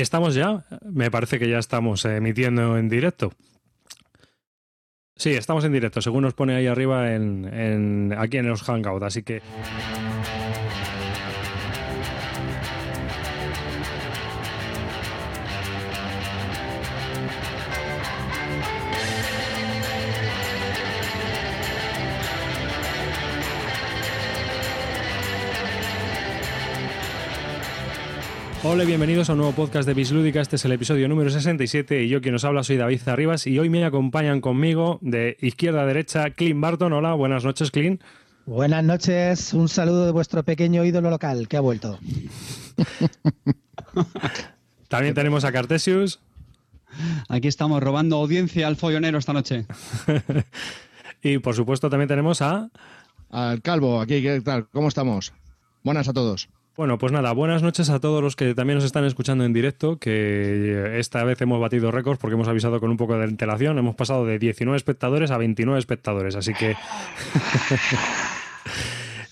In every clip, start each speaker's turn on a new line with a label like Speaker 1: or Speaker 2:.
Speaker 1: ¿Estamos ya? Me parece que ya estamos emitiendo en directo. Sí, estamos en directo, según nos pone ahí arriba en, aquí en los Hangouts, así que... Hola, bienvenidos a un nuevo podcast de Bislúdica. Este es el episodio número 67 y yo quien os habla soy David Arribas y hoy me acompañan conmigo de izquierda a derecha Clint Barton. Hola, buenas noches, Clint.
Speaker 2: Buenas noches, un saludo de vuestro pequeño ídolo local que ha vuelto.
Speaker 1: También tenemos a Cartesius.
Speaker 3: Aquí estamos robando audiencia al follonero esta noche.
Speaker 1: y por supuesto también tenemos a...
Speaker 4: Al Calvo, aquí, ¿qué tal? ¿Cómo estamos? Buenas a todos.
Speaker 1: Bueno, pues nada, buenas noches a todos los que también nos están escuchando en directo, que esta vez hemos batido récords porque hemos avisado con un poco de antelación, hemos pasado de 19 espectadores a 29 espectadores, así que...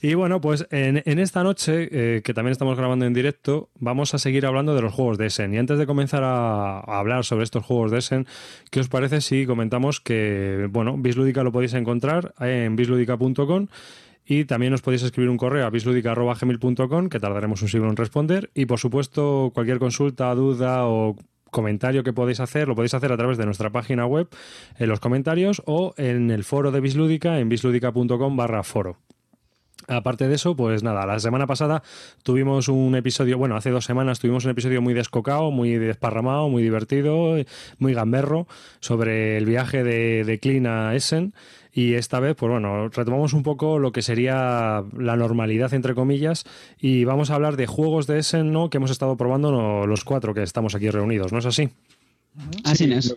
Speaker 1: Y bueno, pues en, esta noche, eh, que también estamos grabando en directo, vamos a seguir hablando de los juegos de Essen. Y antes de comenzar a, hablar sobre estos juegos de Essen, ¿qué os parece si comentamos que, bueno, Bislúdica lo podéis encontrar en bisludica.com y también os podéis escribir un correo a bisludica.gmail.com que tardaremos un siglo en responder. Y por supuesto, cualquier consulta, duda o comentario que podéis hacer, lo podéis hacer a través de nuestra página web, en los comentarios o en el foro de Bislúdica en bisludica.com barra foro. Aparte de eso, pues nada, la semana pasada tuvimos un episodio, bueno, hace dos semanas tuvimos un episodio muy descocado, muy desparramado, muy divertido, muy gamberro, sobre el viaje de, de Clean a Essen. Y esta vez, pues bueno, retomamos un poco lo que sería la normalidad, entre comillas, y vamos a hablar de juegos de Essen, ¿no? Que hemos estado probando los cuatro que estamos aquí reunidos, ¿no es así?
Speaker 3: Así es.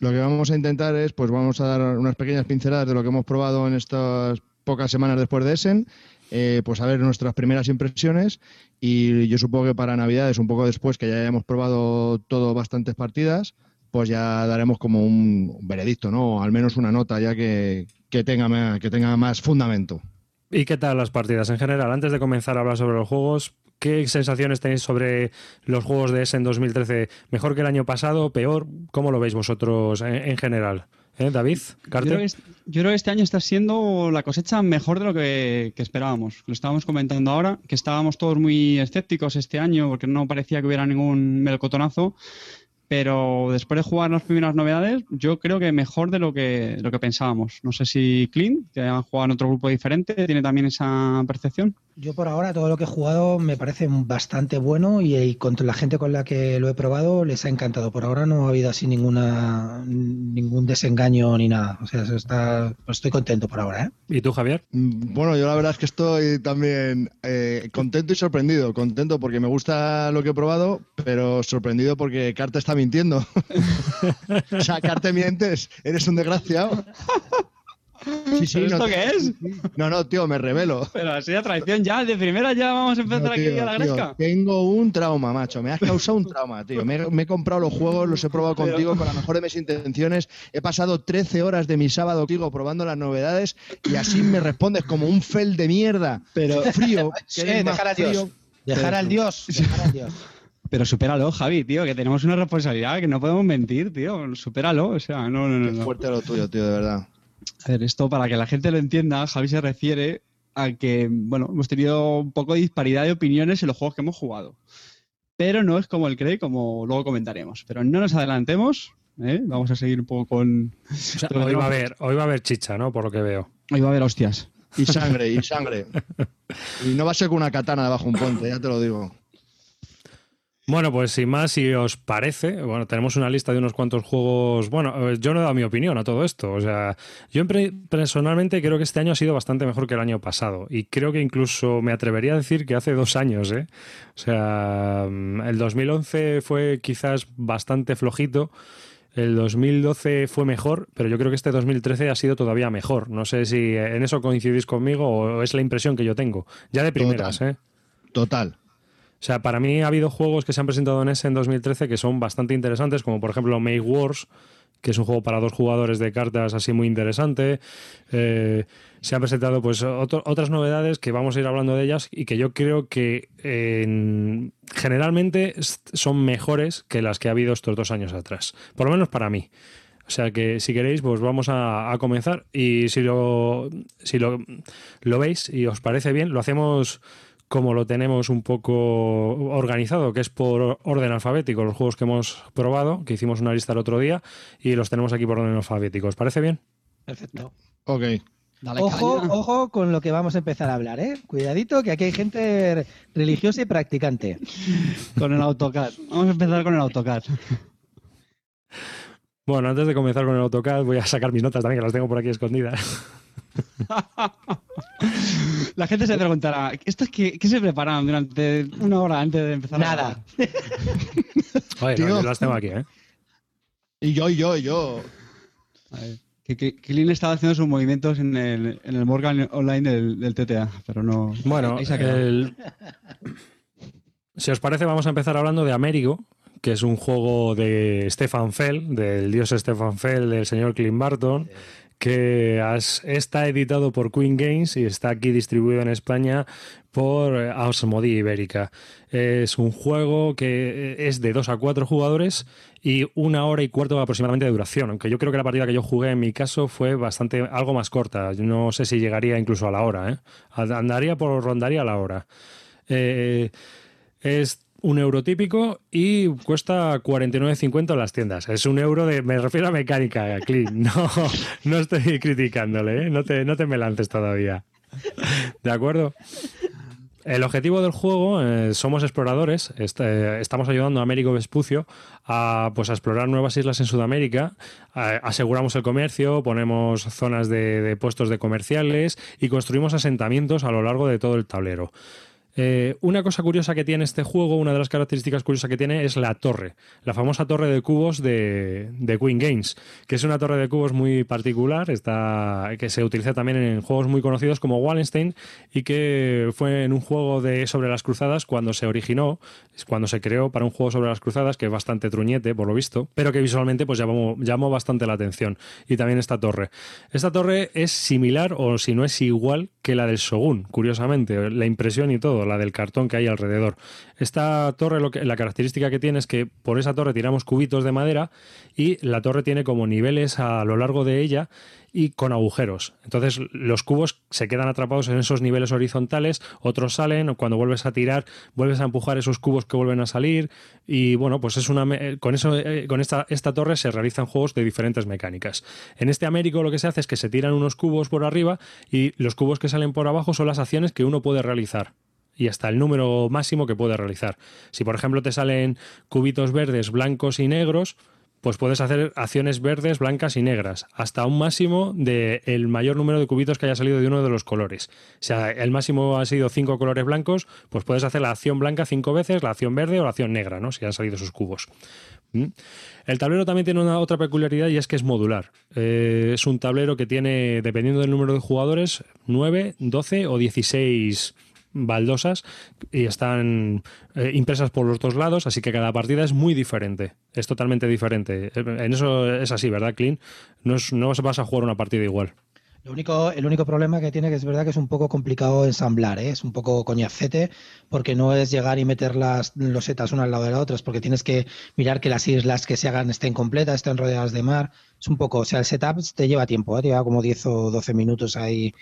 Speaker 4: Lo que, vamos a intentar es, pues vamos a dar unas pequeñas pinceladas de lo que hemos probado en estas pocas semanas después de Essen, eh, pues a ver nuestras primeras impresiones y yo supongo que para Navidades, un poco después que ya hayamos probado todo bastantes partidas, pues ya daremos como un veredicto, ¿no? Al menos una nota ya que, tenga, que tenga más fundamento.
Speaker 1: ¿Y qué tal las partidas en general? Antes de comenzar a hablar sobre los juegos, ¿qué sensaciones tenéis sobre los juegos de ese en 2013? ¿Mejor que el año pasado? ¿Peor? ¿Cómo lo veis vosotros en general? ¿Eh, David?
Speaker 3: Yo creo, que, yo creo, que, este año está siendo la cosecha mejor de lo que, esperábamos. Lo estábamos comentando ahora, que estábamos todos muy escépticos este año porque no parecía que hubiera ningún melocotonazo. Pero después de jugar las primeras novedades, yo creo que mejor de lo que, lo que pensábamos. No sé si Clint, que ha jugado en otro grupo diferente, tiene también esa percepción.
Speaker 2: Yo por ahora todo lo que he jugado me parece bastante bueno y, con la gente con la que lo he probado les ha encantado. Por ahora no ha habido así ninguna ningún desengaño ni nada. O sea, está, pues estoy contento por ahora. ¿eh?
Speaker 1: ¿Y tú, Javier?
Speaker 4: Mm, bueno, yo la verdad es que estoy también eh, contento y sorprendido. Contento porque me gusta lo que he probado, pero sorprendido porque Carte está mintiendo. o sea, Carte mientes, eres un desgraciado.
Speaker 3: ¿Esto qué es?
Speaker 4: No, no, tío, me revelo.
Speaker 3: Pero así de traición ya, de primera ya vamos a empezar aquí a la gresca.
Speaker 4: Tengo un trauma, macho. Me has causado un trauma, tío. Me, he comprado los juegos, los he probado contigo con la mejor de mis intenciones. He pasado 13 horas de mi sábado contigo probando las novedades y así me respondes como un fel de mierda. Pero frío.
Speaker 2: Que dejar a Dios. Dejar al Dios. Dejar al Dios.
Speaker 3: Pero supéralo, Javi, tío, que tenemos una responsabilidad, que no podemos mentir, tío. Supéralo, o sea, no, no, no.
Speaker 4: Qué fuerte lo tuyo, tío, de verdad.
Speaker 3: A ver, esto para que la gente lo entienda, Javi se refiere a que, bueno, hemos tenido un poco de disparidad de opiniones en los juegos que hemos jugado. Pero no es como él cree, como luego comentaremos. Pero no nos adelantemos, ¿eh? vamos a seguir un poco con...
Speaker 1: hoy, va a haber, hoy va a haber chicha, ¿no? Por lo que veo.
Speaker 3: Hoy va a haber hostias.
Speaker 4: Y sangre, y sangre. y no va a ser con una katana debajo un puente, ya te lo digo.
Speaker 1: Bueno, pues sin más, si os parece, bueno, tenemos una lista de unos cuantos juegos. Bueno, eh, yo no he dado mi opinión a todo esto. O sea, yo personalmente creo que este año ha sido bastante mejor que el año pasado. Y creo que incluso me atrevería a decir que hace dos años, ¿eh? O sea, mm, el 2011 fue quizás bastante flojito. El 2012 fue mejor, pero yo creo que este 2013 ha sido todavía mejor. No sé si en eso coincidís conmigo o es la impresión que yo tengo. Ya de primeras,
Speaker 4: Total.
Speaker 1: ¿eh?
Speaker 4: Total.
Speaker 1: Sea, para mí ha habido juegos que se han presentado en ese en 2013 que son bastante interesantes, como por ejemplo Make Wars, que es un juego para dos jugadores de cartas así muy interesante. Eh, se han presentado pues otras novedades que vamos a ir hablando de ellas y que yo creo que generalmente son mejores que las que ha habido estos dos años atrás. Por lo menos para mí. O sea que si queréis, pues vamos a, comenzar. Y si lo, si lo, lo veis y os parece bien, lo hacemos como lo tenemos un poco organizado, que es por orden alfabético, los juegos que hemos probado, que hicimos una lista el otro día, y los tenemos aquí por orden alfabético. ¿Os parece bien?
Speaker 2: Perfecto.
Speaker 4: Ok.
Speaker 2: ojo, ojo con lo que vamos a empezar a hablar, ¿eh? Cuidadito, que aquí hay gente religiosa y practicante.
Speaker 3: con el AutoCAD. Vamos a empezar con el AutoCAD.
Speaker 1: Bueno, antes de comenzar con el AutoCAD, voy a sacar mis notas también, que las tengo por aquí escondidas.
Speaker 3: La gente se preguntará, ¿esto qué, se preparan durante una hora antes de empezar?
Speaker 2: Nada.
Speaker 1: Oye, yo las tengo aquí, ¿eh?
Speaker 4: Y yo, y yo, y yo.
Speaker 3: Que, estaba haciendo sus movimientos en el, en el Morgan Online del, TTA, pero no.
Speaker 1: Bueno, si os parece, vamos a empezar hablando de Américo, que es un juego de Stefan Fell, del dios Stefan Fell, del señor Clint Barton que está editado por Queen Games y está aquí distribuido en España por eh, Osmodi Ibérica. Es un juego que eh, es de 2 a 4 jugadores y una hora y cuarto aproximadamente de duración, aunque yo creo que la partida que yo jugué en mi caso fue bastante algo más corta. No sé si llegaría incluso a la hora, ¿eh? andaría por rondaría la hora. es un euro típico y cuesta 49.50 en las tiendas. Es un euro de. Me refiero a mecánica, clean. No, no estoy criticándole, ¿eh? no, te, no te me lances todavía. ¿De acuerdo? El objetivo del juego, eh, somos exploradores, eh, estamos ayudando a Américo Vespucio a, pues, a explorar nuevas islas en Sudamérica, aseguramos el comercio, ponemos zonas de puestos de comerciales y construimos asentamientos a lo largo de todo el tablero. Eh, una cosa curiosa que tiene este juego, una de las características curiosas que tiene es la torre, la famosa torre de cubos de, Queen Games, que es una torre de cubos muy particular, está, que se utiliza también en juegos muy conocidos como Wallenstein y que fue en un juego de sobre las cruzadas cuando se originó, cuando se creó para un juego sobre las cruzadas, que es bastante truñete por lo visto, pero que visualmente pues llamó, llamó bastante la atención. Y también esta torre. Esta torre es similar o si no es igual que la del Shogun, curiosamente, la impresión y todo la del cartón que hay alrededor. Esta torre, la característica que tiene es que por esa torre tiramos cubitos de madera y la torre tiene como niveles a lo largo de ella y con agujeros. Entonces los cubos se quedan atrapados en esos niveles horizontales, otros salen, cuando vuelves a tirar, vuelves a empujar esos cubos que vuelven a salir y bueno, pues es una con eso eh, con esta, esta torre se realizan juegos de diferentes mecánicas. En este Américo lo que se hace es que se tiran unos cubos por arriba y los cubos que salen por abajo son las acciones que uno puede realizar y hasta el número máximo que puedes realizar. Si por ejemplo te salen cubitos verdes, blancos y negros, pues puedes hacer acciones verdes, blancas y negras, hasta un máximo del el mayor número de cubitos que haya salido de uno de los colores. Sea, el máximo ha sido cinco colores blancos, pues puedes hacer la acción blanca cinco veces, la acción verde o la acción negra, ¿no? Si han salido esos cubos. ¿Mm? El tablero también tiene una otra peculiaridad y es que es modular. Eh, es un tablero que tiene, dependiendo del número de jugadores, 9, 12 o 16 baldosas y están eh, impresas por los dos lados, así que cada partida es muy diferente, es totalmente diferente. En eso es así, ¿verdad, Clean? No, es, no vas a jugar una partida igual.
Speaker 2: Lo único, el único problema que tiene que es verdad que es un poco complicado ensamblar, ¿eh? es un poco coñacete, porque no es llegar y meter las losetas una al lado de las otras, porque tienes que mirar que las islas que se hagan estén completas, estén rodeadas de mar. Es un poco, o sea, el setup te lleva tiempo, ¿eh? te lleva como 10 o 12 minutos ahí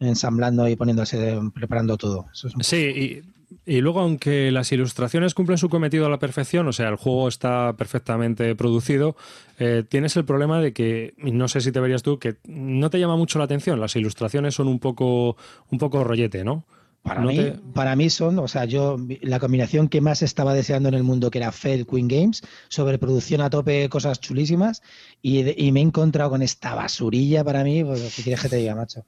Speaker 2: ensamblando y poniéndose, preparando todo.
Speaker 1: sí, y, luego aunque las ilustraciones cumplen su cometido a la perfección, o sea, el juego está perfectamente producido, eh, tienes el problema de que, no sé si te verías tú, que no te llama mucho la atención, las ilustraciones son un poco, un poco rollete, ¿no?
Speaker 2: Para, mí, para mí son, o sea, yo la combinación que más estaba deseando en el mundo, que era Fed Queen Games, sobreproducción a tope, cosas chulísimas, y, y me he encontrado con esta basurilla para mí, pues, ¿qué quieres que te diga, macho?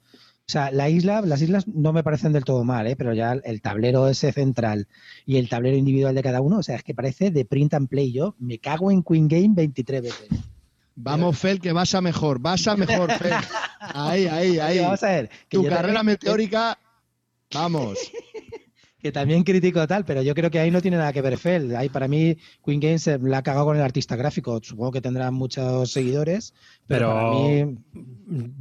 Speaker 2: O sea, la isla, las islas no me parecen del todo mal, ¿eh? pero ya el tablero ese central y el tablero individual de cada uno, o sea, es que parece de print and play. Yo me cago en Queen Game 23 veces.
Speaker 4: Vamos, Fel, que vas a mejor, vas a mejor, Fel. Ahí, ahí, ahí.
Speaker 2: vamos a ver.
Speaker 4: tu carrera meteórica, vamos.
Speaker 2: Que también critico tal, pero yo creo que ahí no tiene nada que ver Fel. Ahí para mí Queen Games la ha cagado con el artista gráfico. Supongo que tendrá muchos seguidores, pero, para mí...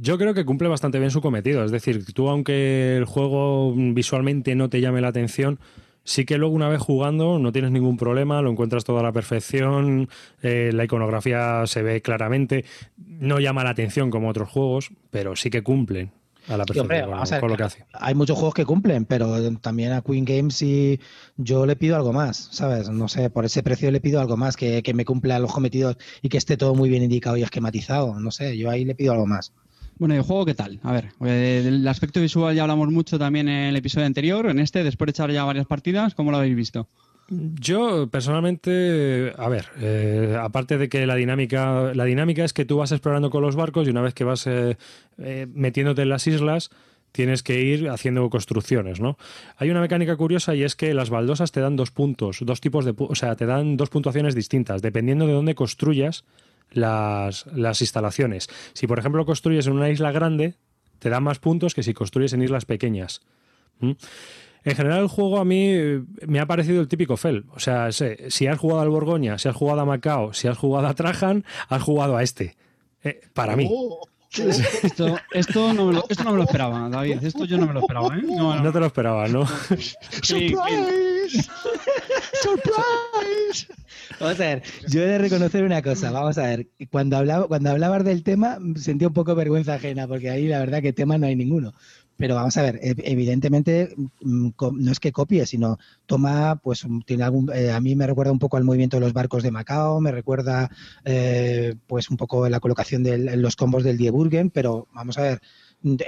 Speaker 1: yo creo que cumple bastante bien su cometido. Es decir, tú aunque el juego visualmente no te llame la atención, sí que luego una vez jugando no tienes ningún problema, lo encuentras todo a la perfección, eh, la iconografía se ve claramente, no llama la atención como otros juegos, pero sí que cumplen a la perfección con, lo que hace.
Speaker 2: Hay muchos juegos que cumplen, pero también a Queen Games y yo le pido algo más, ¿sabes? No sé, por ese precio le pido algo más, que, que me cumpla los cometidos y que esté todo muy bien indicado y esquematizado, no sé, yo ahí le pido algo más.
Speaker 3: Bueno, ¿y el juego qué tal? A ver, eh, el aspecto visual ya hablamos mucho también en el episodio anterior, en este, después de echar ya varias partidas, ¿cómo lo habéis visto?
Speaker 1: Yo personalmente, a ver, eh, aparte de que la dinámica, la dinámica es que tú vas explorando con los barcos y una vez que vas eh, metiéndote en las islas, tienes que ir haciendo construcciones, ¿no? Hay una mecánica curiosa y es que las baldosas te dan dos puntos, dos tipos de, o sea, te dan dos puntuaciones distintas, dependiendo de dónde construyas las, instalaciones. Si, por ejemplo, construyes en una isla grande, te da más puntos que si construyes en islas pequeñas. En general, el juego a mí eh, me ha parecido el típico FEL. O sea, si has jugado al Borgoña, si has jugado a Macao, si has jugado a Trajan, has jugado a este. Eh, para mí.
Speaker 3: Oh. Esto, esto, no me lo, esto no me lo esperaba, David. Esto yo no me lo esperaba, ¿eh?
Speaker 1: No, te lo esperaba, ¿no?
Speaker 2: ¡Surprise! ¡Surprise! Vamos a ver, yo he de reconocer una cosa, vamos a ver, cuando, hablaba, cuando hablabas del tema sentí un poco vergüenza ajena, porque ahí la verdad que tema no hay ninguno. Pero vamos a ver, evidentemente mm, no es que copie, sino toma, pues tiene algún, eh, a mí me recuerda un poco al movimiento de los barcos de Macao, me recuerda eh, pues un poco la colocación de los combos del Dieburgen, pero vamos a ver,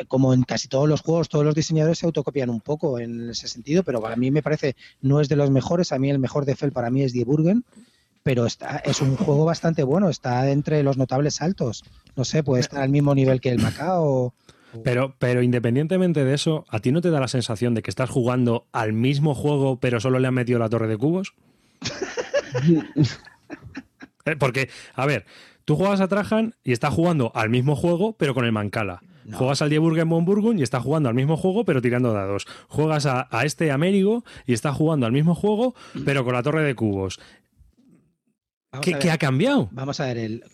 Speaker 2: como en casi todos los juegos, todos los diseñadores se autocopian un poco en ese sentido, pero para mí me parece, no es de los mejores, a mí el mejor de Fel para mí es Dieburgen, pero está, es un juego bastante bueno, está entre los notables altos, no sé, puede estar al mismo nivel que el Macao.
Speaker 1: Pero, pero independientemente de eso, ¿a ti no te da la sensación de que estás jugando al mismo juego, pero solo le han metido la torre de cubos? Eh, porque, a ver, tú juegas a Trajan y estás jugando al mismo juego, pero con el Mancala. Juegas al Dieburgen von y estás jugando al mismo juego, pero tirando dados. Juegas a, este Américo y está jugando al mismo juego, pero con la torre de cubos. ¿Qué, ha cambiado?
Speaker 2: Vamos a ver el.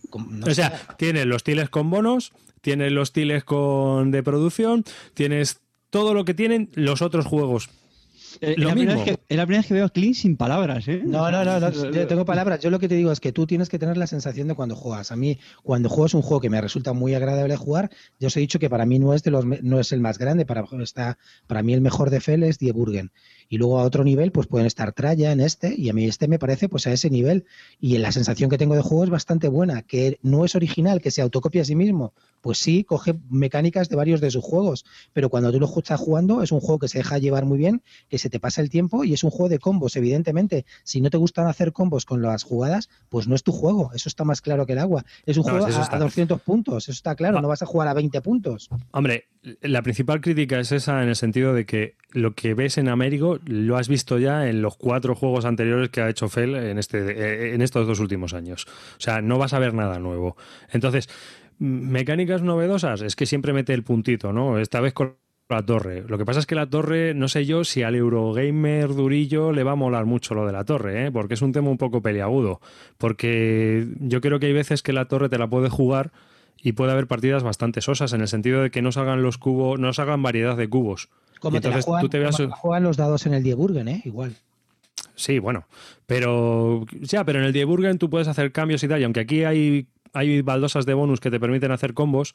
Speaker 1: o sea, tienes los tiles con bonos, tienes los tiles con de producción, tienes todo lo que tienen los otros juegos.
Speaker 3: Eh, lo mismo. es, la primera vez que veo a Clean sin palabras, ¿eh?
Speaker 2: No, no, no, yo tengo palabras. Yo lo que te digo es que tú tienes que tener la sensación de cuando juegas. A mí, cuando juego es un juego que me resulta muy agradable jugar, yo os he dicho que para mí no es de los no es el más grande, para, está, para mí el mejor de Fel es Dieburgen. Y luego a otro nivel, pues pueden estar Traya en este, y a mí este me parece pues a ese nivel. Y la sensación que tengo de juego es bastante buena, que no es original, que se autocopia a sí mismo. Pues sí, coge mecánicas de varios de sus juegos, pero cuando tú lo estás jugando es un juego que se deja llevar muy bien, que se te pasa el tiempo y es un juego de combos, evidentemente. Si no te gustan hacer combos con las jugadas, pues no es tu juego, eso está más claro que el agua. Es un juego a, 200 puntos, eso está claro, ah. no vas a jugar a 20 puntos.
Speaker 1: Hombre, la principal crítica es esa en el sentido de que lo que ves en Américo lo has visto ya en los cuatro juegos anteriores que ha hecho Fel en, este, eh, en estos dos últimos años. O sea, no vas a ver nada nuevo. Entonces, mecánicas novedosas, es que siempre mete el puntito, ¿no? Esta vez con la torre. Lo que pasa es que la torre, no sé yo si al Eurogamer durillo le va a molar mucho lo de la torre, ¿eh? porque es un tema un poco peliagudo. Porque yo creo que hay veces que la torre te la puede jugar y puede haber partidas bastante sosas en el sentido de que no salgan los cubos, no salgan variedad de cubos.
Speaker 2: Como te juegan, los dados en el Dieburgen, ¿eh? Igual.
Speaker 1: Sí, bueno, pero ya, pero en el Dieburgen tú puedes hacer cambios y tal, y aunque aquí hay, hay baldosas de bonus que te permiten hacer combos,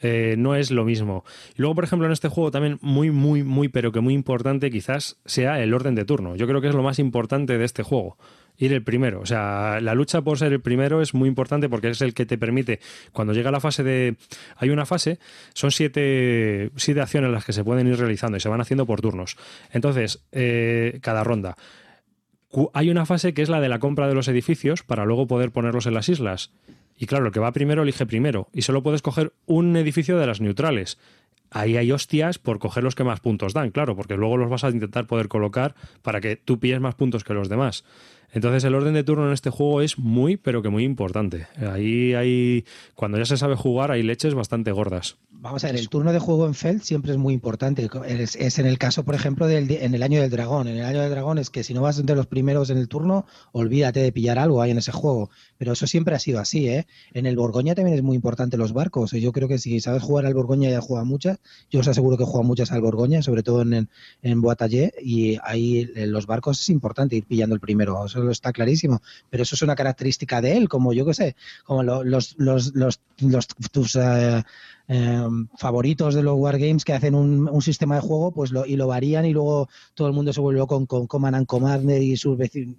Speaker 1: eh, no es lo mismo. Y luego, por ejemplo, en este juego también muy, muy, muy, pero que muy importante quizás sea el orden de turno. Yo creo que es lo más importante de este juego ir el primero. O sea, la lucha por ser el primero es muy importante porque es el que te permite, cuando llega la fase de... Hay una fase, son siete, siete acciones las que se pueden ir realizando y se van haciendo por turnos. Entonces, eh, cada ronda. Hay una fase que es la de la compra de los edificios para luego poder ponerlos en las islas. Y claro, el que va primero elige primero. Y solo puedes coger un edificio de las neutrales ahí hay hostias por coger los que más puntos dan, claro, porque luego los vas a intentar poder colocar para que tú pilles más puntos que los demás. Entonces el orden de turno en este juego es muy, pero que muy importante. Ahí hay, cuando ya se sabe jugar, hay leches bastante gordas.
Speaker 2: Vamos a ver, el turno de juego en Feld siempre es muy importante. Es, en el caso, por ejemplo, del, en el año del dragón. En el año del dragón es que si no vas entre los primeros en el turno, olvídate de pillar algo ahí en ese juego. Pero eso siempre ha sido así, ¿eh? En el Borgoña también es muy importante los barcos. Yo creo que si sabes jugar al Borgoña y has jugado muchas, yo os aseguro que juega muchas al Borgoña, sobre todo en, en Boatallé, y ahí en los barcos es importante ir pillando el primero. Eso está clarísimo. Pero eso es una característica de él, como yo que sé, como los, los, los, tus eh, Em, favoritos de los Wargames que hacen un, sistema de juego pues lo, y lo varían y luego todo el mundo se vuelve con, con Command and Commander y sus vecinos.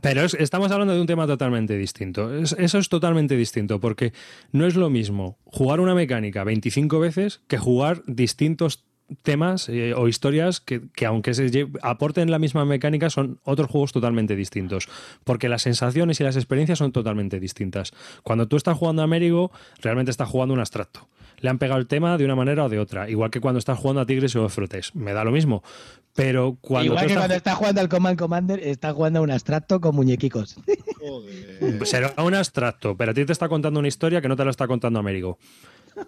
Speaker 1: Pero estamos hablando de un tema totalmente distinto. eso es totalmente distinto porque no es lo mismo jugar una mecánica 25 veces que jugar distintos temas eh, o historias que, aunque se aporten la misma mecánica son otros juegos totalmente distintos. Porque las sensaciones y las experiencias son totalmente distintas. Cuando tú estás jugando a Merigo realmente estás jugando un abstracto. Le han pegado el tema de una manera o de otra. Igual que cuando estás jugando a Tigres o Frotes me da lo mismo. Pero cuando
Speaker 2: igual que cuando estás jugando al Command Commander estás jugando a un abstracto con muñequicos.
Speaker 1: Será un abstracto pero a ti te está contando una historia que no te la está contando Américo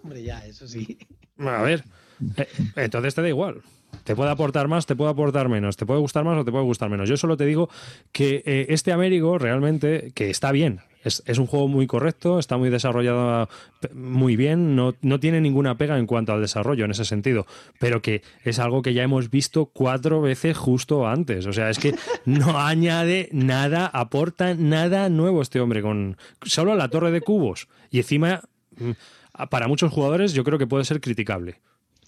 Speaker 2: hombre ya eso sí.
Speaker 1: A ver entonces te da igual. Te puede aportar más, te puede aportar menos, te puede gustar más o te puede gustar menos. Yo solo te digo que eh, este Américo realmente, que está bien, es, un juego muy correcto, está muy desarrollado muy bien, no, no, tiene ninguna pega en cuanto al desarrollo en ese sentido, pero que es algo que ya hemos visto cuatro veces justo antes. O sea, es que no añade nada, aporta nada nuevo este hombre, con solo la torre de cubos. Y encima, mm, para muchos jugadores, yo creo que puede ser criticable.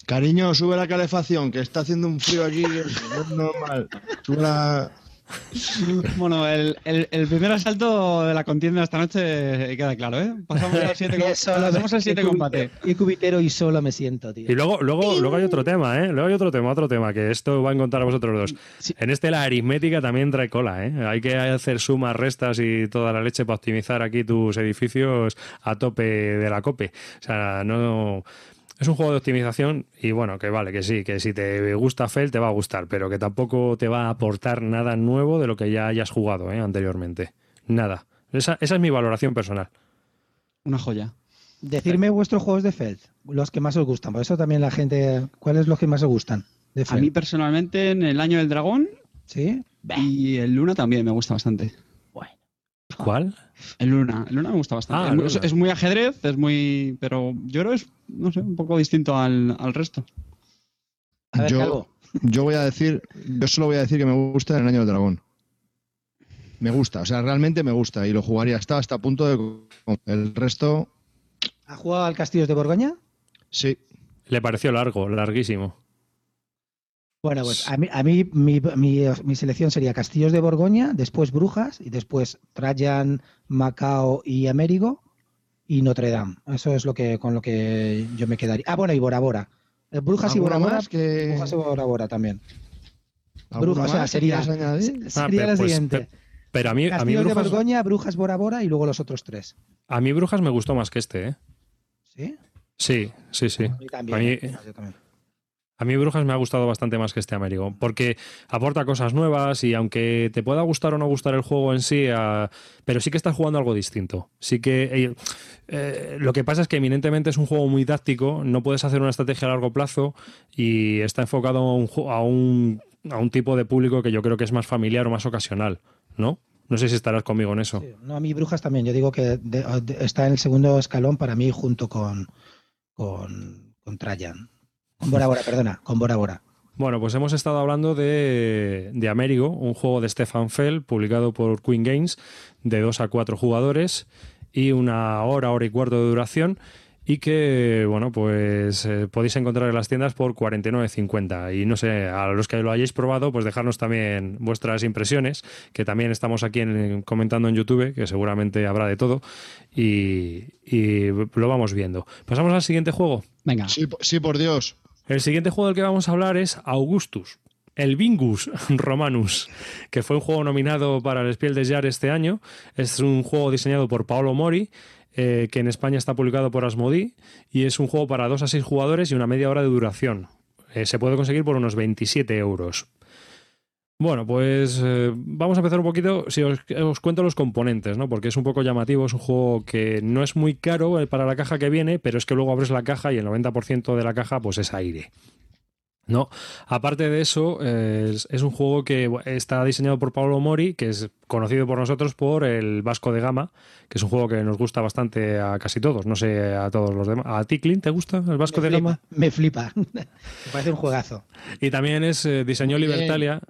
Speaker 4: Cariño, sube la calefacción, que está haciendo un frío aquí, no es normal. Sube la...
Speaker 3: Bueno, el, primer asalto de la contienda esta noche queda claro, ¿eh? Pasamos al 7 Hacemos el 7 combate.
Speaker 2: Y cubitero y solo me siento, tío.
Speaker 1: Y luego, luego, luego hay otro tema, ¿eh? Luego hay otro tema, otro tema, que esto va a encontrar a vosotros dos. En este la aritmética también trae cola, ¿eh? Hay que hacer sumas, restas y toda la leche para optimizar aquí tus edificios a tope de la cope. O sea, no es un juego de optimización y bueno, que vale, que sí, que si te gusta Fel te va a gustar, pero que tampoco te va a aportar nada nuevo de lo que ya hayas jugado ¿eh? anteriormente. Nada. Esa, es mi valoración personal.
Speaker 3: Una joya.
Speaker 2: Decirme vuestros juegos de Feld, los que más os gustan. Por eso también la gente, ¿cuáles los que más os gustan?
Speaker 3: a mí personalmente en el año del dragón.
Speaker 2: Sí.
Speaker 3: Y el Luna también me gusta bastante.
Speaker 1: ¿Cuál?
Speaker 3: El Luna. El Luna me gusta bastante. Ah, es, muy ajedrez, es muy. Pero yo creo que es, no sé, un poco distinto al, resto.
Speaker 4: yo, yo voy a decir, yo solo voy a decir que me gusta el año del dragón. Me gusta, o sea, realmente me gusta y lo jugaría hasta hasta punto de. El resto.
Speaker 2: ¿Ha jugado al Castillos de Borgoña?
Speaker 4: Sí.
Speaker 1: Le pareció largo, larguísimo.
Speaker 2: Bueno, pues a mí, a mí mi, selección sería Castillos de Borgoña, después Brujas y después Trajan, Macao y Américo y Notre Dame. Eso es lo que con lo que yo me quedaría. Ah, bueno, y Bora Bora. Eh, Brujas y Bora Bora. Que... Brujas y Bora Bora también. Brujas, o sea, sería, sería ah, la pues, siguiente.
Speaker 1: Pero a mí, a mí
Speaker 2: Brujas... de Borgoña, Brujas, Bora Bora y luego los otros tres.
Speaker 1: A mí Brujas me gustó más que este, ¿eh?
Speaker 2: ¿Sí?
Speaker 1: Sí, sí, sí. A mí
Speaker 2: también. A mí... Yo también.
Speaker 1: A mí Brujas me ha gustado bastante más que este Américo, porque aporta cosas nuevas y aunque te pueda gustar o no gustar el juego en sí, ah, pero sí que estás jugando algo distinto. Sí que eh, eh, lo que pasa es que eminentemente es un juego muy táctico, no puedes hacer una estrategia a largo plazo y está enfocado a un, tipo de público que yo creo que es más familiar o más ocasional, ¿no? No sé si estarás conmigo en eso.
Speaker 2: no, a mí Brujas también. Yo digo que está en el segundo escalón para mí junto con, con, con Trajan. Con Bora Bora, perdona, con Bora Bora.
Speaker 1: Bueno, pues hemos estado hablando de, de Amerigo, un juego de Stefan Fell, publicado por Queen Games, de 2 a 4 jugadores y una hora, hora y cuarto de duración y que, bueno, pues eh, podéis encontrar en las tiendas por 49.50. Y no sé, a los que lo hayáis probado, pues dejarnos también vuestras impresiones, que también estamos aquí comentando en YouTube, que seguramente habrá de todo, y, lo vamos viendo. ¿Pasamos al siguiente juego?
Speaker 3: Venga.
Speaker 4: Sí, sí, por Dios.
Speaker 1: El siguiente juego del que vamos a hablar es Augustus. El Vingus Romanus, que fue un juego nominado para el Spiel des Jahres este año. Es un juego diseñado por Paolo Mori, eh, que en España está publicado por Asmodi, y es un juego para 2 a 6 jugadores y una media hora de duración. Eh, se puede conseguir por unos 27 euros. Bueno, pues eh, vamos a empezar un poquito, si os, os, cuento los componentes, ¿no? Porque es un poco llamativo, es un juego que no es muy caro para la caja que viene, pero es que luego abres la caja y el 90% de la caja pues es aire. No, aparte de eso, es, es, un juego que está diseñado por Pablo Mori, que es conocido por nosotros por el Vasco de Gama, que es un juego que nos gusta bastante a casi todos, no sé a todos los demás. ¿A ti, Clint, te gusta el Vasco
Speaker 2: me
Speaker 1: de
Speaker 2: flipa,
Speaker 1: Gama?
Speaker 2: Me flipa, me parece un juegazo.
Speaker 1: Y también es eh, diseñó Libertalia.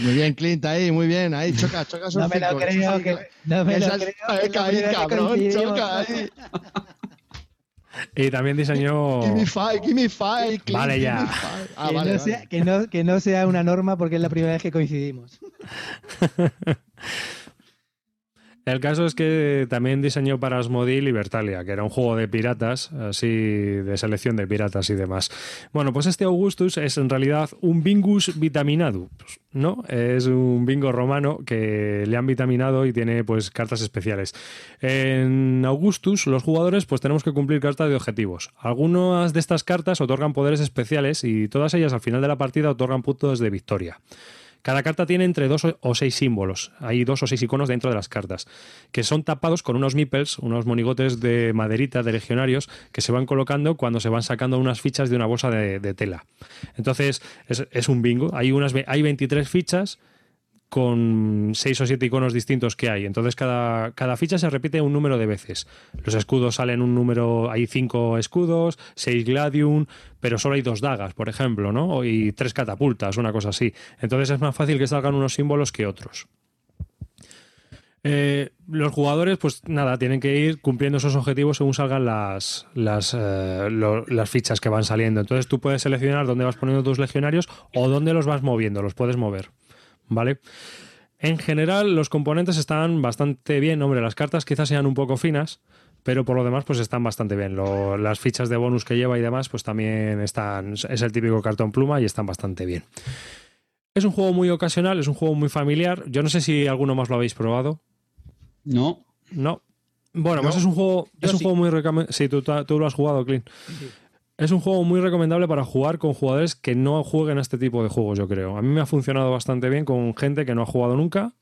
Speaker 4: Muy bien, Clint, ahí, muy bien, ahí, choca, choca
Speaker 2: No me lo creo, que, no me lo creo.
Speaker 4: Cabrón, choca ahí.
Speaker 1: Y también diseñó.
Speaker 4: Give me five, give me five, Clint,
Speaker 1: Vale, ya.
Speaker 4: five. Ah,
Speaker 2: que,
Speaker 4: vale,
Speaker 2: no
Speaker 4: vale.
Speaker 2: sea, que, no, que no sea una norma porque es la primera vez que coincidimos.
Speaker 1: El caso es que también diseñó para Asmodee Libertalia, que era un juego de piratas, así de selección de piratas y demás. Bueno, pues este Augustus es en realidad un Bingus vitaminado, ¿no? Es un bingo romano que le han vitaminado y tiene pues cartas especiales. En Augustus los jugadores pues tenemos que cumplir cartas de objetivos. Algunas de estas cartas otorgan poderes especiales y todas ellas al final de la partida otorgan puntos de victoria. Cada carta tiene entre dos o seis símbolos. Hay dos o seis iconos dentro de las cartas, que son tapados con unos meeples, unos monigotes de maderita de legionarios, que se van colocando cuando se van sacando unas fichas de una bolsa de, de tela. Entonces, es, es, un bingo. Hay, unas, hay 23 fichas con seis o siete iconos distintos que hay. Entonces cada, cada, ficha se repite un número de veces. Los escudos salen un número, hay cinco escudos, seis gladium, pero solo hay dos dagas, por ejemplo, ¿no? Y tres catapultas, una cosa así. Entonces es más fácil que salgan unos símbolos que otros. Eh, los jugadores, pues nada, tienen que ir cumpliendo esos objetivos según salgan las, las, eh, las, fichas que van saliendo. Entonces tú puedes seleccionar dónde vas poniendo tus legionarios o dónde los vas moviendo, los puedes mover. ¿Vale? En general, los componentes están bastante bien. Hombre, las cartas quizás sean un poco finas, pero por lo demás, pues están bastante bien. Lo, las fichas de bonus que lleva y demás, pues también están. Es el típico cartón pluma y están bastante bien. Es un juego muy ocasional, es un juego muy familiar. Yo no sé si alguno más lo habéis probado.
Speaker 3: No.
Speaker 1: No. Bueno, no. pues es un juego, es un sí. juego muy recomendable. Sí, tú, tú, lo has jugado, Clint. Sí. Es un juego muy recomendable para jugar con jugadores que no jueguen a este tipo de juegos, yo creo. A mí me ha funcionado bastante bien con gente que no ha jugado nunca.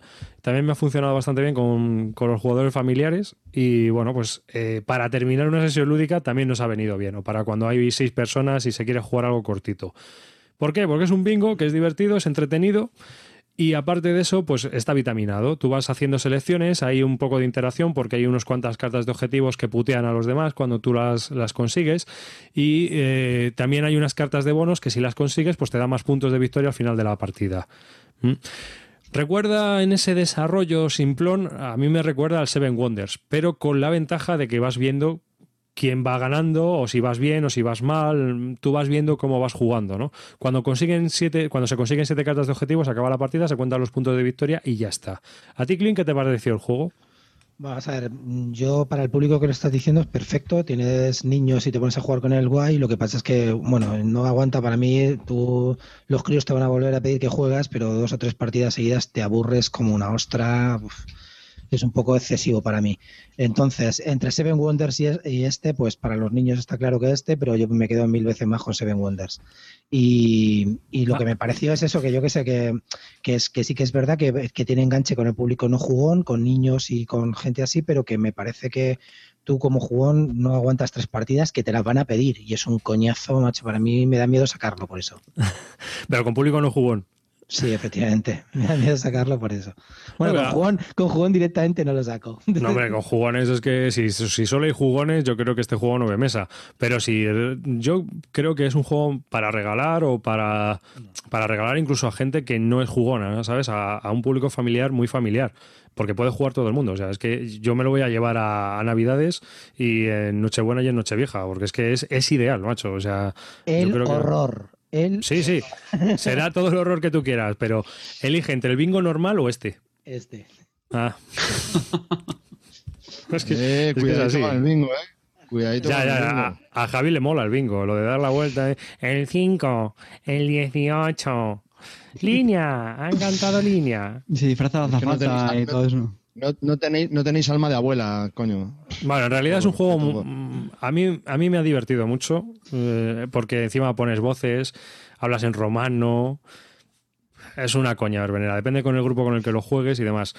Speaker 1: También me ha funcionado bastante bien con, con los jugadores familiares. Y bueno, pues eh, para terminar una sesión lúdica también nos ha venido bien. O para cuando hay seis personas y se quiere jugar algo cortito. ¿Por qué? Porque es un bingo que es divertido, es entretenido. Y aparte de eso, pues está vitaminado. Tú vas haciendo selecciones, hay un poco de interacción porque hay unas cuantas cartas de objetivos que putean a los demás cuando tú las, las consigues. Y eh, también hay unas cartas de bonos que si las consigues, pues te da más puntos de victoria al final de la partida. ¿Mm? Recuerda en ese desarrollo simplón, a mí me recuerda al Seven Wonders, pero con la ventaja de que vas viendo quién va ganando o si vas bien o si vas mal, tú vas viendo cómo vas jugando, ¿no? Cuando consiguen siete, cuando se consiguen siete cartas de objetivos, acaba la partida, se cuentan los puntos de victoria y ya está. ¿A ti, Clint, qué te pareció el juego?
Speaker 2: Vamos a ver, yo para el público que lo estás diciendo es perfecto, tienes niños y te pones a jugar con el guay, lo que pasa es que, bueno, no aguanta para mí, tú, los críos te van a volver a pedir que juegas, pero dos o tres partidas seguidas te aburres como una ostra, uf, es un poco excesivo para mí. Entonces, entre Seven Wonders y este, pues para los niños está claro que este, pero yo me quedo mil veces más con Seven Wonders. Y, y lo que me pareció es eso, que yo que sé, que, que, es, que sí que es verdad que, que tiene enganche con el público no jugón, con niños y con gente así, pero que me parece que tú como jugón no aguantas tres partidas que te las van a pedir. Y es un coñazo, macho, para mí me da miedo sacarlo por eso.
Speaker 1: pero con público no jugón.
Speaker 2: Sí, efectivamente. Me da miedo sacarlo por eso. Bueno, con jugón, con jugón directamente no lo saco.
Speaker 1: No, hombre, con jugones es que si, si solo hay jugones, yo creo que este juego no ve mesa. Pero si yo creo que es un juego para regalar o para, para regalar incluso a gente que no es jugona, ¿sabes? A, a un público familiar muy familiar porque puede jugar todo el mundo. O sea, es que yo me lo voy a llevar a, a Navidades y en Nochebuena y en Nochevieja, porque es que es, es ideal, macho. O sea,
Speaker 2: el yo creo horror.
Speaker 1: Que... El... Sí, sí. Será todo el horror que tú quieras, pero elige entre el bingo normal o este.
Speaker 2: Este.
Speaker 1: Ah.
Speaker 4: es que, eh, es, que es así. el bingo, ¿eh? Cuidadito
Speaker 1: ya, ya, a, a, Javi le mola el bingo, lo de dar la vuelta. ¿eh? El 5, el 18. Línea, han cantado línea.
Speaker 3: Se disfraza la azafata no y todo eso.
Speaker 4: No, no, tenéis, no tenéis alma de abuela, coño.
Speaker 1: Bueno, en realidad es un juego. A mí, a mí me ha divertido mucho, eh, porque encima pones voces, hablas en romano. es una coña verbenera. Depende con el grupo con el que lo juegues y demás.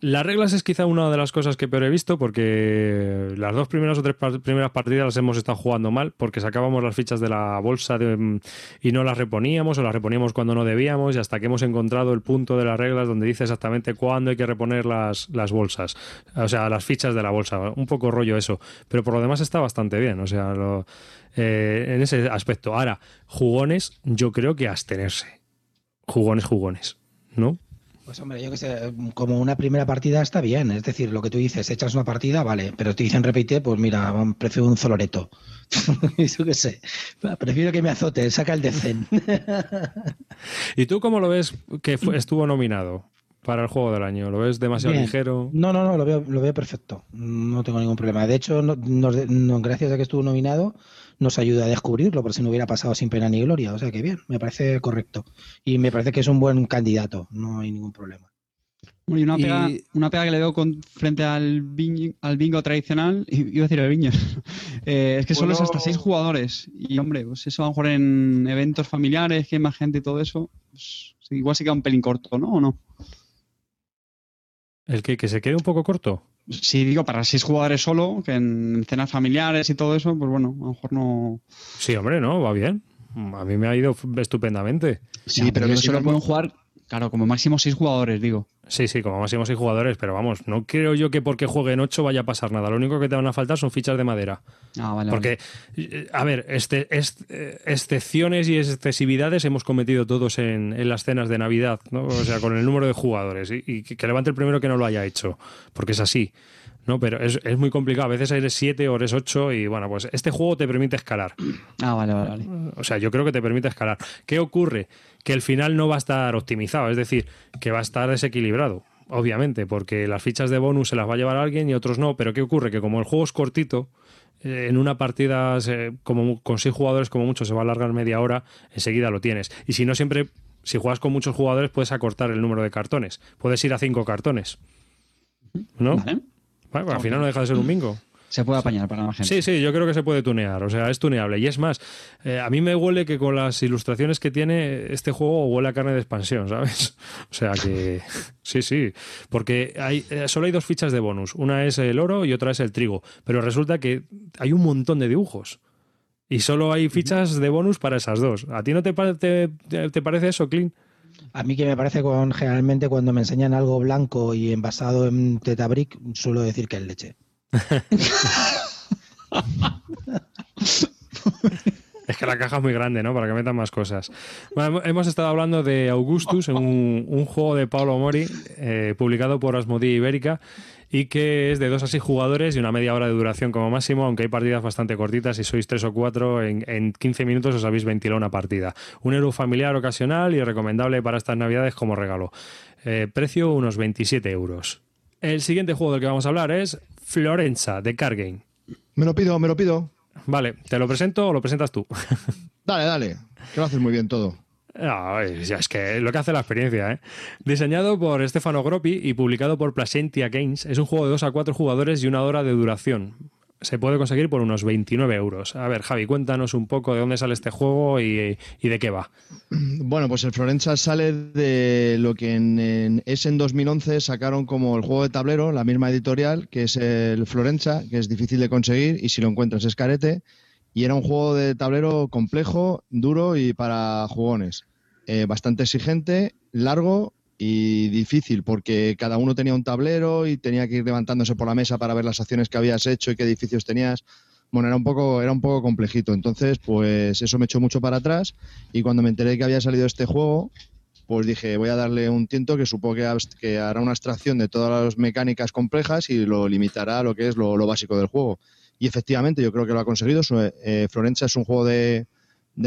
Speaker 1: Las reglas es quizá una de las cosas que peor he visto porque las dos primeras o tres primeras partidas las hemos estado jugando mal porque sacábamos las fichas de la bolsa y no las reponíamos o las reponíamos cuando no debíamos y hasta que hemos encontrado el punto de las reglas donde dice exactamente cuándo hay que reponer las, las bolsas, o sea, las fichas de la bolsa. Un poco rollo eso, pero por lo demás está bastante bien, o sea, eh, en ese aspecto. Ahora, jugones, yo creo que abstenerse. Jugones, jugones, ¿no?
Speaker 2: Pues hombre, yo que sé, como una primera partida está bien. Es decir, lo que tú dices, echas una partida, vale, pero te dicen repite, pues mira, prefiero un zoloreto. yo qué sé, prefiero que me azote, saca el decen.
Speaker 1: ¿Y tú cómo lo ves que estuvo nominado? para el juego del año? ¿Lo ves demasiado ligero?
Speaker 2: No, no, no, lo veo, lo veo perfecto. No tengo ningún problema. De hecho, gracias a que estuvo nominado, nos ayuda a descubrirlo, por si no hubiera pasado sin pena ni gloria. O sea que bien, me parece correcto. Y me parece que es un buen candidato, no hay ningún problema.
Speaker 3: Y una, pega, una pega que le veo con, frente al, al bingo tradicional, iba a decir el bingo, eh, es que solo es hasta seis jugadores. Y hombre, pues eso a lo mejor en eventos familiares, que hay más gente y todo eso, pues, igual se queda un pelín corto, ¿no? ¿O no?
Speaker 1: ¿El que, que se quede un poco corto?
Speaker 3: Si digo para seis jugadores solo, que en cenas familiares y todo eso, pues bueno, a lo mejor no.
Speaker 1: Sí, hombre, no, va bien. A mí me ha ido estupendamente.
Speaker 3: Sí, pero, no solo pueden jugar Claro, como máximo seis jugadores, digo.
Speaker 1: Sí, sí, como máximo seis jugadores, pero vamos, no creo yo que porque jueguen ocho vaya a pasar nada. Lo único que te van a faltar son fichas de madera.
Speaker 3: Ah, vale.
Speaker 1: Porque, eh, a ver, este, excepciones y excesividades hemos cometido todos en, las cenas de Navidad, ¿no? O sea, con el número de jugadores. Y, que levante el primero que no lo haya hecho, porque es así. ¿No? Pero es, muy complicado. A veces eres 7 o eres 8 y bueno, pues este juego te permite escalar.
Speaker 3: Ah, vale, vale,
Speaker 1: O sea, yo creo que te permite escalar. ¿Qué ocurre? Que el final no va a estar optimizado, es decir, que va a estar desequilibrado. Obviamente, porque las fichas de bonus se las va a llevar alguien y otros no. Pero ¿qué ocurre? Que como el juego es cortito, eh, en una partida como con seis jugadores como mucho se va a alargar media hora, enseguida lo tienes. Y si no siempre, si juegas con muchos jugadores puedes acortar el número de cartones. Puedes ir a cinco cartones. ¿No? Vale. Bueno, al final no deja de ser un bingo.
Speaker 3: Se puede apañar para la gente.
Speaker 1: Sí, sí, yo creo que se puede tunear, o sea, es tuneable. Y es más, eh, a mí me huele que con las ilustraciones que tiene este juego huele a carne de expansión, ¿sabes? O sea que sí, sí, porque hay, eh, solo hay dos fichas de bonus, una es el oro y otra es el trigo, pero resulta que hay un montón de dibujos. Y solo hay fichas de bonus para esas dos. ¿A ti no te, te, te parece eso, Clint?
Speaker 2: A mí que me parece con generalmente cuando me enseñan algo blanco y envasado en tetabric, suelo decir que es leche.
Speaker 1: Es que la caja es muy grande, ¿no? Para que metan más cosas. hemos estado hablando de Augustus, un, un juego de Paolo Mori, eh, publicado por Asmodee Ibérica, y que es de dos a seis jugadores y una media hora de duración como máximo, aunque hay partidas bastante cortitas. Si sois tres o cuatro, en, en 15 minutos os habéis ventilado una partida. Un héroe familiar ocasional y recomendable para estas navidades como regalo. Eh, precio unos 27 euros. El siguiente juego del que vamos a hablar es Florenza, de Card Game.
Speaker 4: Me lo pido, me lo pido.
Speaker 1: Vale, ¿te lo presento o lo presentas tú?
Speaker 4: dale, dale, que lo haces muy bien todo.
Speaker 1: No, es que lo que hace la experiencia, ¿eh? Diseñado por Stefano Groppi y publicado por Placentia Games, es un juego de 2 a 4 jugadores y una hora de duración. Se puede conseguir por unos 29 euros. A ver, Javi, cuéntanos un poco de dónde sale este juego y, de qué va.
Speaker 4: Bueno, pues el Florenza sale de lo que en, en, es en 2011 sacaron como el juego de tablero, la misma editorial, que es el Florenza, que es difícil de conseguir y si lo encuentras es carete y era un juego de tablero complejo, duro y para jugones. Eh, bastante exigente, largo y difícil porque cada uno tenía un tablero y tenía que ir levantándose por la mesa para ver las acciones que habías hecho y qué edificios tenías. Bueno, era un poco, era un poco complejito. Entonces, pues eso me echó mucho para atrás y cuando me enteré que había salido este juego, pues dije, voy a darle un tiento que supongo que, hará una abstracción de todas las mecánicas complejas y lo limitará a lo que es lo básico del juego. Y efectivamente, yo creo que lo ha conseguido. Eh, Florencia es un juego de,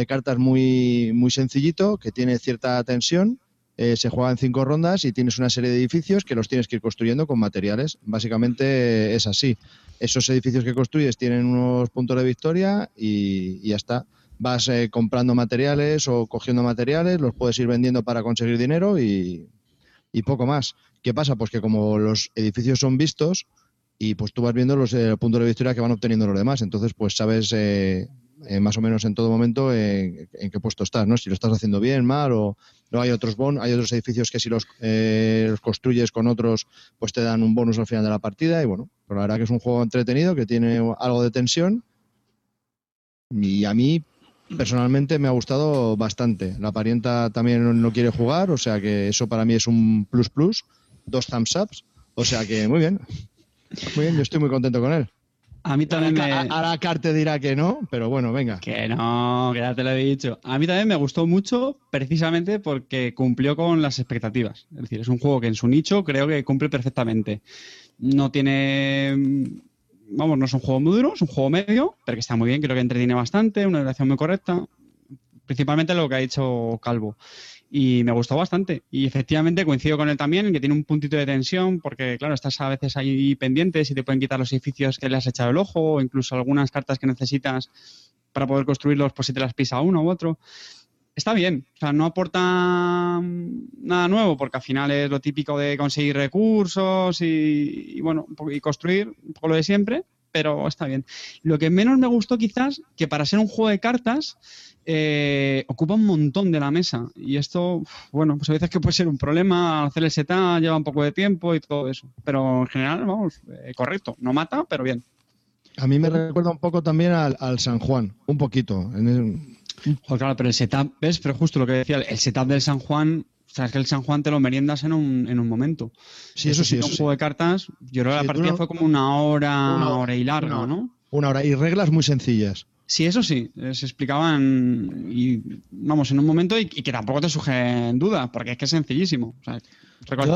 Speaker 4: cartas muy, muy sencillito, que tiene cierta tensión. Eh, se juega en cinco rondas y tienes una serie de edificios que los tienes que ir construyendo con materiales. Básicamente es así. Esos edificios que construyes tienen unos puntos de victoria y, ya está. Vas eh, comprando materiales o cogiendo materiales, los puedes ir vendiendo para conseguir dinero y, y poco más. ¿Qué pasa? Pues que como los edificios son vistos, y pues tú vas viendo los eh, puntos de victoria que van obteniendo los demás. Entonces, pues sabes, eh, eh, más o menos en todo momento en qué puesto estás, ¿no? Si lo estás haciendo bien, mal o no hay otros bon, hay otros edificios que si los, eh, los, construyes con otros, pues te dan un bonus al final de la partida y bueno, pero la verdad que es un juego entretenido que tiene algo de tensión y a mí personalmente me ha gustado bastante. La parienta también no quiere jugar, o sea que eso para mí es un plus plus, dos thumbs ups, o sea que muy bien. Muy bien, yo estoy muy contento con él.
Speaker 3: A mí también
Speaker 4: ahora, me... Ahora Carte dirá que no, pero bueno, venga.
Speaker 3: Que no, que ya te lo he dicho. A mí también me gustó mucho precisamente porque cumplió con las expectativas. Es decir, es un juego que en su nicho creo que cumple perfectamente. No tiene... Vamos, no es un juego muy duro, es un juego medio, pero que está muy bien, creo que entretiene bastante, una duración muy correcta. Principalmente lo que ha dicho Calvo y me gustó bastante. Y efectivamente coincido con él también que tiene un puntito de tensión, porque claro, estás a veces ahí pendientes y te pueden quitar los edificios que le has echado el ojo, o incluso algunas cartas que necesitas para poder construirlos, pues si te las pisa uno u otro. Está bien, o sea, no aporta nada nuevo, porque al final es lo típico de conseguir recursos y bueno, y construir un poco lo de siempre, pero está bien. Lo que menos me gustó quizás, que para ser un juego de cartas, eh, ocupa un montón de la mesa. Y esto, bueno, pues a veces que puede ser un problema, hacer el setup lleva un poco de tiempo y todo eso. Pero en general, vamos, eh, correcto. No mata, pero bien.
Speaker 4: A mí me recuerda un poco también al, San Juan, un poquito.
Speaker 3: claro, pero el setup, ¿ves? Pero justo lo que decía, el setup del San Juan sea, es que el San Juan te lo meriendas en un, en un momento.
Speaker 4: Sí, eso sí.
Speaker 3: un juego de cartas, yo creo que la partida fue como una hora, una, hora y larga, ¿no?
Speaker 4: Una hora y reglas muy sencillas.
Speaker 3: Sí, eso sí, eh, se explicaban y vamos en un momento y, que tampoco te sugen duda, porque es que es sencillísimo. O sea,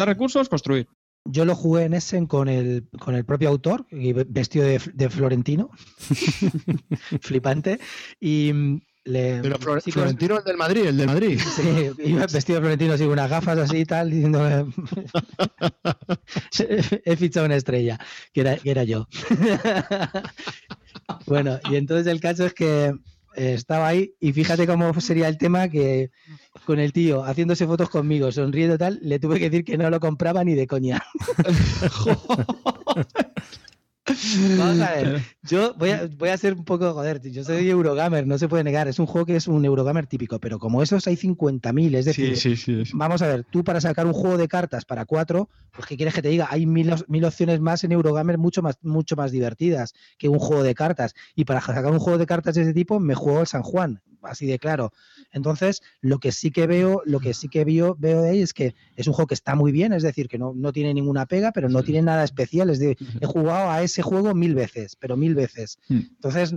Speaker 3: recursos, construir.
Speaker 2: Yo lo jugué en Essen con el, con el propio autor, vestido de, de Florentino, flipante, y,
Speaker 4: pero Florentino el del Madrid, el del Madrid.
Speaker 2: Sí, iba vestido de Florentino así, con unas gafas así y tal, diciendo he fichado una estrella, que era, que era yo. bueno, y entonces el caso es que eh, estaba ahí y fíjate cómo sería el tema que con el tío haciéndose fotos conmigo, sonriendo tal, le tuve que decir que no lo compraba ni de coña. Vamos a ver. Yo voy a, voy a ser un poco, joder, yo soy Eurogamer, no se puede negar. Es un juego que es un Eurogamer típico, pero como esos hay 50.000, es decir, vamos a ver, tú para sacar un juego de cartas para cuatro, pues ¿qué quieres que te diga? Hay mil, mil opciones más en Eurogamer mucho más, mucho más divertidas que un juego de cartas. Y para sacar un juego de cartas de ese tipo, me juego el San Juan, así de claro. Entonces, lo que sí que veo, lo que sí que veo, veo de ahí es que es un juego que está muy bien, es decir, que no, no tiene ninguna pega, pero no tiene nada especial. Es decir, he jugado a ese juego mil veces, pero mil veces. Hmm. Entonces,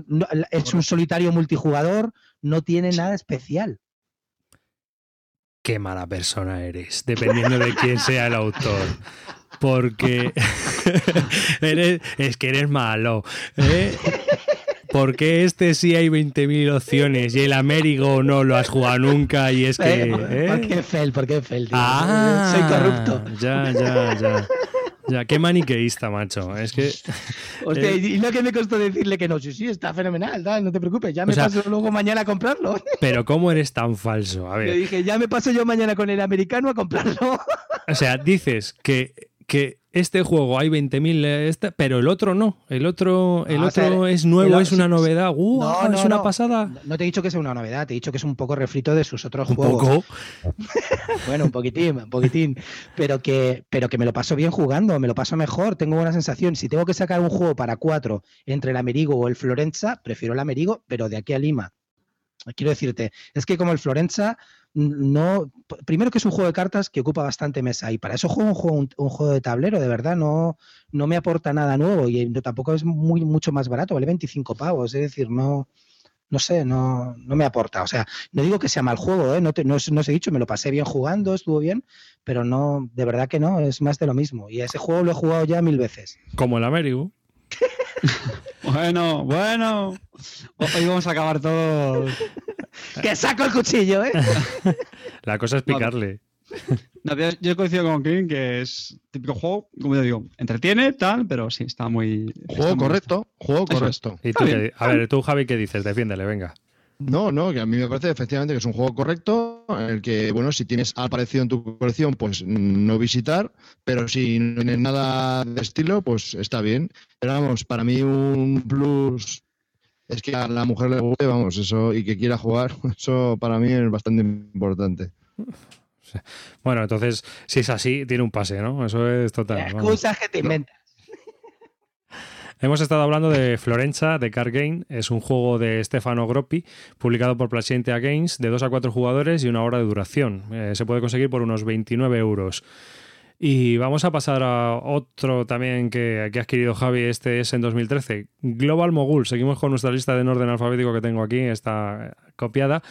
Speaker 2: es un solitario multijugador, no tiene nada especial.
Speaker 1: Qué mala persona eres, dependiendo de quién sea el autor. Porque eres, es que eres malo. ¿eh? Porque este sí hay 20.000 opciones y el Américo no lo has jugado nunca y es que...
Speaker 2: ¿Eh? ¿Por ¿eh? qué Fel? ¿Por qué Fel?
Speaker 1: Ah,
Speaker 2: Soy corrupto.
Speaker 1: Ya, ya, ya. Ya, qué maniqueísta, macho. Es que.
Speaker 2: Hostia, eh, y lo que me costó decirle que no, sí, sí, está fenomenal, no te preocupes, ya me paso luego mañana a comprarlo.
Speaker 1: Pero ¿cómo eres tan falso? A ver.
Speaker 2: Yo dije, ya me paso yo mañana con el americano a comprarlo.
Speaker 1: O sea, dices que, que este juego hay 20.000, este, pero el otro no. El otro, el otro es nuevo, es una novedad. Uh, no, es una pasada.
Speaker 2: No te he dicho que sea una novedad, te he dicho que es un poco refrito de sus otros
Speaker 1: ¿Un
Speaker 2: juegos.
Speaker 1: Poco?
Speaker 2: bueno, un poquitín, un poquitín. Pero que, pero que me lo paso bien jugando, me lo paso mejor, tengo buena sensación. Si tengo que sacar un juego para cuatro entre el Amerigo o el Florenza, prefiero el Amerigo, pero de aquí a Lima. Quiero decirte, es que como el Florenza no. Primero que es un juego de cartas que ocupa bastante mesa y para eso juego un juego, un, juego de tablero, de verdad, no, no me aporta nada nuevo y tampoco es muy mucho más barato, vale 25 pavos, es decir, no. No sé, no, no me aporta. O sea, no digo que sea mal juego, ¿eh? no, te, no, os he dicho, me lo pasé bien jugando, estuvo bien, pero no, de verdad que no, es más de lo mismo. Y ese juego lo he jugado ya mil veces.
Speaker 1: Como el Amerigo.
Speaker 3: bueno, bueno. Hoy vamos a acabar todo
Speaker 2: que saco el cuchillo, ¿eh?
Speaker 1: La cosa es picarle.
Speaker 3: yo coincido con Kim que es típico juego, como yo digo, entretiene, tal, pero sí, está muy.
Speaker 4: Juego correcto, juego correcto.
Speaker 1: a ver, tú, Javi, ¿qué dices? Defiéndele, venga.
Speaker 4: No, no, que a mí me parece efectivamente que es un juego correcto, en el que, bueno, si tienes aparecido en tu colección, pues no visitar, pero si no tienes nada de estilo, pues está bien. Pero vamos, para mí un plus es que a la mujer le guste, vamos, eso, y que quiera jugar, eso para mí es bastante importante.
Speaker 1: Bueno, entonces, si es así, tiene un pase, ¿no? Eso es total.
Speaker 2: Excusas que te inventas.
Speaker 1: Hemos estado hablando de Florencia, de Card Game. Es un juego de Stefano Groppi, publicado por Placentia Games, de 2 a 4 jugadores y una hora de duración. Eh, se puede conseguir por unos 29 euros. Y vamos a pasar a otro también que, que, ha adquirido Javi, este es en 2013, Global Mogul. Seguimos con nuestra lista de orden alfabético que tengo aquí, está copiada.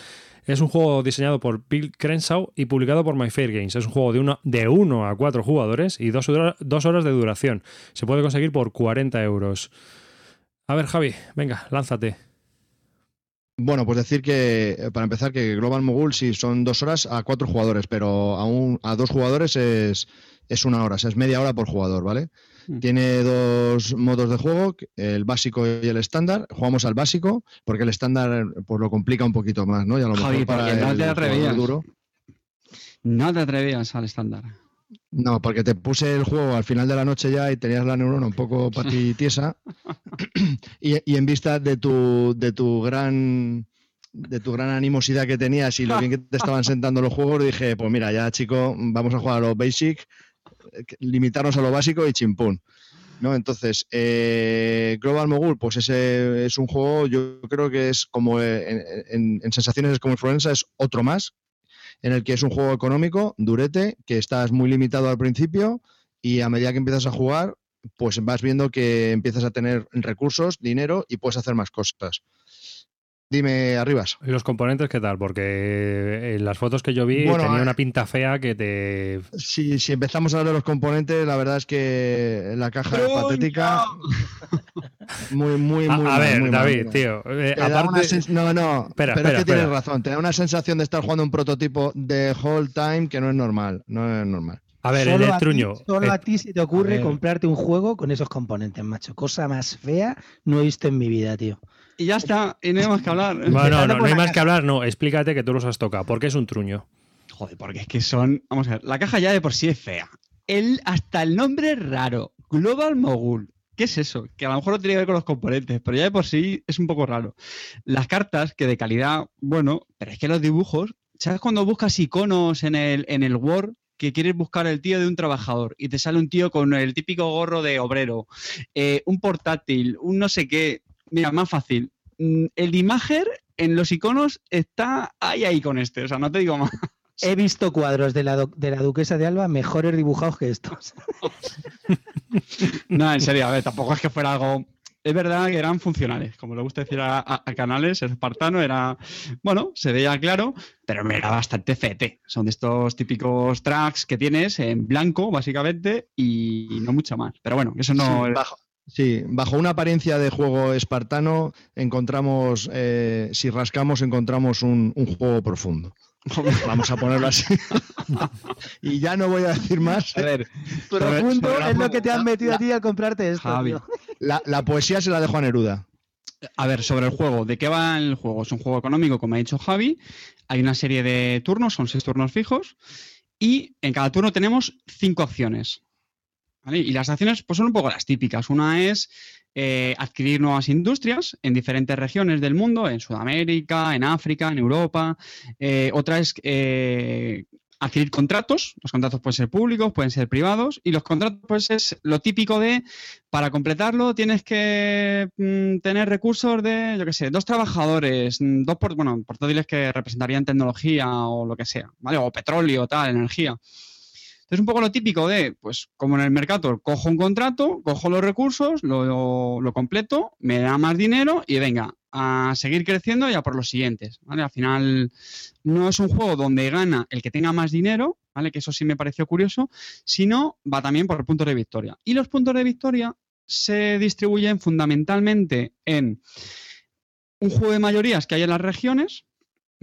Speaker 1: Es un juego diseñado por Bill Crenshaw y publicado por My Fair Games. Es un juego de 1 de uno a 4 jugadores y 2 dos, horas de duración. Se puede conseguir por 40 euros. A ver, Javi, venga, lánzate.
Speaker 4: Bueno, pues decir que, eh, para empezar, que Global Mogul sí son dos horas a cuatro jugadores, pero a, a dos jugadores es, es una hora, o sea, es media hora por jugador, ¿vale? Mm. Tiene dos modos de juego, el básico y el estándar. Jugamos al básico porque el estándar pues lo complica un poquito más, ¿no?
Speaker 3: Y a lo mejor para no te atrevías. Duro. No te atrevías al estándar.
Speaker 4: No, porque te puse el juego al final de la noche ya y tenías la neurona un poco patitiesa y, y en vista de tu, de tu gran de tu gran animosidad que tenías y lo bien que te estaban sentando los juegos, dije, pues mira, ya chico, vamos a jugar a los basic limitarnos a lo básico y chimpún. ¿no? Entonces, eh, Global Mogul, pues ese es un juego, yo creo que es como eh, en, sensaciones como influenza, es otro más, en el que es un juego económico, durete, que estás muy limitado al principio y a medida que empiezas a jugar, pues vas viendo que empiezas a tener recursos, dinero y puedes hacer más cosas. Dime, Arribas.
Speaker 1: ¿Y los componentes qué tal? Porque en las fotos que yo vi tenía eh, una pinta fea que te...
Speaker 4: Si, si empezamos a hablar de los componentes, la verdad es que la caja es patética. Muy, muy, muy.
Speaker 1: A, a ver, David, tío. Eh,
Speaker 4: no, no. pero es que tienes razón. Te da una sensación de estar jugando un prototipo de whole time que no es normal. No es normal.
Speaker 1: A ver, el truño.
Speaker 2: solo eh, a ti se te ocurre comprarte un juego con esos componentes, macho. Cosa más fea no he visto en mi vida, tío
Speaker 3: y ya está, y no hay más que hablar.
Speaker 1: Bueno, no, no, hay más que hablar, no, explícate que tú los has tocado. ¿Por qué es un truño?
Speaker 3: Joder, porque es que son. Vamos a ver, la caja ya de por sí es fea. El, hasta el nombre es raro. Global Mogul. ¿Qué es eso? Que a lo mejor no tiene que ver con los componentes, pero ya de por sí es un poco raro. Las cartas, que de calidad, bueno, pero es que los dibujos, ¿sabes cuando buscas iconos en el, en el Word? que quieres buscar el tío de un trabajador y te sale un tío con el típico gorro de obrero, eh, un portátil, un no sé qué, Mira, más fácil. Mm, el Imager en los iconos está ahí, ahí con este. O sea, no te digo más.
Speaker 2: He visto cuadros de la, de la duquesa de Alba mejores dibujados que estos.
Speaker 3: no, en serio, a ver, tampoco es que fuera algo. Es verdad que eran funcionales, como le gusta decir a, canales, el espartano era, bueno, se veía claro, pero me era bastante fete. Son de estos típicos tracks que tienes en blanco, básicamente, y no mucho más. Pero bueno, eso no...
Speaker 4: es... bajo, Sí, bajo una apariencia de juego espartano encontramos, eh, si rascamos, encontramos un, juego profundo. Vamos a ponerlo así. y ya no voy a decir más.
Speaker 2: A ver, profundo es lo que te han metido a ti al comprarte esto.
Speaker 4: La, poesía se la dejo a Neruda.
Speaker 3: A ver, sobre el juego, ¿de qué va el juego? Es un juego económico, como ha dicho Javi. Hay una serie de turnos, son seis turnos fijos. Y en cada turno tenemos cinco acciones. Y las acciones pues, son un poco las típicas. Una es eh, adquirir nuevas industrias en diferentes regiones del mundo, en Sudamérica, en África, en Europa. Eh, otra es eh, adquirir contratos. Los contratos pueden ser públicos, pueden ser privados. Y los contratos, pues, es lo típico de, para completarlo, tienes que mm, tener recursos de, yo qué sé, dos trabajadores, mm, dos bueno, portátiles que representarían tecnología o lo que sea, ¿vale? O petróleo, tal, energía. Es un poco lo típico de, pues como en el mercado, cojo un contrato, cojo los recursos, lo, completo, me da más dinero y venga, a seguir creciendo y a por los siguientes. Al final no es un juego donde gana el que tenga más dinero, ¿vale? que eso sí me pareció curioso, sino va también por puntos de victoria. Y los puntos de victoria se distribuyen fundamentalmente en un juego de mayorías que hay en las regiones,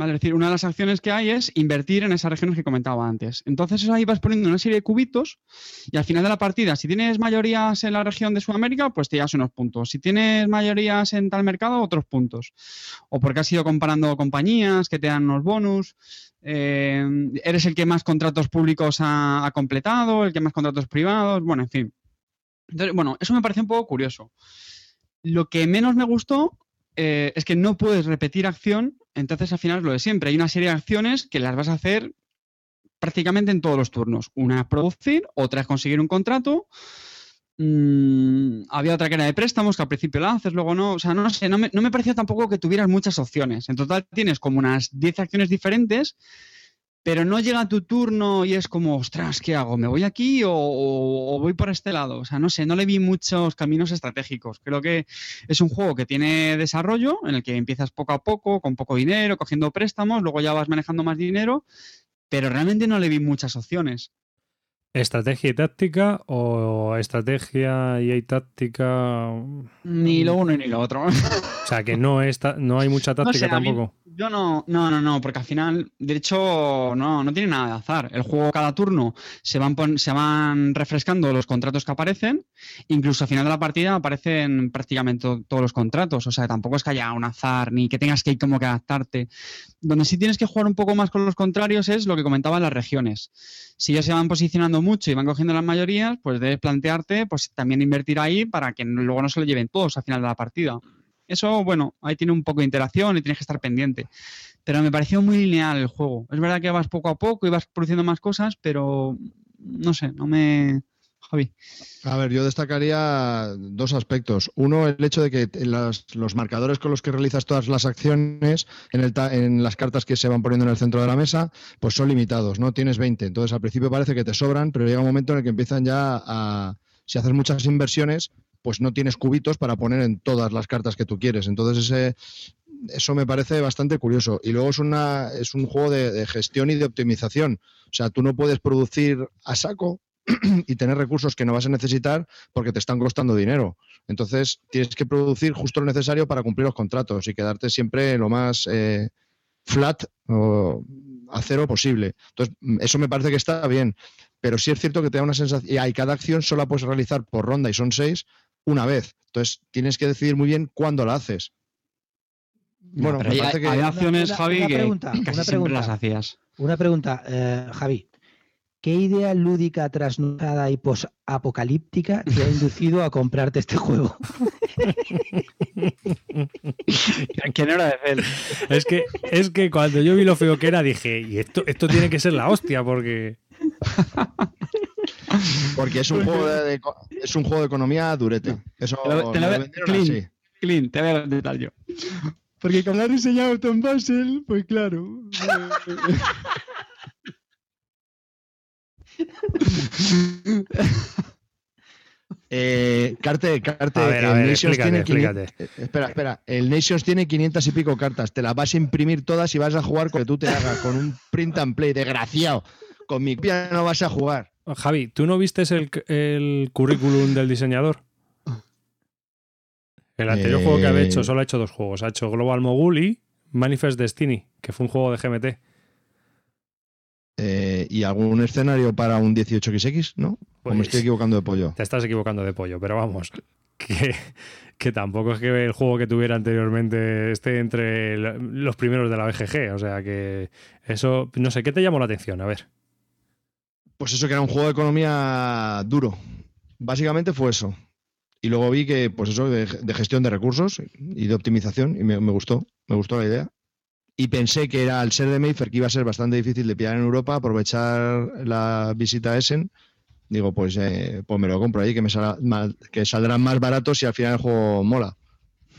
Speaker 3: es decir, una de las acciones que hay es invertir en esas regiones que comentaba antes. Entonces ahí vas poniendo una serie de cubitos y al final de la partida, si tienes mayorías en la región de Sudamérica, pues te llevas unos puntos. Si tienes mayorías en tal mercado, otros puntos. O porque has ido comparando compañías que te dan unos bonus. Eh, eres el que más contratos públicos ha, ha completado, el que más contratos privados, bueno, en fin. Entonces, bueno, eso me parece un poco curioso. Lo que menos me gustó eh, es que no puedes repetir acción, entonces al final es lo de siempre. Hay una serie de acciones que las vas a hacer prácticamente en todos los turnos. Una es producir, otra es conseguir un contrato. Mm, había otra que era de préstamos, que al principio la haces, luego no. O sea, no sé, no me, no me pareció tampoco que tuvieras muchas opciones. En total tienes como unas 10 acciones diferentes pero no llega tu turno y es como, ostras, ¿qué hago? ¿Me voy aquí o, voy por este lado? O sea, no sé, no le vi muchos caminos estratégicos. Creo que es un juego que tiene desarrollo, en el que empiezas poco a poco, con poco dinero, cogiendo préstamos, luego ya vas manejando más dinero, pero realmente no le vi muchas opciones.
Speaker 1: ¿Estrategia y táctica o estrategia y hay táctica?
Speaker 3: Ni lo uno ni lo otro.
Speaker 1: O sea, que no, no hay mucha táctica tampoco.
Speaker 3: Yo no, no, no, no, porque al final, de hecho, no, no tiene nada de azar. El juego cada turno se van, se van refrescando los contratos que aparecen, incluso al final de la partida aparecen prácticamente todos los contratos, o sea, tampoco es que haya un azar ni que tengas que ir como que adaptarte. Donde sí tienes que jugar un poco más con los contrarios es lo que comentaban las regiones. Si ellos se van posicionando mucho y van cogiendo las mayorías, pues debes plantearte pues también invertir ahí para que luego no se lo lleven todos al final de la partida. Eso, bueno, ahí tiene un poco de interacción y tienes que estar pendiente. Pero me pareció muy lineal el juego. Es verdad que vas poco a poco y vas produciendo más cosas, pero no sé, no me. Javi.
Speaker 4: A ver, yo destacaría dos aspectos. Uno, el hecho de que los marcadores con los que realizas todas las acciones en, el en, las cartas que se van poniendo en el centro de la mesa, pues son limitados, ¿no? Tienes 20. Entonces, al principio parece que te sobran, pero llega un momento en el que empiezan ya a... Si haces muchas inversiones, pues no tienes cubitos para poner en todas las cartas que tú quieres. Entonces ese, eso me parece bastante curioso. Y luego es, una, es un juego de, gestión y de optimización. O sea, tú no puedes producir a saco y tener recursos que no vas a necesitar porque te están costando dinero. Entonces tienes que producir justo lo necesario para cumplir los contratos y quedarte siempre lo más eh, flat o a cero posible. Entonces, eso me parece que está bien. Pero sí es cierto que te da una sensación. Y hay cada acción solo la puedes realizar por ronda y son seis una vez. Entonces, tienes que decidir muy bien cuándo la haces.
Speaker 3: Bueno, me parece que... hay acciones, Javi, pregunta, que casi siempre las hacías.
Speaker 2: Una pregunta, eh, Javi. ¿Qué idea lúdica, trasnochada y posapocalíptica te ha inducido a comprarte este juego?
Speaker 3: ¿Quién era de?
Speaker 1: Es que, es que cuando yo vi lo feo que era, dije, y esto, esto tiene que ser la hostia, porque.
Speaker 4: Porque es un juego de, es un juego de economía durete. Eso te lo, te lo,
Speaker 3: clean, clean, te voy a detallar yo. Porque como lo ha diseñado Tom Basel, pues claro.
Speaker 4: Eh, Carte, Carte,
Speaker 1: el Nations tiene
Speaker 4: espera, espera, el Nations tiene 500 y pico cartas, te las vas a imprimir todas y vas a jugar con que tú te hagas con un print and play, desgraciado. Con mi pia no vas a jugar.
Speaker 1: Javi, ¿tú no viste el, el currículum del diseñador? El anterior juego que ha hecho eh. solo ha hecho dos juegos. Ha hecho Global Mogul y Manifest Destiny, que fue un juego de GMT.
Speaker 4: Eh, y algún escenario para un 18XX, ¿no? ¿O me pues estoy equivocando de pollo?
Speaker 1: Te estás equivocando de pollo, pero vamos, que, que, tampoco es que el juego que tuviera anteriormente esté entre los primeros de la BGG. O sea que eso, no sé, ¿qué te llamó la atención? A ver.
Speaker 4: Pues eso que era un juego de economía duro. Básicamente fue eso. Y luego vi que, pues eso, de, gestión de recursos y de optimización, y me, gustó, me gustó la idea. Y pensé que era al ser de Mayfair que iba a ser bastante difícil de pillar en Europa, aprovechar la visita a Essen. Digo, pues, eh, pues me lo compro ahí, que me que saldrán más baratos y al final el juego mola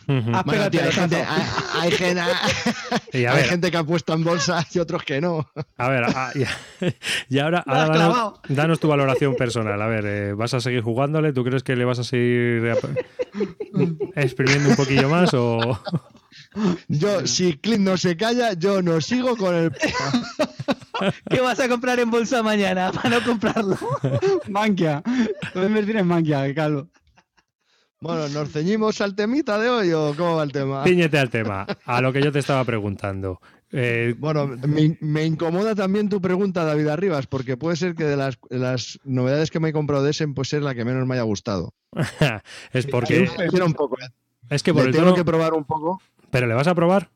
Speaker 4: hay, gente, que ha puesto en bolsa y otros que no.
Speaker 1: A ver, y, ahora, danos, tu valoración personal. A ver, eh, ¿vas a seguir jugándole? ¿Tú crees que le vas a seguir exprimiendo un poquillo más o...?
Speaker 4: Yo, si Clint no se calla, yo no sigo con el...
Speaker 2: ¿Qué vas a comprar en bolsa mañana para no comprarlo?
Speaker 3: Manquia. Puedes invertir en Manquia, Calvo.
Speaker 4: Bueno, ¿nos ceñimos al temita de hoy o cómo va el tema?
Speaker 1: Ciñete al tema, a lo que yo te estaba preguntando.
Speaker 4: Eh, bueno, me, incomoda también tu pregunta, David Arribas, porque puede ser que de las, novedades que me he comprado de Essen, pues ser la que menos me haya gustado.
Speaker 1: es porque...
Speaker 4: un poco, ¿eh?
Speaker 1: Es que por
Speaker 4: el tengo que probar un poco.
Speaker 1: ¿Pero le vas a probar?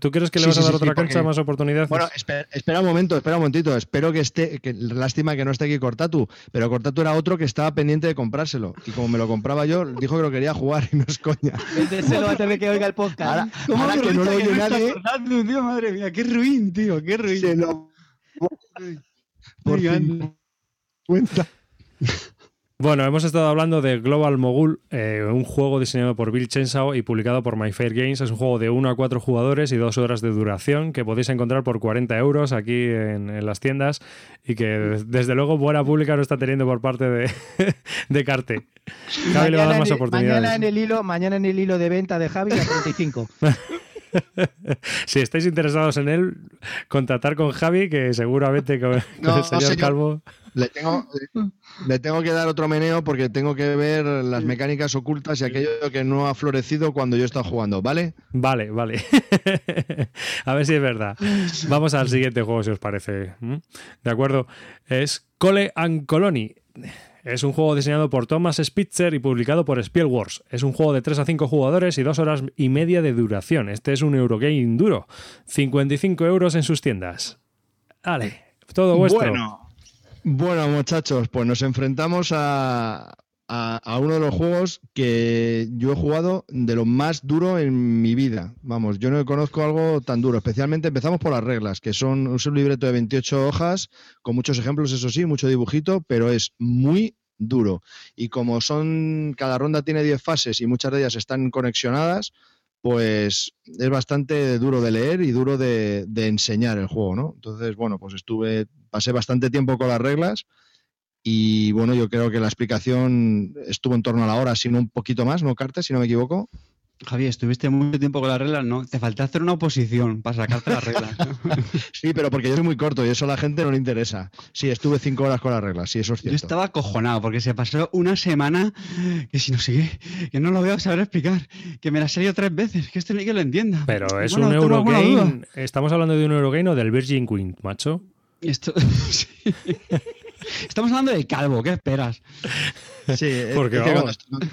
Speaker 1: ¿Tú quieres que le vas a dar otra cancha, más oportunidades?
Speaker 4: Bueno, espera, un momento, espera un momentito. Espero que esté. Que, lástima que no esté aquí Cortatu, pero Cortatu era otro que estaba pendiente de comprárselo. Y como me lo compraba yo, dijo que lo quería jugar y no es coña.
Speaker 5: Véndeselo antes de que oiga el podcast.
Speaker 4: Ahora, que no lo oye nadie.
Speaker 3: tío, madre mía, qué ruin, tío, qué ruin. Se lo...
Speaker 4: Por fin. Cuenta.
Speaker 1: Bueno, hemos estado hablando de Global Mogul, eh, un juego diseñado por Bill Chenshaw y publicado por My Fair Games. Es un juego de 1 a 4 jugadores y 2 horas de duración que podéis encontrar por 40 euros aquí en, las tiendas y que desde luego buena pública no está teniendo por parte de, de Carte. Javi le va a dar más oportunidades.
Speaker 2: Mañana en, el hilo, mañana en el hilo de venta de Javi a 35.
Speaker 1: si estáis interesados en él, contactar con Javi, que seguramente con, el señor Calvo.
Speaker 4: Le tengo, le tengo que dar otro meneo porque tengo que ver las mecánicas ocultas y aquello que no ha florecido cuando yo he estado jugando, ¿vale?
Speaker 1: Vale, vale. A ver si es verdad. Vamos al siguiente juego, si os parece. ¿De acuerdo? Es Cole and Colony. Es un juego diseñado por Thomas Spitzer y publicado por Spielworks. Es un juego de 3 a 5 jugadores y 2 horas y media de duración. Este es un Eurogame duro. 55 euros en sus tiendas. Vale, todo vuestro.
Speaker 4: Bueno. Bueno, muchachos, pues nos enfrentamos a, uno de los juegos que yo he jugado de lo más duro en mi vida. Vamos, yo no conozco algo tan duro. Especialmente empezamos por las reglas, que son un libreto de 28 hojas, con muchos ejemplos, eso sí, mucho dibujito, pero es muy duro. Y como son, cada ronda tiene 10 fases y muchas de ellas están conexionadas, pues es bastante duro de leer y duro de, enseñar el juego, ¿no? Entonces, bueno, pues estuve, pasé bastante tiempo con las reglas y bueno, yo creo que la explicación estuvo en torno a la hora, sino un poquito más, ¿no, Cartes, si no me equivoco?
Speaker 3: Javi, estuviste mucho tiempo con las reglas, ¿no? Te falta hacer una oposición para sacarte las reglas.
Speaker 4: sí, pero porque yo soy muy corto y eso a la gente no le interesa. Sí, estuve cinco horas con las reglas, sí, eso es cierto.
Speaker 3: Yo estaba acojonado porque se pasó una semana que si no sé que no lo voy a saber explicar, que me la he salido tres veces, que este ni que lo entienda.
Speaker 1: Pero es un Eurogame. ¿Estamos hablando de un Eurogame o del Virgin Queen, macho?
Speaker 3: Esto. Estamos hablando del calvo, ¿qué esperas?
Speaker 4: Sí, Porque,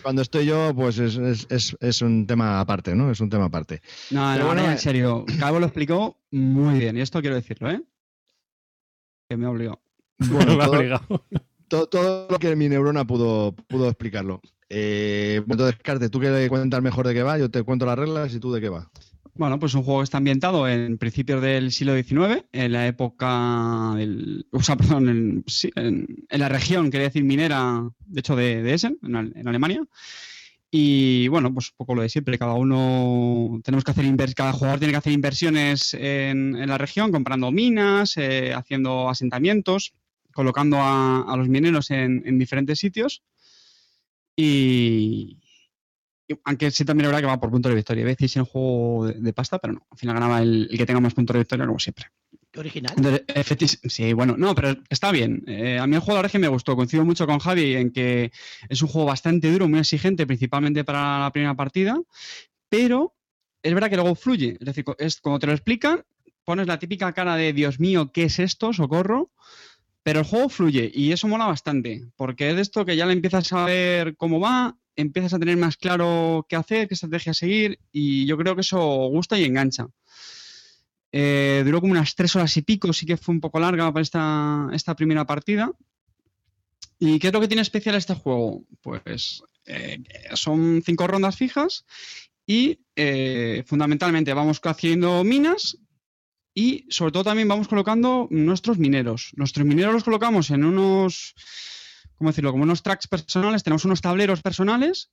Speaker 4: cuando, estoy yo, pues es, un tema aparte, ¿no? Es un tema aparte.
Speaker 3: No, no, en serio. Calvo lo explicó muy bien, y esto quiero decirlo, ¿eh? Que me ha obligado.
Speaker 4: Bueno, todo, todo, lo que mi neurona pudo, pudo explicarlo. Eh, entonces, Carte, tú que cuentas mejor de qué va, yo te cuento las reglas y tú de qué va.
Speaker 3: Bueno, pues un juego que está ambientado en principios del siglo XIX, en la época del. O sea, perdón, en, la región, quería decir minera, de hecho, de, Essen, en, Alemania. Y bueno, pues un poco lo de siempre, cada uno tenemos que hacer cada jugador tiene que hacer inversiones en, la región, comprando minas, eh, haciendo asentamientos, colocando a, los mineros en diferentes sitios. Y, aunque sí también es verdad que va por puntos de victoria. A veces en el juego de, pasta, pero no. Al final ganaba el, que tenga más puntos de victoria, como siempre.
Speaker 2: Qué original.
Speaker 3: sí, bueno, no, pero está bien. Eh, a mí el juego de que me gustó. Coincido mucho con Javi en que es un juego bastante duro, muy exigente, principalmente para la primera partida, pero es verdad que luego fluye. Es decir, es, como te lo explican, pones la típica cara de Dios mío, ¿qué es esto? Socorro. Pero el juego fluye y eso mola bastante, porque es de esto que ya le empiezas a ver cómo va, empiezas a tener más claro qué hacer, qué estrategia seguir y yo creo que eso gusta y engancha. Eh, duró como unas tres horas y pico, sí que fue un poco larga para esta, esta primera partida. ¿Y qué es lo que tiene especial este juego? Pues eh, son cinco rondas fijas y eh, fundamentalmente vamos haciendo minas y sobre todo también vamos colocando nuestros mineros. Nuestros mineros los colocamos en unos ¿cómo decirlo? Como unos tracks personales, tenemos unos tableros personales,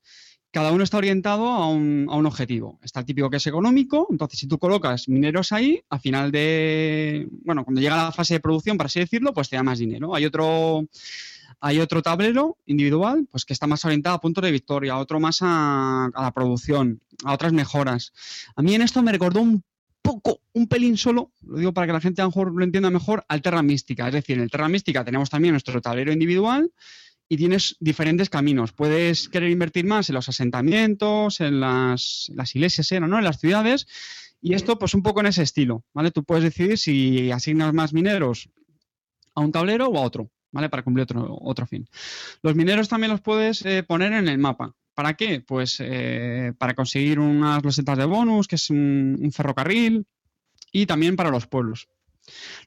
Speaker 3: cada uno está orientado a un, objetivo. Está el típico que es económico, entonces si tú colocas mineros ahí, al final de, bueno, cuando llega la fase de producción, por así decirlo, pues te da más dinero. Hay otro, hay otro tablero individual, pues que está más orientado a puntos de victoria, otro más a, a la producción, a otras mejoras. A mí en esto me recordó un poco, un pelín solo, lo digo para que la gente a lo mejor lo entienda mejor, al Terra Mística. Es decir, en el Terra Mística tenemos también nuestro tablero individual y tienes diferentes caminos. Puedes querer invertir más en los asentamientos, en las, iglesias, ¿no? en las ciudades. Y esto, pues un poco en ese estilo, ¿vale? Tú puedes decidir si asignas más mineros a un tablero o a otro, ¿vale? Para cumplir otro, otro fin. Los mineros también los puedes eh, poner en el mapa ¿Para qué? Pues eh, para conseguir unas losetas de bonus, que es un, ferrocarril, y también para los pueblos.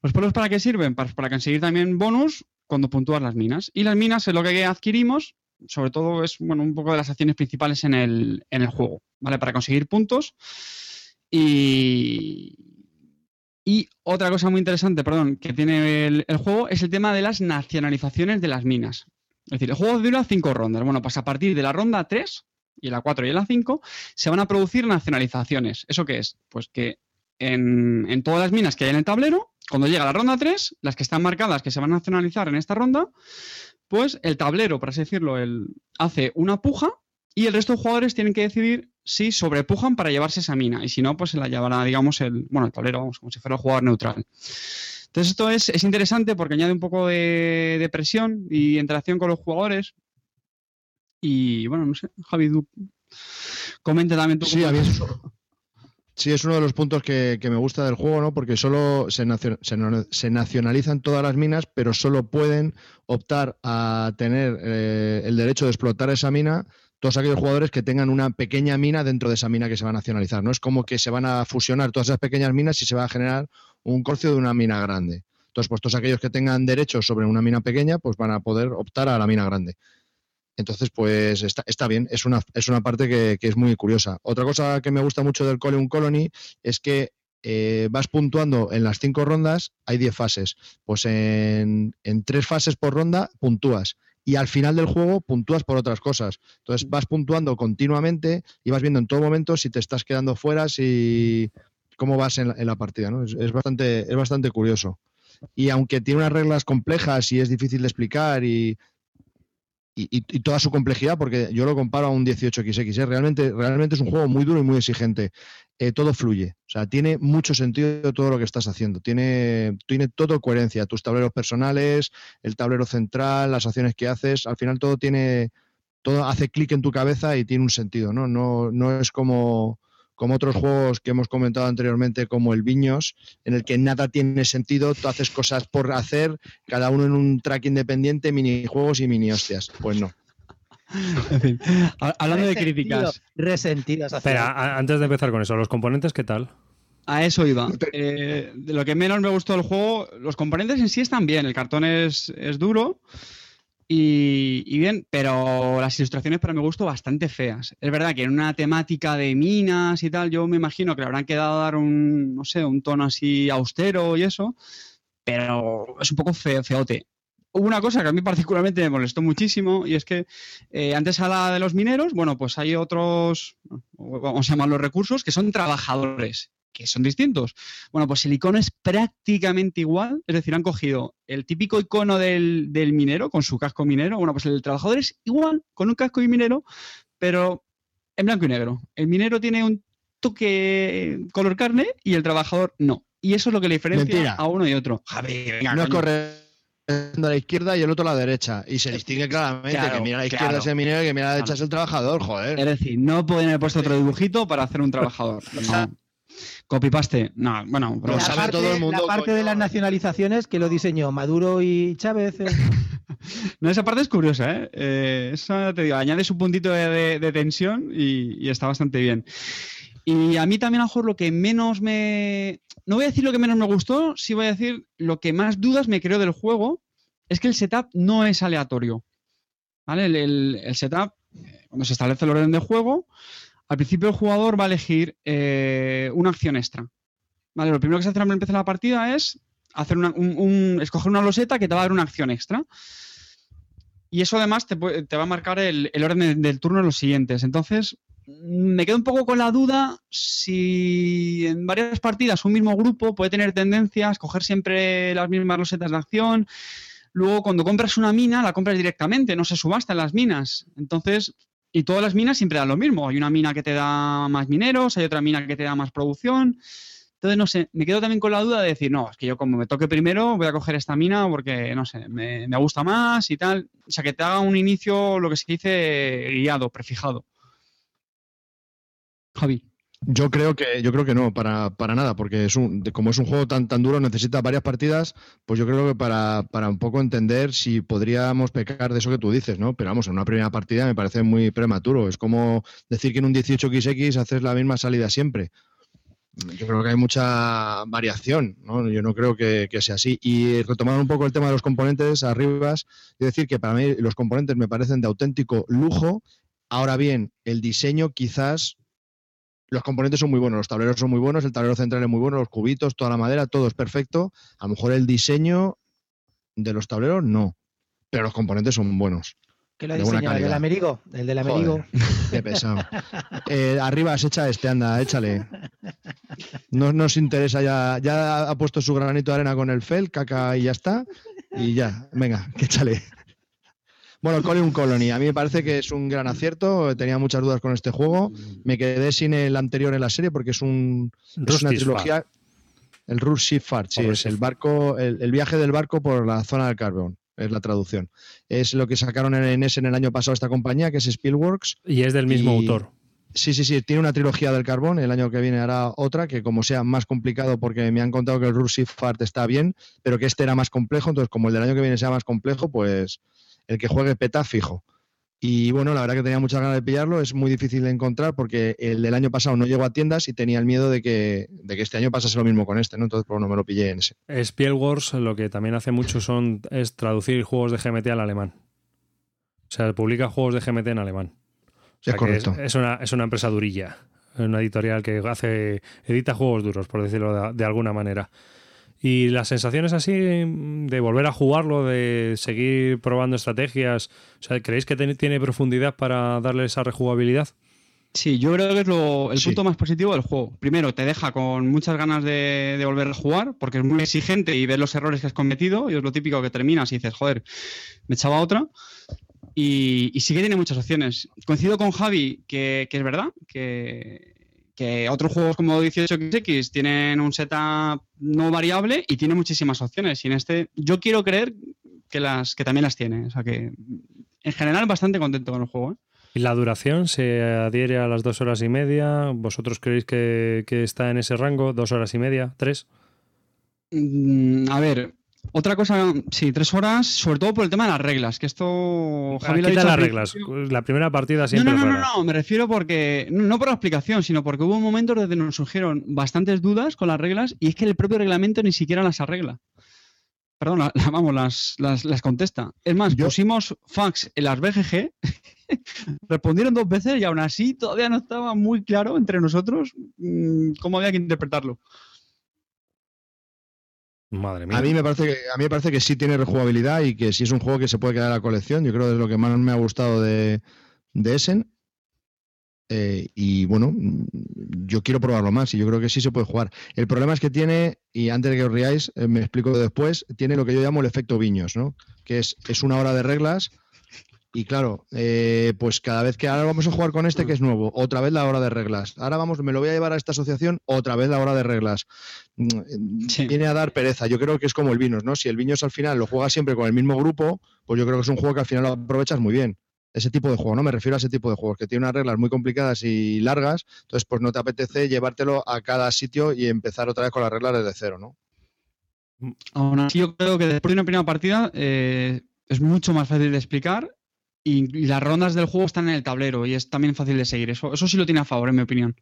Speaker 3: ¿Los pueblos para qué sirven? Para, para, conseguir también bonus cuando puntúas las minas. Y las minas es lo que adquirimos, sobre todo es bueno, un poco de las acciones principales en el, en el juego, ¿vale? Para conseguir puntos. Y, y otra cosa muy interesante, perdón, que tiene el, juego es el tema de las nacionalizaciones de las minas. Es decir, el juego dura cinco rondas. Bueno, pues a partir de la ronda 3 y la 4 y la 5 se van a producir nacionalizaciones. ¿Eso qué es? Pues que en, todas las minas que hay en el tablero, cuando llega la ronda 3, las que están marcadas que se van a nacionalizar en esta ronda, pues el tablero, por así decirlo, el, hace una puja y el resto de jugadores tienen que decidir si sobrepujan para llevarse esa mina. Y si no, pues se la llevará, digamos, el, bueno, el tablero, vamos, como si fuera el jugador neutral. Entonces esto es, interesante porque añade un poco de, presión y interacción con los jugadores. Y bueno, no sé, Javi, tú comenta también tú.
Speaker 4: Sí, es, sí, es uno de los puntos que, me gusta del juego, ¿no? Porque solo se, se, nacionalizan todas las minas, pero solo pueden optar a tener eh, el derecho de explotar esa mina todos aquellos jugadores que tengan una pequeña mina dentro de esa mina que se va a nacionalizar. No es como que se van a fusionar todas esas pequeñas minas y se va a generar un corcio de una mina grande. Entonces, pues todos aquellos que tengan derechos sobre una mina pequeña, pues van a poder optar a la mina grande. Entonces, pues está, bien, es una, es una parte que, es muy curiosa. Otra cosa que me gusta mucho del Colony Colony es que eh, vas puntuando en las cinco rondas, hay diez fases. Pues en, en, tres fases por ronda puntúas y al final del juego puntúas por otras cosas. Entonces vas puntuando continuamente y vas viendo en todo momento si te estás quedando fuera, si cómo vas en la, partida. ¿no? Es, bastante, es bastante curioso. Y aunque tiene unas reglas complejas y es difícil de explicar y y, toda su complejidad, porque yo lo comparo a un 18XX. ¿eh? Realmente, realmente es un juego muy duro y muy exigente. Eh, todo fluye. O sea, tiene mucho sentido todo lo que estás haciendo. Tiene, tiene todo coherencia. Tus tableros personales, el tablero central, las acciones que haces. Al final todo tiene. Todo hace clic en tu cabeza y tiene un sentido, ¿no? No, no es como como otros juegos que hemos comentado anteriormente, como el Viños, en el que nada tiene sentido, tú haces cosas por hacer, cada uno en un track independiente, minijuegos y mini hostias. Pues no.
Speaker 3: hablando de críticas.
Speaker 2: Resentidas.
Speaker 1: Espera, antes de empezar con eso, ¿los componentes qué tal?
Speaker 3: A eso iba. Eh, de lo que menos me gustó del juego, los componentes en sí están bien. El cartón es, es duro. Y, bien, pero las ilustraciones para mi gusto bastante feas. Es verdad que en una temática de minas y tal, yo me imagino que le habrán quedado dar un, no sé, un tono así austero y eso, pero es un poco feo, feote. Hubo una cosa que a mí particularmente me molestó muchísimo y es que eh, antes a la de los mineros, bueno, pues hay otros, vamos a llamar los recursos, que son trabajadores que son distintos. Bueno, pues el icono es prácticamente igual, es decir, han cogido el típico icono del, minero con su casco minero, bueno, pues el trabajador es igual, con un casco y minero, pero en blanco y negro. El minero tiene un toque color carne y el trabajador no. Y eso es lo que le diferencia a uno y otro.
Speaker 4: Javier, no es correcto a la izquierda y el otro a la derecha. Y se distingue claramente que mira a la izquierda es el minero y que mira a la derecha es el trabajador, joder.
Speaker 3: Es decir, no pueden haber puesto otro dibujito para hacer un trabajador. No. Copy-paste, no, bueno,
Speaker 2: pero sabe todo el mundo. La parte de las nacionalizaciones que lo diseñó Maduro y Chávez. Eh.
Speaker 3: no, esa parte es curiosa, ¿eh? eh esa, te digo, añade su puntito de, tensión y, está bastante bien. Y a mí también, a lo mejor, lo que menos me. No voy a decir lo que menos me gustó, sí voy a decir lo que más dudas me creo del juego es que el setup no es aleatorio. ¿Vale? El, el setup, eh, cuando se establece el orden de juego, al principio el jugador va a elegir eh, una acción extra. Vale, lo primero que se hace al empezar la partida es hacer un, escoger una loseta que te va a dar una acción extra. Y eso además te, va a marcar el, orden del turno en los siguientes. Entonces, me quedo un poco con la duda si en varias partidas un mismo grupo puede tener tendencia a escoger siempre las mismas losetas de acción. Luego, cuando compras una mina, la compras directamente, no se subasta en las minas. Entonces, y todas las minas siempre dan lo mismo. Hay una mina que te da más mineros, hay otra mina que te da más producción. Entonces, no sé, me quedo también con la duda de decir, no, es que yo como me toque primero voy a coger esta mina porque, no sé, me, gusta más y tal. O sea, que te haga un inicio, lo que se dice, guiado, prefijado. Javi.
Speaker 4: Yo creo que, yo creo que no, para, para nada, porque es un, como es un juego tan, tan duro, necesita varias partidas, pues yo creo que para, para un poco entender si podríamos pecar de eso que tú dices, ¿no? Pero vamos, en una primera partida me parece muy prematuro. Es como decir que en un 18XX haces la misma salida siempre. Yo creo que hay mucha variación, ¿no? Yo no creo que, que sea así. Y retomando un poco el tema de los componentes, arriba, es decir que para mí los componentes me parecen de auténtico lujo. Ahora bien, el diseño quizás los componentes son muy buenos, los tableros son muy buenos, el tablero central es muy bueno, los cubitos, toda la madera, todo es perfecto. A lo mejor el diseño de los tableros no, pero los componentes son buenos.
Speaker 2: ¿Qué lo diseñado? ¿El del. Amerigo? ¿El del Amerigo?
Speaker 4: Joder, qué pesado. Eh, arriba has echa este, anda, échale. No nos interesa ya, ya ha puesto su granito de arena con el fel, caca y ya está. Y ya, venga, que échale. Bueno, Colin Colony, a mí me parece que es un gran acierto. Tenía muchas dudas con este juego. Me quedé sin el anterior en la serie porque es un es una trilogía. El Rush Ship Fart, sí, es el barco, el, el viaje del barco por la zona del carbón, es la traducción. Es lo que sacaron en NES en el año pasado esta compañía, que es Spielworks.
Speaker 1: Y es del mismo
Speaker 4: Y-
Speaker 1: autor.
Speaker 4: Sí, sí, sí, tiene una trilogía del carbón, el año que viene hará otra, que como sea más complicado, porque me han contado que el Rush Ship Fart está bien, pero que este era más complejo, entonces como el del año que viene sea más complejo, pues el que juegue peta fijo. Y bueno, la verdad que tenía muchas ganas de pillarlo, es muy difícil de encontrar porque el del año pasado no llegó a tiendas y tenía el miedo de que, de que este año pasase lo mismo con este, ¿no? Entonces, pues no me lo pillé en ese.
Speaker 1: Spielworks lo que también hace mucho son, es traducir juegos de GMT al alemán. O sea, publica juegos de GMT en alemán. O sea,
Speaker 4: Es correcto.
Speaker 1: Es, una, es una empresa durilla. Una editorial que hace edita juegos duros, por decirlo de, de alguna manera. Y las sensaciones así de volver a jugarlo, de seguir probando estrategias, o sea, ¿creéis que tiene profundidad para darle esa rejugabilidad?
Speaker 3: Sí, yo creo que es lo- el
Speaker 4: Sí.
Speaker 3: punto más positivo del juego. Primero, te deja con muchas ganas de, de volver a jugar, porque es muy exigente y ves los errores que has cometido, y es lo típico que terminas y dices, joder, me echaba otra. Y, y sí que tiene muchas opciones. Coincido con Javi que, que es verdad, que, que otros juegos como 18XX tienen un setup no variable y tiene muchísimas opciones. Y en este, yo quiero creer que, las, que también las tiene. O sea que, en general, bastante contento con el juego. ¿eh?
Speaker 1: ¿Y la duración se adhiere a las dos horas y media? ¿Vosotros creéis que, que está en ese rango? ¿Dos horas y media? ¿Tres?
Speaker 3: Mm, a ver, otra cosa, sí, tres horas, sobre todo por el tema de las reglas, que esto Javi lo ha
Speaker 1: Quita
Speaker 3: dicho
Speaker 1: las reglas. La primera partida
Speaker 3: No,
Speaker 1: siempre
Speaker 3: no, no, no,
Speaker 1: rara.
Speaker 3: no, me refiero porque, no no por la explicación, sino porque hubo momentos donde nos surgieron bastantes dudas con las reglas y es que el propio reglamento ni siquiera las arregla. Perdón, la- la- vamos, las, las, las contesta. Es más,
Speaker 4: Yo-
Speaker 3: pusimos fax en las BGG, respondieron dos veces y aún así todavía no estaba muy claro entre nosotros mm, cómo había que interpretarlo.
Speaker 1: Madre mía.
Speaker 4: A mí me parece que a mí me parece que sí tiene rejugabilidad y que sí es un juego que se puede quedar a la colección. Yo creo que es lo que más me ha gustado de, de Essen. Eh, y bueno, yo quiero probarlo más y yo creo que sí se puede jugar. El problema es que tiene, y antes de que os riáis, eh, me explico después, tiene lo que yo llamo el efecto viños, ¿no? Que es, es una hora de reglas y claro, eh, pues cada vez que ahora vamos a jugar con este que es nuevo, otra vez la hora de reglas. Ahora vamos, me lo voy a llevar a esta asociación, otra vez la hora de reglas. Mm,
Speaker 3: Sí.
Speaker 4: Viene a dar pereza. Yo creo que es como el Vinos, ¿no? Si el Vinos al final lo juegas siempre con el mismo grupo, pues yo creo que es un juego que al final lo aprovechas muy bien. Ese tipo de juego, ¿no? Me refiero a ese tipo de juegos que tiene unas reglas muy complicadas y largas, entonces pues no te apetece llevártelo a cada sitio y empezar otra vez con las reglas desde cero, ¿no?
Speaker 3: Aún así, yo creo que después de una primera partida eh, es mucho más fácil de explicar y, las rondas del juego están en el tablero y es también fácil de seguir. Eso, eso sí lo tiene a favor, en mi opinión.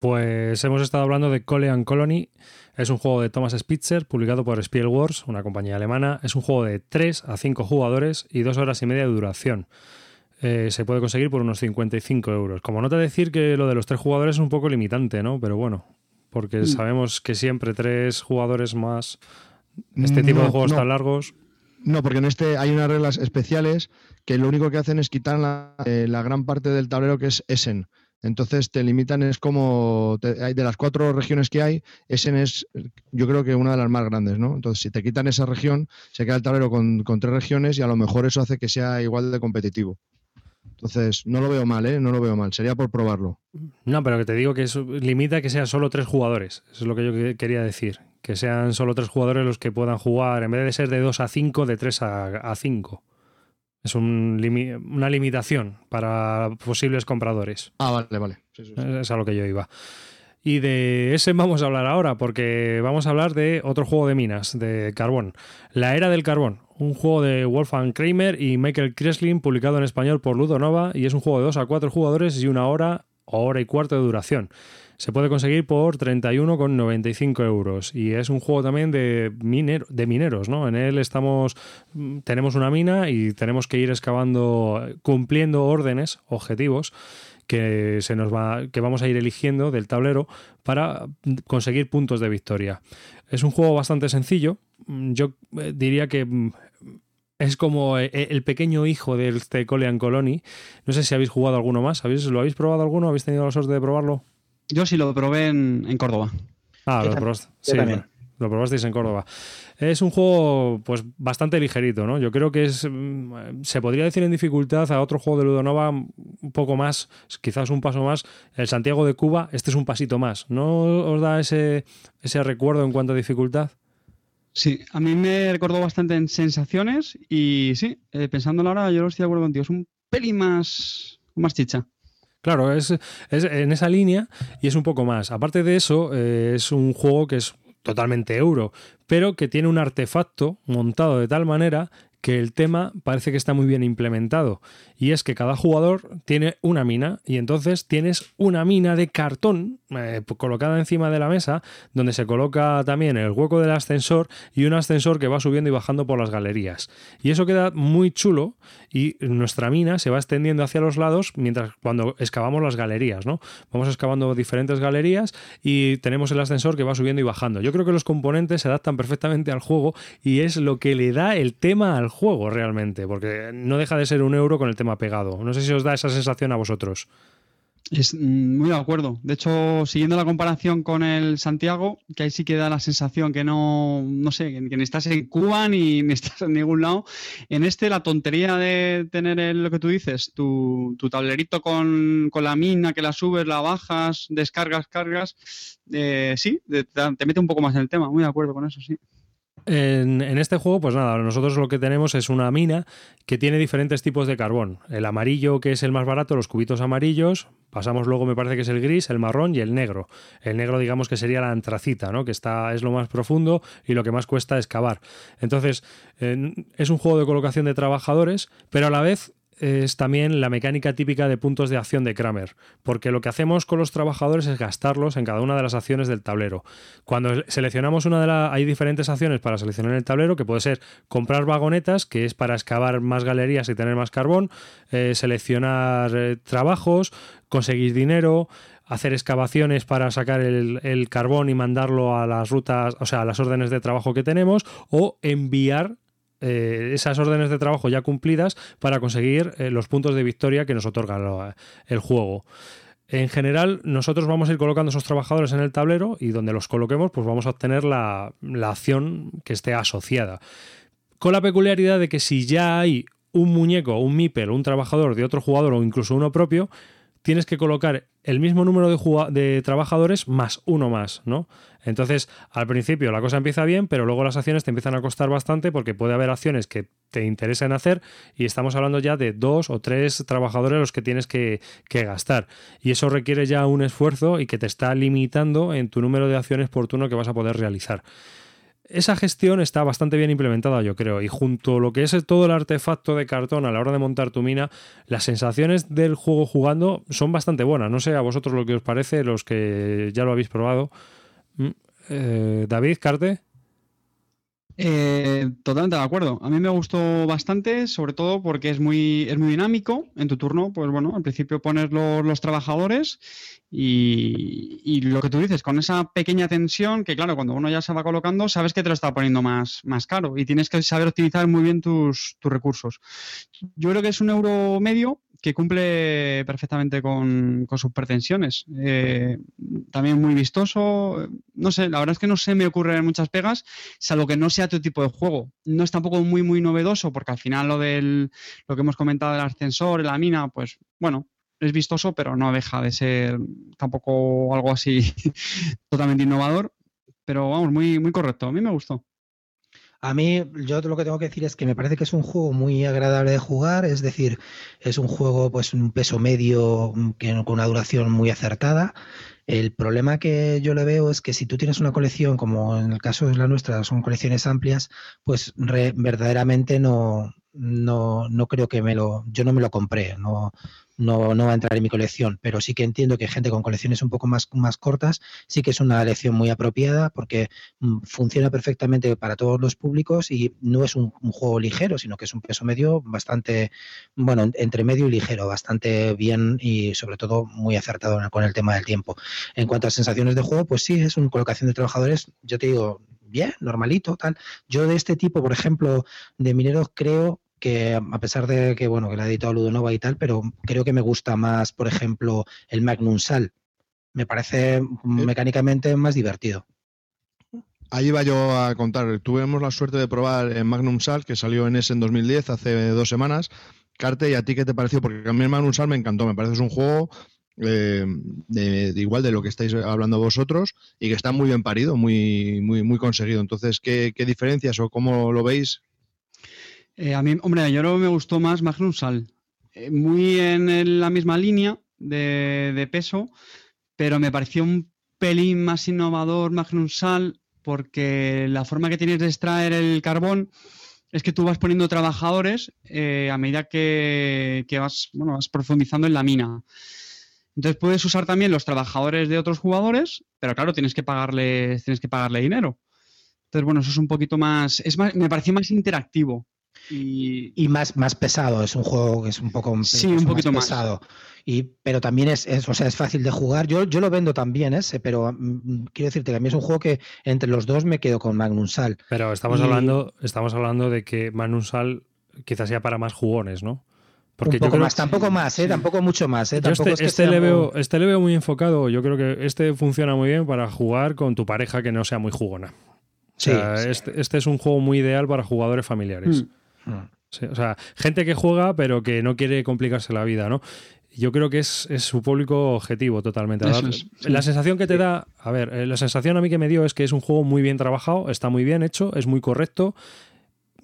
Speaker 1: Pues hemos estado hablando de Cole and Colony. Es un juego de Thomas Spitzer, publicado por Spielworks, una compañía alemana. Es un juego de 3 a 5 jugadores y 2 horas y media de duración. Eh, se puede conseguir por unos 55 euros. Como nota decir que lo de los tres jugadores es un poco limitante, ¿no? Pero bueno, porque
Speaker 3: Mm.
Speaker 1: sabemos que siempre tres jugadores más este tipo de juegos
Speaker 4: no.
Speaker 1: tan largos.
Speaker 4: No, porque en este hay unas reglas especiales que lo único que hacen es quitar la, eh, la gran parte del tablero que es Essen. Entonces te limitan, es como de las cuatro regiones que hay, Essen es yo creo que una de las más grandes, ¿no? Entonces si te quitan esa región, se queda el tablero con, con tres regiones y a lo mejor eso hace que sea igual de competitivo. Entonces no lo veo mal, ¿eh? No lo veo mal, sería por probarlo.
Speaker 1: No, pero que te digo que eso limita que sean solo tres jugadores. Eso es lo que yo que- quería decir. Que sean solo tres jugadores los que puedan jugar, en vez de ser de 2 a 5, de 3 a 5. Es un limi- una limitación para posibles compradores.
Speaker 4: Ah, vale, vale.
Speaker 1: Es a lo que yo iba. Y de ese vamos a hablar ahora, porque vamos a hablar de otro juego de minas, de carbón. La Era del Carbón, un juego de Wolfgang Kramer y Michael Kreslin, publicado en español por Ludonova, y es un juego de 2 a 4 jugadores y una hora hora y cuarto de duración. Se puede conseguir por 31,95 euros y es un juego también de, de mineros, ¿no? En él estamos, mm, tenemos una mina y tenemos que ir excavando, cumpliendo órdenes, objetivos que se nos va que vamos a ir eligiendo del tablero para conseguir puntos de victoria. Es un juego bastante sencillo. Mm, yo eh, diría que mm, es como eh, eh, el pequeño hijo del este Colean Colony. No sé si habéis jugado alguno más. ¿Habéis, ¿Lo habéis probado alguno? ¿Habéis tenido la suerte de probarlo?
Speaker 3: Yo sí lo probé en, Córdoba.
Speaker 1: Ah, lo probaste. Sí, lo probasteis en Córdoba. Es un juego pues bastante ligerito, ¿no? Yo creo que es mm, se podría decir en dificultad a otro juego de Ludonova un poco más, quizás un paso más, el Santiago de Cuba, este es un pasito más. ¿No os da ese, ese recuerdo en cuanto a dificultad?
Speaker 3: Sí, a mí me recordó bastante en sensaciones y sí, eh, pensándolo ahora yo lo estoy de acuerdo contigo, es un peli más, más chicha.
Speaker 1: Claro, es, es, en esa línea y es un poco más. Aparte de eso, eh, es un juego que es totalmente euro, pero que tiene un artefacto montado de tal manera que el tema parece que está muy bien implementado. Y es que cada jugador tiene una mina y entonces tienes una mina de cartón eh, colocada encima de la mesa donde se coloca también el hueco del ascensor y un ascensor que va subiendo y bajando por las galerías. Y eso queda muy chulo y nuestra mina se va extendiendo hacia los lados mientras cuando excavamos las galerías, ¿no? Vamos excavando diferentes galerías y tenemos el ascensor que va subiendo y bajando. Yo creo que los componentes se adaptan perfectamente al juego y es lo que le da el tema al juego realmente, porque no deja de ser un euro con el tema pegado. No sé si os da esa sensación a vosotros.
Speaker 3: Es mm, muy de acuerdo. De hecho, siguiendo la comparación con el Santiago, que ahí sí que da la sensación que no, no sé, que, ni estás en Cuba ni, estás en ningún lado. En este, la tontería de tener lo que tú dices, tu, tablerito con, la mina, que la subes, la bajas, descargas, cargas, eh, sí, te mete un poco más en el tema. Muy de acuerdo con eso, sí.
Speaker 1: En, este juego, pues nada, nosotros lo que tenemos es una mina que tiene diferentes tipos de carbón. El amarillo, que es el más barato, los cubitos amarillos. Pasamos luego, me parece que es el gris, el marrón y el negro. El negro, digamos que sería la antracita, ¿no? Que está, es lo más profundo y lo que más cuesta excavar. Entonces, es un juego de colocación de trabajadores, pero a la vez es también la mecánica típica de puntos de acción de Kramer, porque lo que hacemos con los trabajadores es gastarlos en cada una de las acciones del tablero. Cuando seleccionamos una de las... hay diferentes acciones para seleccionar el tablero, que puede ser comprar vagonetas, que es para excavar más galerías y tener más carbón, eh, seleccionar eh, trabajos, conseguir dinero, hacer excavaciones para sacar el, el, carbón y mandarlo a las rutas, o sea, a las órdenes de trabajo que tenemos, o enviar eh, esas órdenes de trabajo ya cumplidas para conseguir eh, los puntos de victoria que nos otorga el juego. En general, nosotros vamos a ir colocando esos trabajadores en el tablero y donde los coloquemos, pues vamos a obtener la, la acción que esté asociada. Con la peculiaridad de que si ya hay un muñeco, un MIPEL, un trabajador de otro jugador o incluso uno propio, tienes que colocar el mismo número de, trabajadores más uno más, ¿no? Entonces, al principio la cosa empieza bien, pero luego las acciones te empiezan a costar bastante porque puede haber acciones que te interesen hacer y estamos hablando ya de dos o tres trabajadores los que tienes que gastar. Y eso requiere ya un esfuerzo y que te está limitando en tu número de acciones por turno que vas a poder realizar esa gestión está bastante bien implementada, yo creo, y junto a lo que es todo el artefacto de cartón a la hora de montar tu mina, las sensaciones del juego jugando son bastante buenas. No sé a vosotros lo que os parece, los que ya lo habéis probado. Mm, eh, David, Carte.
Speaker 3: Eh, totalmente de acuerdo. A mí me gustó bastante, sobre todo porque es muy, es muy dinámico. En tu turno, pues bueno, al principio pones los, trabajadores y, lo que tú dices, con esa pequeña tensión, que claro, cuando uno ya se va colocando, sabes que te lo está poniendo más, más caro y tienes que saber optimizar muy bien tus, tus recursos. Yo creo que es un euro medio que cumple perfectamente con, sus pretensiones. Eh, también muy vistoso. No sé, la verdad es que no se me ocurren muchas pegas, salvo que no sea tu tipo de juego. No es tampoco muy, muy novedoso, porque al final lo del lo que hemos comentado del ascensor, la mina, pues bueno, es vistoso, pero no deja de ser tampoco algo así totalmente innovador. Pero vamos, muy, muy correcto. A mí me gustó.
Speaker 2: A mí, yo lo que tengo que decir es que me parece que es un juego muy agradable de jugar, es decir, es un juego pues un peso medio mm, que, con una duración muy acertada. El problema que yo le veo es que si tú tienes una colección, como en el caso de la nuestra, son colecciones amplias, pues verdaderamente no, no, no creo que me lo, yo no me lo compré, no, no, no va a entrar en mi colección, pero sí que entiendo que gente con colecciones un poco más, más cortas sí que es una elección muy apropiada porque mm, funciona perfectamente para todos los públicos y no es un, juego ligero, sino que es un peso medio bastante, bueno, entre medio y ligero, bastante bien y sobre todo muy acertado con el tema del tiempo. En cuanto a sensaciones de juego, pues sí, es una colocación de trabajadores, yo te digo, bien, normalito, tal. Yo de este tipo, por ejemplo, de mineros creo que a pesar de que bueno que la ha editado Ludonova y tal, pero creo que me gusta más, por ejemplo, el Magnum Sal. Me parece mecánicamente más divertido.
Speaker 4: Ahí iba yo a contar. Tuvimos la suerte de probar el Magnum Sal, que salió en ese en 2010, hace dos semanas. Carte, ¿y a ti qué te pareció? Porque a mí el Magnum Sal me encantó. Me parece que es un juego eh, de, igual de lo que estáis hablando vosotros y que está muy bien parido, muy, muy, muy conseguido. Entonces, ¿qué, qué diferencias o cómo lo veis?
Speaker 3: Eh, a mí, hombre, yo no me gustó más Magnum Sal. Eh, muy en, la misma línea de, peso, pero me pareció un pelín más innovador Magnum Sal porque la forma que tienes de extraer el carbón es que tú vas poniendo trabajadores eh, a medida que, vas, bueno, vas profundizando en la mina. Entonces puedes usar también los trabajadores de otros jugadores, pero claro, tienes que pagarle, tienes que pagarle dinero. Entonces, bueno, eso es un poquito más, es más, me pareció más interactivo.
Speaker 2: Y, más, más pesado, es un juego que es un poco un
Speaker 3: poquito
Speaker 2: más pesado. Y, pero también es, o sea, es fácil de jugar. Yo, yo lo vendo también ese, pero mm, quiero decirte que a mí es un juego que entre los dos me quedo con Magnum Sal.
Speaker 1: Pero estamos hablando, estamos hablando de que Magnum Sal quizás sea para más jugones, ¿no?
Speaker 2: Porque un poco más, tampoco más, ¿eh? tampoco mucho más. ¿eh?
Speaker 1: este, este le veo, este le veo muy enfocado. Yo creo que este funciona muy bien para jugar con tu pareja que no sea muy jugona. Sí, Este, este, es un juego muy ideal para jugadores familiares. Mm o sea, gente que juega pero que no quiere complicarse la vida, ¿no? Yo creo que es, su público objetivo totalmente. La, sensación que te da, a ver, eh, la sensación a mí que me dio es que es un juego muy bien trabajado, está muy bien hecho, es muy correcto,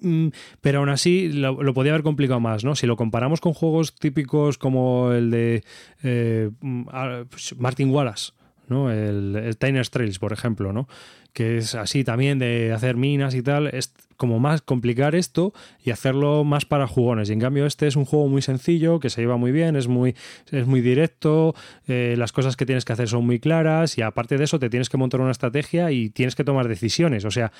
Speaker 1: mm, pero aún así lo, podía haber complicado más, ¿no? Si lo comparamos con juegos típicos como el de eh, mm, pues, Martin Wallace, ¿no? El, el Tiner Trails, por ejemplo, ¿no? Que es así también de hacer minas y tal. Es, como más complicar esto y hacerlo más para jugones. Y en cambio este es un juego muy sencillo, que se lleva muy bien, es muy, es muy directo, eh, las cosas que tienes que hacer son muy claras y aparte de eso te tienes que montar una estrategia y tienes que tomar decisiones. O sea,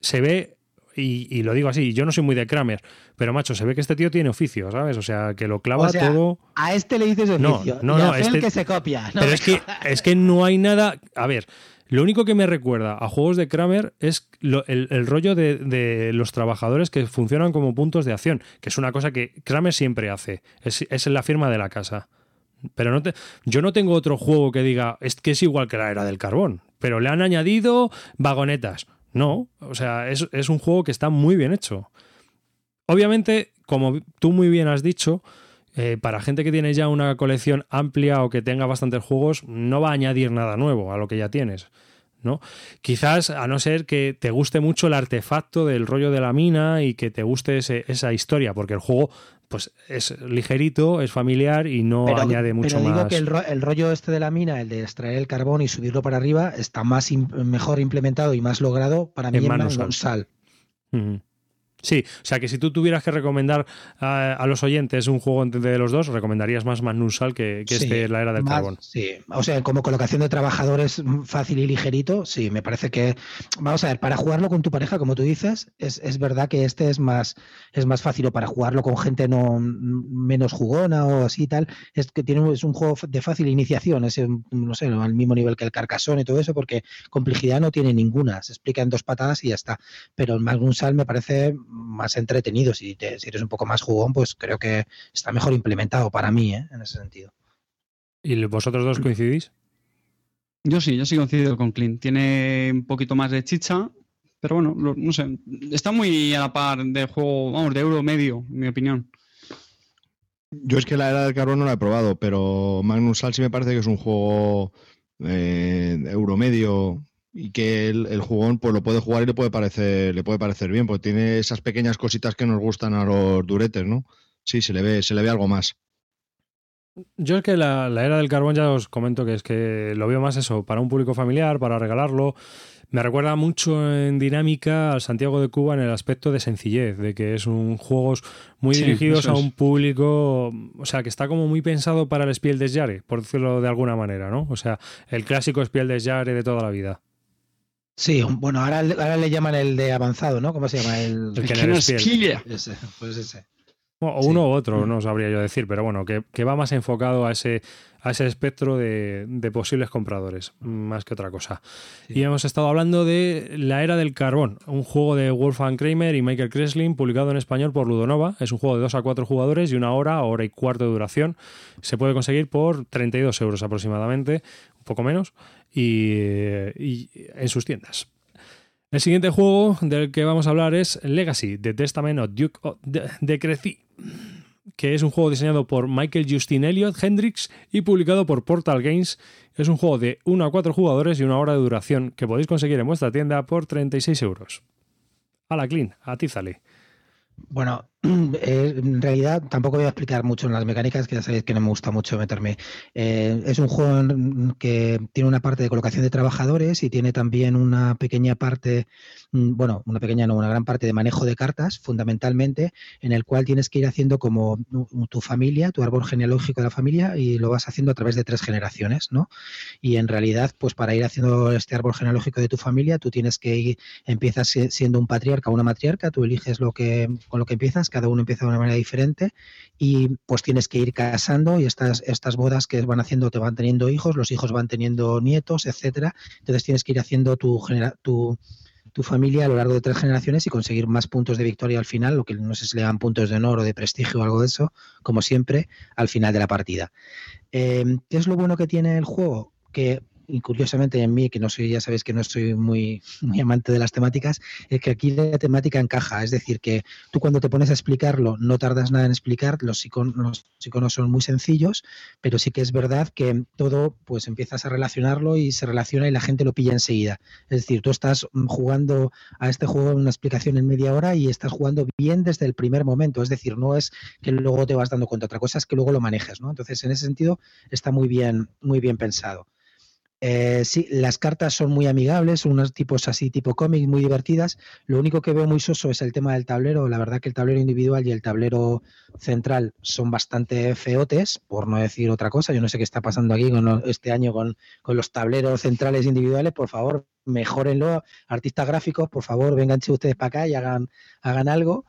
Speaker 1: se ve y, lo digo así, yo no soy muy de Kramer, pero macho, se ve que este tío tiene oficio, ¿sabes? O sea, que lo clava todo.
Speaker 2: A este le dices oficio. No, no, no. Este... que se copia.
Speaker 1: pero es que, es que no hay nada. A ver, lo único que me recuerda a juegos de Kramer es el, rollo de, los trabajadores que funcionan como puntos de acción, que es una cosa que Kramer siempre hace. Es, es la firma de la casa. Pero no te, yo no tengo otro juego que diga es que es igual que la era del carbón, pero le han añadido vagonetas. No, o sea, es, es un juego que está muy bien hecho. Obviamente, como tú muy bien has dicho, eh, para gente que tiene ya una colección amplia o que tenga bastantes juegos, no va a añadir nada nuevo a lo que ya tienes. ¿no? Quizás, a no ser que te guste mucho el artefacto del rollo de la mina y que te guste esa historia, porque el juego pues es ligerito, es familiar y no añade mucho
Speaker 2: pero
Speaker 1: digo
Speaker 2: que el, rollo este de la mina, el de extraer el carbón y subirlo para arriba, está más mejor implementado y más logrado para mí en, en Sal.
Speaker 1: Sí, o sea que si tú tuvieras que recomendar a, los oyentes un juego entre los dos, recomendarías más Magnum Sal que, que este La Era del Carbón.
Speaker 2: Sí, o sea, como colocación de trabajadores fácil y ligerito, sí, me parece que, vamos a ver, para jugarlo con tu pareja, como tú dices, es, verdad que este es más, es más fácil, o para jugarlo con gente no menos jugona o así y tal, es que tiene, es un juego de fácil iniciación, es, no sé, al mismo nivel que el Carcassonne y todo eso, porque complejidad no tiene ninguna, se explica en dos patadas y ya está. Pero el Magnum Sal me parece más entretenido. Si, si eres un poco más jugón, pues creo que está mejor implementado para mí, ¿eh? en ese sentido.
Speaker 1: ¿Y vosotros dos coincidís?
Speaker 3: Yo sí, yo sí coincido con Clint. Tiene un poquito más de chicha, pero bueno, no sé. Está muy a la par del juego, vamos, de euro medio, en mi opinión.
Speaker 4: Yo es que la era del carbón no la he probado, pero Magnus Sal sí me parece que es un juego eh, euro medio y que el, jugón pues lo puede jugar y le puede parecer le puede parecer bien, porque tiene esas pequeñas cositas que nos gustan a los duretes, ¿no? Sí, se le ve se le ve algo más.
Speaker 1: Yo es que la, la, era del carbón ya os comento que es que lo veo más eso, para un público familiar, para regalarlo. Me recuerda mucho en dinámica al Santiago de Cuba en el aspecto de sencillez, de que es un juegos muy dirigidos a un público, o sea, que está como muy pensado para el Spiel des Jahres, por decirlo de alguna manera, ¿no? O sea, el clásico Spiel des Jahres de toda la vida.
Speaker 2: Sí, bueno, ahora, ahora le llaman el de avanzado, ¿no? ¿Cómo se llama? El,
Speaker 3: el, el
Speaker 2: Ese, pues ese.
Speaker 1: O uno u otro, no sabría yo decir, pero bueno, que, va más enfocado a ese, a ese espectro de, posibles compradores, más que otra cosa. Y hemos estado hablando de La Era del Carbón, un juego de Wolfgang Kramer y Michael Kreslin, publicado en español por Ludonova. Es un juego de 2 a 4 jugadores y una hora, hora y cuarto de duración. Se puede conseguir por 32 euros aproximadamente, un poco menos, y en sus tiendas. El siguiente juego del que vamos a hablar es Legacy, The Testament of Duke de que es un juego diseñado por Michael Justin Elliott Hendrix y publicado por Portal Games. Es un juego de 1 a 4 jugadores y una hora de duración que podéis conseguir en vuestra tienda por 36 euros. A la clean, atízale.
Speaker 2: Bueno, eh, en realidad tampoco voy a explicar mucho en las mecánicas, que ya sabéis que no me gusta mucho meterme. Eh, es un juego que tiene una parte de colocación de trabajadores y tiene también una pequeña parte, mm, bueno, una pequeña no, una gran parte de manejo de cartas, fundamentalmente, en el cual tienes que ir haciendo como tu familia, tu árbol genealógico de la familia, y lo vas haciendo a través de tres generaciones, ¿no? Y en realidad, pues para ir haciendo este árbol genealógico de tu familia, tú tienes que ir, empiezas siendo un patriarca o una matriarca, tú eliges lo que, con lo que empiezas, cada uno empieza de una manera diferente y pues tienes que ir casando y estas, estas bodas que van haciendo te van teniendo hijos, los hijos van teniendo nietos, etcétera. Entonces tienes que ir haciendo tu, tu, tu familia a lo largo de tres generaciones y conseguir más puntos de victoria al final, lo que no sé si le dan puntos de honor o de prestigio o algo de eso, como siempre, al final de la partida. Eh, ¿Qué es lo bueno que tiene el juego? Que y curiosamente en mí, que no soy, ya sabéis que no soy muy, muy amante de las temáticas, es que aquí la temática encaja. Es decir, que tú cuando te pones a explicarlo no tardas nada en explicar, los iconos, los iconos son muy sencillos, pero sí que es verdad que todo, pues empiezas a relacionarlo y se relaciona y la gente lo pilla enseguida. Es decir, tú estás jugando a este juego una explicación en media hora y estás jugando bien desde el primer momento. Es decir, no es que luego te vas dando cuenta, otra cosa es que luego lo manejes, ¿no? Entonces, en ese sentido, está muy bien, muy bien pensado. Eh, sí, las cartas son muy amigables, unos tipos así, tipo cómic, muy divertidas. Lo único que veo muy soso es el tema del tablero. La verdad que el tablero individual y el tablero central son bastante feotes, por no decir otra cosa. Yo no sé qué está pasando aquí con este año con, con los tableros centrales individuales. Por favor, mejórenlo. Artistas gráficos, por favor, vengan ustedes para acá y hagan, hagan algo.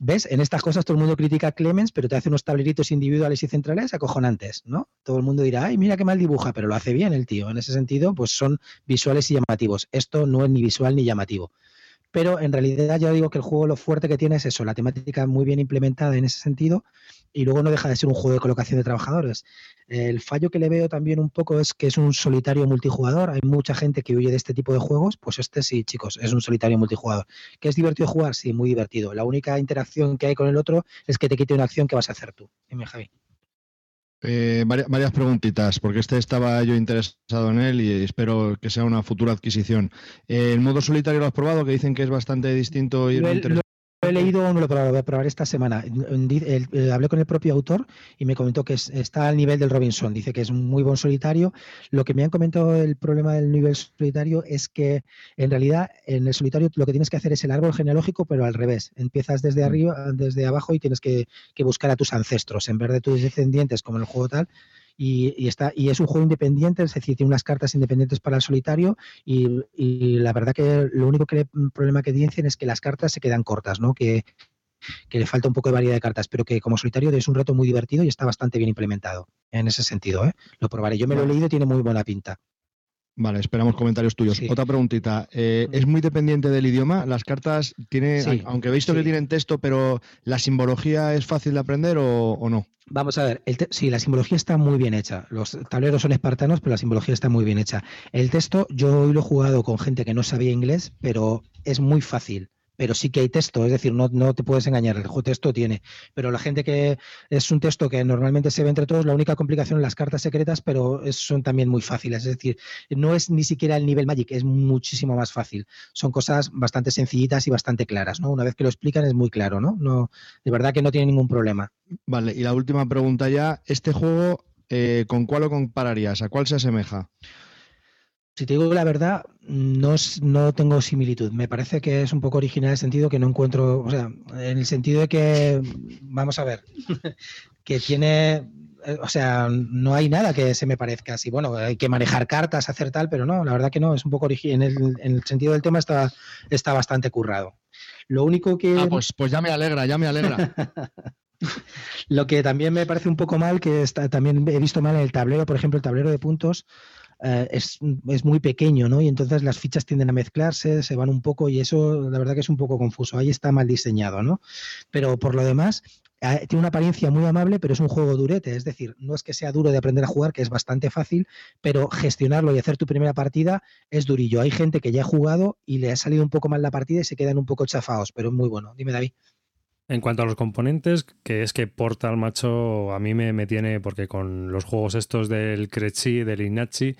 Speaker 2: ¿Ves? En estas cosas todo el mundo critica a Clemens, pero te hace unos tableritos individuales y centrales acojonantes, ¿no? Todo el mundo dirá, ay, mira qué mal dibuja, pero lo hace bien el tío. En ese sentido, pues son visuales y llamativos. Esto no es ni visual ni llamativo. Pero en realidad ya digo que el juego lo fuerte que tiene es eso, la temática muy bien implementada en ese sentido y luego no deja de ser un juego de colocación de trabajadores. El fallo que le veo también un poco es que es un solitario multijugador. Hay mucha gente que huye de este tipo de juegos. Pues este sí, chicos, es un solitario multijugador. ¿Que es divertido jugar? Sí, muy divertido. La única interacción que hay con el otro es que te quite una acción que vas a hacer tú. Dime, Javi.
Speaker 4: Eh, varias, preguntitas, porque este estaba yo interesado en él y espero que sea una futura adquisición. Eh, ¿El modo solitario lo has probado? Que dicen que es bastante distinto y
Speaker 2: he leído, no lo voy a probar esta semana. hablé con el propio autor y me comentó que está al nivel del Robinson. Dice que es muy buen solitario. Lo que me han comentado el problema del nivel solitario es que en realidad en el solitario lo que tienes que hacer es el árbol genealógico, pero al revés. Empiezas desde mm. arriba, desde abajo y tienes que, que buscar a tus ancestros en vez de tus descendientes como en el juego tal y, está, y es un juego independiente, es decir, tiene unas cartas independientes para el solitario y, la verdad que lo único que problema que dicen es que las cartas se quedan cortas, ¿no? Que, le falta un poco de variedad de cartas, pero que como solitario es un reto muy divertido y está bastante bien implementado en ese sentido. ¿eh? Lo probaré. Yo me lo he leído y tiene muy buena pinta.
Speaker 4: Vale, esperamos comentarios tuyos. Otra preguntita. Eh, ¿Es muy dependiente del idioma? ¿Las cartas tienen, aunque he visto que tienen texto, pero la simbología es fácil de aprender o, no?
Speaker 2: Vamos a ver, el sí, la simbología está muy bien hecha. Los tableros son espartanos, pero la simbología está muy bien hecha. El texto, yo hoy lo he jugado con gente que no sabía inglés, pero es muy fácil pero sí que hay texto, es decir, no, no te puedes engañar, el texto tiene, pero la gente que es un texto que normalmente se ve entre todos, la única complicación las cartas secretas, pero son también muy fáciles, es decir, no es ni siquiera el nivel Magic, es muchísimo más fácil, son cosas bastante sencillitas y bastante claras, ¿no? Una vez que lo explican es muy claro, ¿no? no de verdad que no tiene ningún problema.
Speaker 4: Vale, y la última pregunta ya, ¿este juego eh, con cuál lo compararías? ¿A cuál se asemeja?
Speaker 2: Si te digo la verdad, no, no tengo similitud. Me parece que es un poco original en el sentido que no encuentro, o sea, en el sentido de que, vamos a ver, que tiene, eh, o sea, no hay nada que se me parezca así. Bueno, hay que manejar cartas, hacer tal, pero no, la verdad que no, es un poco original. En, en el, sentido del tema está, está bastante currado. Lo único que...
Speaker 4: Ah, pues, pues ya me alegra, ya me alegra.
Speaker 2: Lo que también me parece un poco mal, que está, también he visto mal en el tablero, por ejemplo, el tablero de puntos, eh, es, es, muy pequeño, ¿no? Y entonces las fichas tienden a mezclarse, se van un poco y eso la verdad que es un poco confuso. Ahí está mal diseñado, ¿no? Pero por lo demás, eh, tiene una apariencia muy amable, pero es un juego durete. Es decir, no es que sea duro de aprender a jugar, que es bastante fácil, pero gestionarlo y hacer tu primera partida es durillo. Hay gente que ya ha jugado y le ha salido un poco mal la partida y se quedan un poco chafados, pero es muy bueno. Dime, David.
Speaker 1: En cuanto a los componentes, que es que Portal, macho, a mí me, me tiene, porque con los juegos estos del Crechi, del Inachi,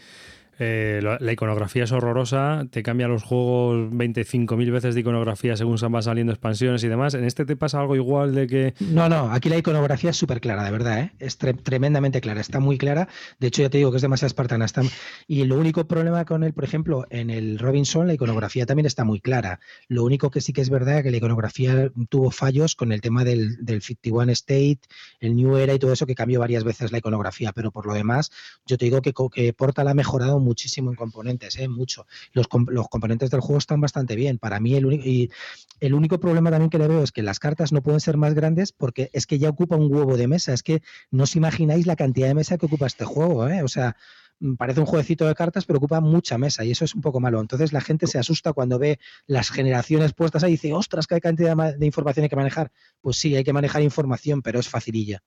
Speaker 1: eh, la, iconografía es horrorosa, te cambia los juegos 25.000 veces de iconografía según van saliendo expansiones y demás. ¿En este te pasa algo igual de que...?
Speaker 2: No, no, aquí la iconografía es súper clara, de verdad, ¿eh? es tre tremendamente clara, está muy clara. De hecho, ya te digo que es demasiado espartana. Está... Y lo único problema con él, por ejemplo, en el Robinson, la iconografía también está muy clara. Lo único que sí que es verdad es que la iconografía tuvo fallos con el tema del, del 51 State, el New Era y todo eso, que cambió varias veces la iconografía, pero por lo demás, yo te digo que, que Portal ha mejorado muchísimo en componentes, ¿eh? mucho. Los, comp los, componentes del juego están bastante bien. Para mí el único, y el único problema también que le veo es que las cartas no pueden ser más grandes porque es que ya ocupa un huevo de mesa. Es que no os imagináis la cantidad de mesa que ocupa este juego. ¿eh? O sea, parece un jueguecito de cartas, pero ocupa mucha mesa y eso es un poco malo. Entonces la gente se asusta cuando ve las generaciones puestas ahí y dice, ostras, qué cantidad de información hay que manejar. Pues sí, hay que manejar información, pero es facililla.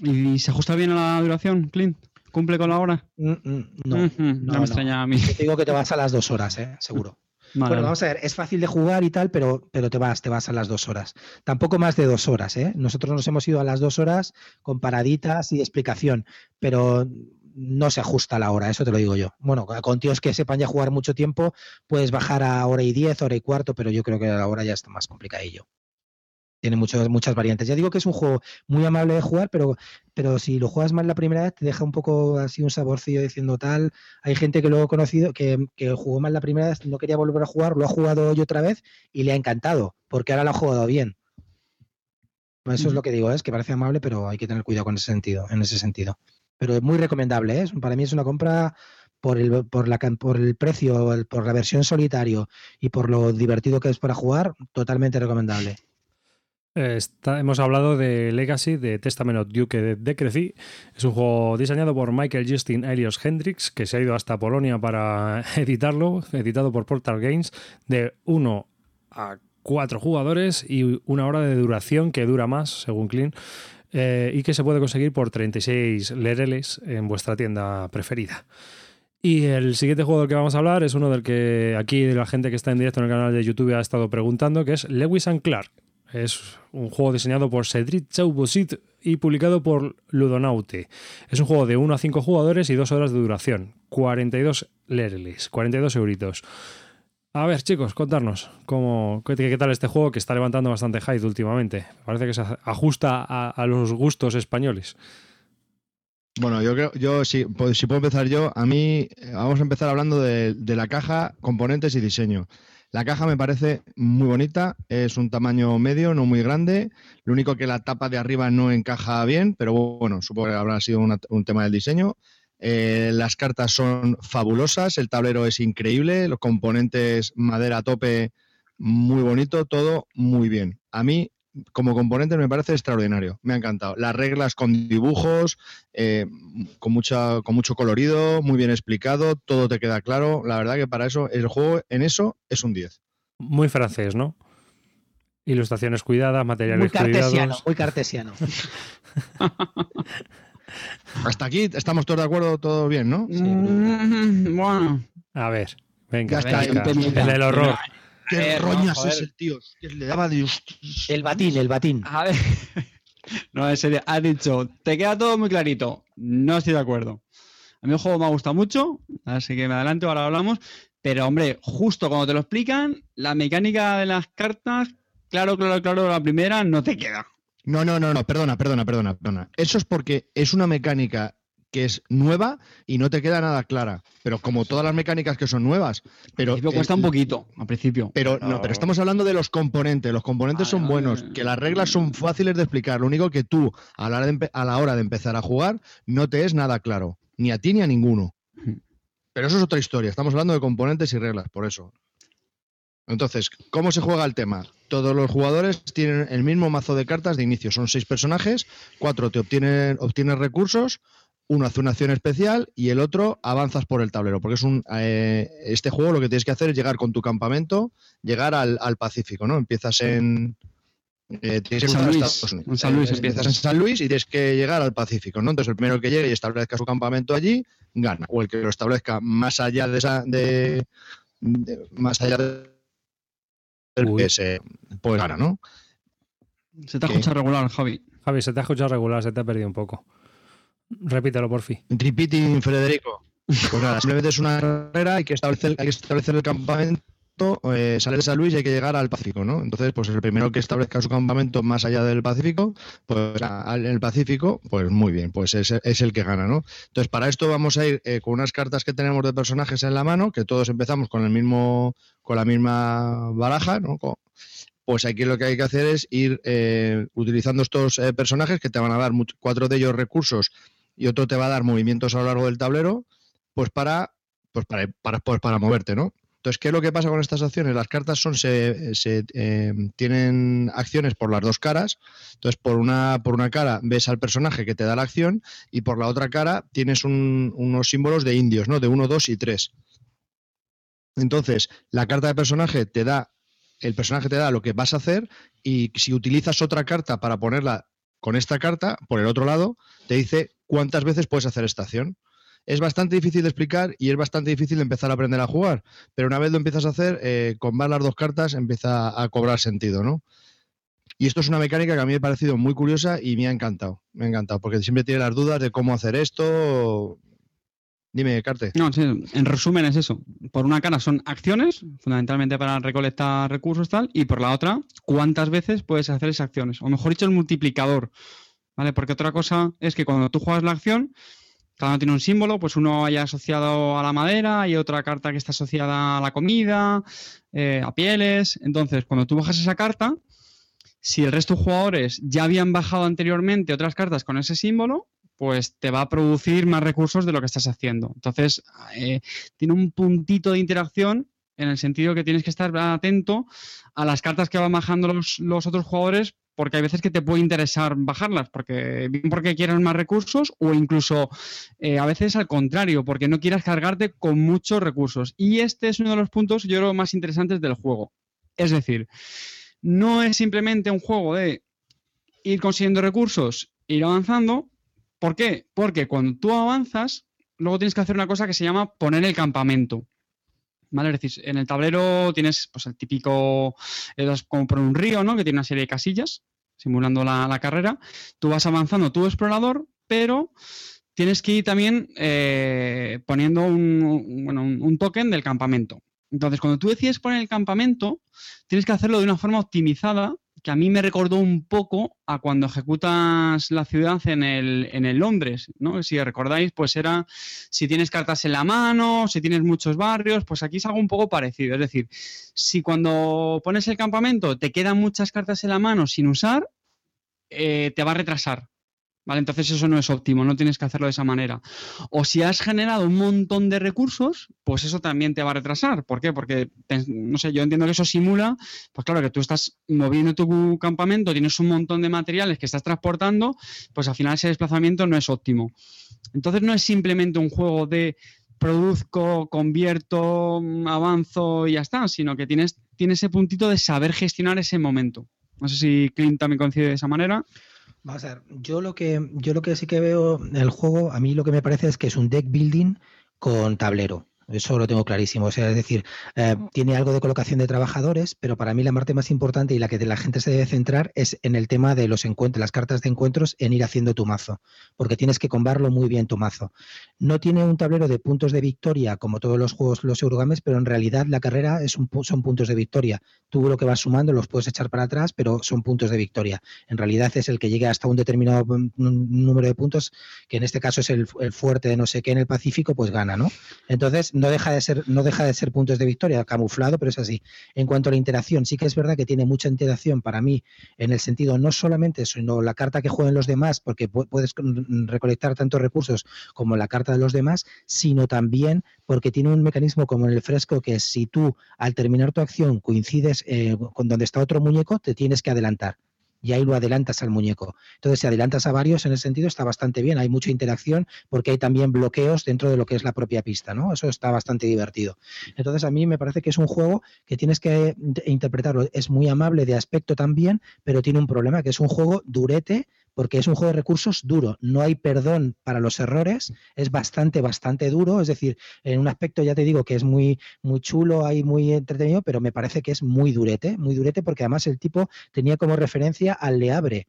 Speaker 3: ¿Y se ajusta bien a la duración, Clint? ¿Cumple con la hora?
Speaker 2: Mm, mm, no, uh -huh.
Speaker 3: no, no, me extraña a mí.
Speaker 2: Te digo que te vas a las dos horas, ¿eh? seguro. Vale. Bueno, vamos a ver, es fácil de jugar y tal, pero, pero te vas, te vas a las dos horas. Tampoco más de dos horas, ¿eh? Nosotros nos hemos ido a las dos horas con paraditas y explicación, pero no se ajusta a la hora, eso te lo digo yo. Bueno, con tíos que sepan ya jugar mucho tiempo, puedes bajar a hora y diez, hora y cuarto, pero yo creo que a la hora ya está más complicadillo tiene muchas, muchas variantes. Ya digo que es un juego muy amable de jugar, pero, pero si lo juegas mal la primera vez, te deja un poco así un saborcillo diciendo tal. Hay gente que lo he conocido, que, que jugó mal la primera vez, no quería volver a jugar, lo ha jugado hoy otra vez y le ha encantado, porque ahora lo ha jugado bien. Eso es lo que digo, es que parece amable, pero hay que tener cuidado con ese sentido, en ese sentido. Pero es muy recomendable, ¿eh? para mí es una compra por el, por la, por el precio, por la versión solitario y por lo divertido que es para jugar, totalmente recomendable.
Speaker 1: Está, hemos hablado de Legacy de Testament of Duke de Decrecy. Es un juego diseñado por Michael Justin Elios Hendricks, que se ha ido hasta Polonia para editarlo, editado por Portal Games, de 1 a 4 jugadores y una hora de duración que dura más, según Clean, eh, y que se puede conseguir por 36 lereles en vuestra tienda preferida. Y el siguiente juego del que vamos a hablar es uno del que aquí la gente que está en directo en el canal de YouTube ha estado preguntando, que es Lewis and Clark. Es un juego diseñado por Cedric Chaubosit y publicado por Ludonaute. Es un juego de 1 a 5 jugadores y 2 horas de duración. 42 lereles, 42 euritos. A ver, chicos, contarnos cómo, qué, tal este juego que está levantando bastante hype últimamente. Parece que se ajusta a, los gustos españoles.
Speaker 4: Bueno, yo creo, yo si, si puedo empezar yo, a mí vamos a empezar hablando de la caja, componentes y diseño. La caja me parece muy bonita, es un tamaño medio, no muy grande. Lo único que la tapa de arriba no encaja bien, pero bueno, supongo que habrá sido un tema del diseño. Eh, las cartas son fabulosas, el tablero es increíble, los componentes madera a tope, muy bonito, todo muy bien. A mí como componente me parece extraordinario, me ha encantado. Las reglas con dibujos, eh, con, mucha, con mucho colorido, muy bien explicado, todo te queda claro. La verdad que para eso, el juego en eso es un 10.
Speaker 1: Muy francés, ¿no? Ilustraciones cuidadas, materiales
Speaker 2: muy cartesiano,
Speaker 1: cuidados.
Speaker 2: Muy cartesiano.
Speaker 4: Hasta aquí estamos todos de acuerdo, todo bien, ¿no?
Speaker 3: Sí. Mm, bueno.
Speaker 1: A ver, venga,
Speaker 4: Ya está,
Speaker 1: venga.
Speaker 4: el
Speaker 1: horror.
Speaker 4: Qué
Speaker 3: Eh,
Speaker 4: roñas es el tío. Que le daba de.
Speaker 2: El batín, el batín.
Speaker 3: A ver. No, en serio, has dicho, te queda todo muy clarito. No estoy de acuerdo. A mí el juego me ha gustado mucho, así que me adelanto, ahora hablamos. Pero, hombre, justo cuando te lo explican, la mecánica de las cartas, claro, claro, claro, la primera no te queda.
Speaker 4: No, no, no, no, perdona, perdona, perdona, perdona. Eso es porque es una mecánica que es nueva y no te queda nada clara. Pero como todas las mecánicas que son nuevas, pero
Speaker 3: Al principio
Speaker 4: el-
Speaker 3: cuesta un poquito, al principio.
Speaker 4: Pero no, pero estamos hablando de los componentes. Los componentes
Speaker 3: Vale,
Speaker 4: son buenos, que las reglas son fáciles de explicar. Lo único que tú, a la, hora de, a la hora de empezar a jugar, no te es nada claro. Ni a ti ni a ninguno. Pero eso es otra historia. Estamos hablando de componentes y reglas, por eso. Entonces, ¿cómo se juega el tema? Todos los jugadores tienen el mismo mazo de cartas de inicio. Son seis personajes, cuatro te obtienen, obtienes recursos, uno hace una acción especial y el otro avanzas por el tablero. Porque es un eh, este juego lo que tienes que hacer es llegar con tu campamento, llegar al, al Pacífico, ¿no? Empiezas en eh, tienes
Speaker 3: San Luis.
Speaker 4: Estados Unidos.
Speaker 3: En San Luis
Speaker 4: Eh,
Speaker 3: empiezas.
Speaker 4: en San Luis y tienes que llegar al Pacífico, ¿no? Entonces el primero que llegue y establezca su campamento allí gana. O el que lo establezca más allá de esa de, de- más allá de que se pues gana, ¿no?
Speaker 3: Se te ha escuchado regular, Javi.
Speaker 1: Javi, se te ha escuchado regular, se te ha perdido un poco. Repítelo, por fin.
Speaker 4: Tripitin, Federico. Pues nada, simplemente es una carrera, hay que establecer, hay que establecer el campamento, eh, sale de San Luis y hay que llegar al Pacífico, ¿no? Entonces, pues el primero que establezca su campamento más allá del Pacífico, pues a- en el Pacífico, pues muy bien, pues es, es el que gana, ¿no? Entonces, para esto vamos a ir eh, con unas cartas que tenemos de personajes en la mano, que todos empezamos con el mismo, con la misma baraja, ¿no? Pues aquí lo que hay que hacer es ir eh, utilizando estos eh, personajes que te van a dar cuatro de ellos recursos y otro te va a dar movimientos a lo largo del tablero, pues para, pues para, para, pues para moverte, ¿no? Entonces, ¿qué es lo que pasa con estas acciones? Las cartas son se, eh, tienen acciones por las dos caras. Entonces, por una, por una cara ves al personaje que te da la acción y por la otra cara tienes un- unos símbolos de indios, ¿no? De 1, 2 y 3. Entonces, la carta de personaje te da, el personaje te da lo que vas a hacer y si utilizas otra carta para ponerla con esta carta, por el otro lado, te dice cuántas veces puedes hacer esta acción. Es bastante difícil de explicar y es bastante difícil empezar a aprender a jugar, pero una vez lo empiezas a hacer, eh, con más las dos cartas empieza a cobrar sentido, ¿no? Y esto es una mecánica que a mí me ha parecido muy curiosa y me ha encantado. Me ha encantado, porque siempre tiene las dudas de cómo hacer esto. Dime, Carte.
Speaker 3: No, en resumen es eso. Por una cara son acciones, fundamentalmente para recolectar recursos tal, y por la otra, cuántas veces puedes hacer esas acciones. O mejor dicho, el multiplicador. ¿Vale? Porque otra cosa es que cuando tú juegas la acción, cada uno tiene un símbolo, pues uno vaya asociado a la madera y otra carta que está asociada a la comida, eh, a pieles. Entonces, cuando tú bajas esa carta, si el resto de jugadores ya habían bajado anteriormente otras cartas con ese símbolo, pues te va a producir más recursos de lo que estás haciendo. Entonces, eh, tiene un puntito de interacción en el sentido que tienes que estar atento a las cartas que van bajando los, los otros jugadores, porque hay veces que te puede interesar bajarlas, porque bien porque quieras más recursos o incluso eh, a veces al contrario, porque no quieras cargarte con muchos recursos. Y este es uno de los puntos, yo creo, más interesantes del juego. Es decir, no es simplemente un juego de ir consiguiendo recursos, ir avanzando. ¿Por qué? Porque cuando tú avanzas, luego tienes que hacer una cosa que se llama poner el campamento. Es decir, en el tablero tienes pues, el típico, es como por un río, ¿no? Que tiene una serie de casillas, simulando la, la carrera. Tú vas avanzando, tú explorador, pero tienes que ir también eh, poniendo un, un- un token del campamento. Entonces, cuando tú decides poner el campamento, tienes que hacerlo de una forma optimizada, que a mí me recordó un poco a cuando ejecutas la ciudad en el, en el Londres, ¿no? Si recordáis, pues era si tienes cartas en la mano, si tienes muchos barrios, pues aquí es algo un poco parecido. Es decir, si cuando pones el campamento te quedan muchas cartas en la mano sin usar, eh, te va a retrasar. ¿Vale? Entonces eso no es óptimo, no tienes que hacerlo de esa manera. O si has generado un montón de recursos, pues eso también te va a retrasar. ¿Por qué? Porque, no sé, yo entiendo que eso simula, pues claro, que tú estás moviendo tu campamento, tienes un montón de materiales que estás transportando, pues al final ese desplazamiento no es óptimo. Entonces no es simplemente un juego de produzco, convierto, avanzo y ya está, sino que tienes, tiene ese puntito de saber gestionar ese momento. No sé si Clint también coincide de esa manera.
Speaker 2: Vamos a ver, yo lo que yo lo que sí que veo en el juego, a mí lo que me parece es que es un deck building con tablero. Eso lo tengo clarísimo. O sea, es decir, eh, tiene algo de colocación de trabajadores, pero para mí la parte más importante y la que la gente se debe centrar es en el tema de los encuentros, las cartas de encuentros, en ir haciendo tu mazo, porque tienes que combarlo muy bien tu mazo. No tiene un tablero de puntos de victoria como todos los juegos, los Eurogames, pero en realidad la carrera es un, son puntos de victoria. Tú lo que vas sumando los puedes echar para atrás, pero son puntos de victoria. En realidad es el que llegue hasta un determinado número de puntos, que en este caso es el, el fuerte de no sé qué en el Pacífico, pues gana, ¿no? Entonces, no deja de ser, no deja de ser puntos de victoria, camuflado, pero es así. En cuanto a la interacción, sí que es verdad que tiene mucha interacción para mí, en el sentido no solamente sino la carta que jueguen los demás, porque puedes recolectar tantos recursos como la carta de los demás, sino también porque tiene un mecanismo como en el fresco que si tú al terminar tu acción coincides eh, con donde está otro muñeco, te tienes que adelantar y ahí lo adelantas al muñeco. Entonces, si adelantas a varios en ese sentido, está bastante bien. Hay mucha interacción porque hay también bloqueos dentro de lo que es la propia pista, ¿no? Eso está bastante divertido. Entonces, a mí me parece que es un juego que tienes que interpretarlo. Es muy amable de aspecto también, pero tiene un problema, que es un juego durete porque es un juego de recursos duro, no hay perdón para los errores, es bastante, bastante duro, es decir, en un aspecto ya te digo que es muy, muy chulo, hay muy entretenido, pero me parece que es muy durete, muy durete porque además el tipo tenía como referencia al Leabre,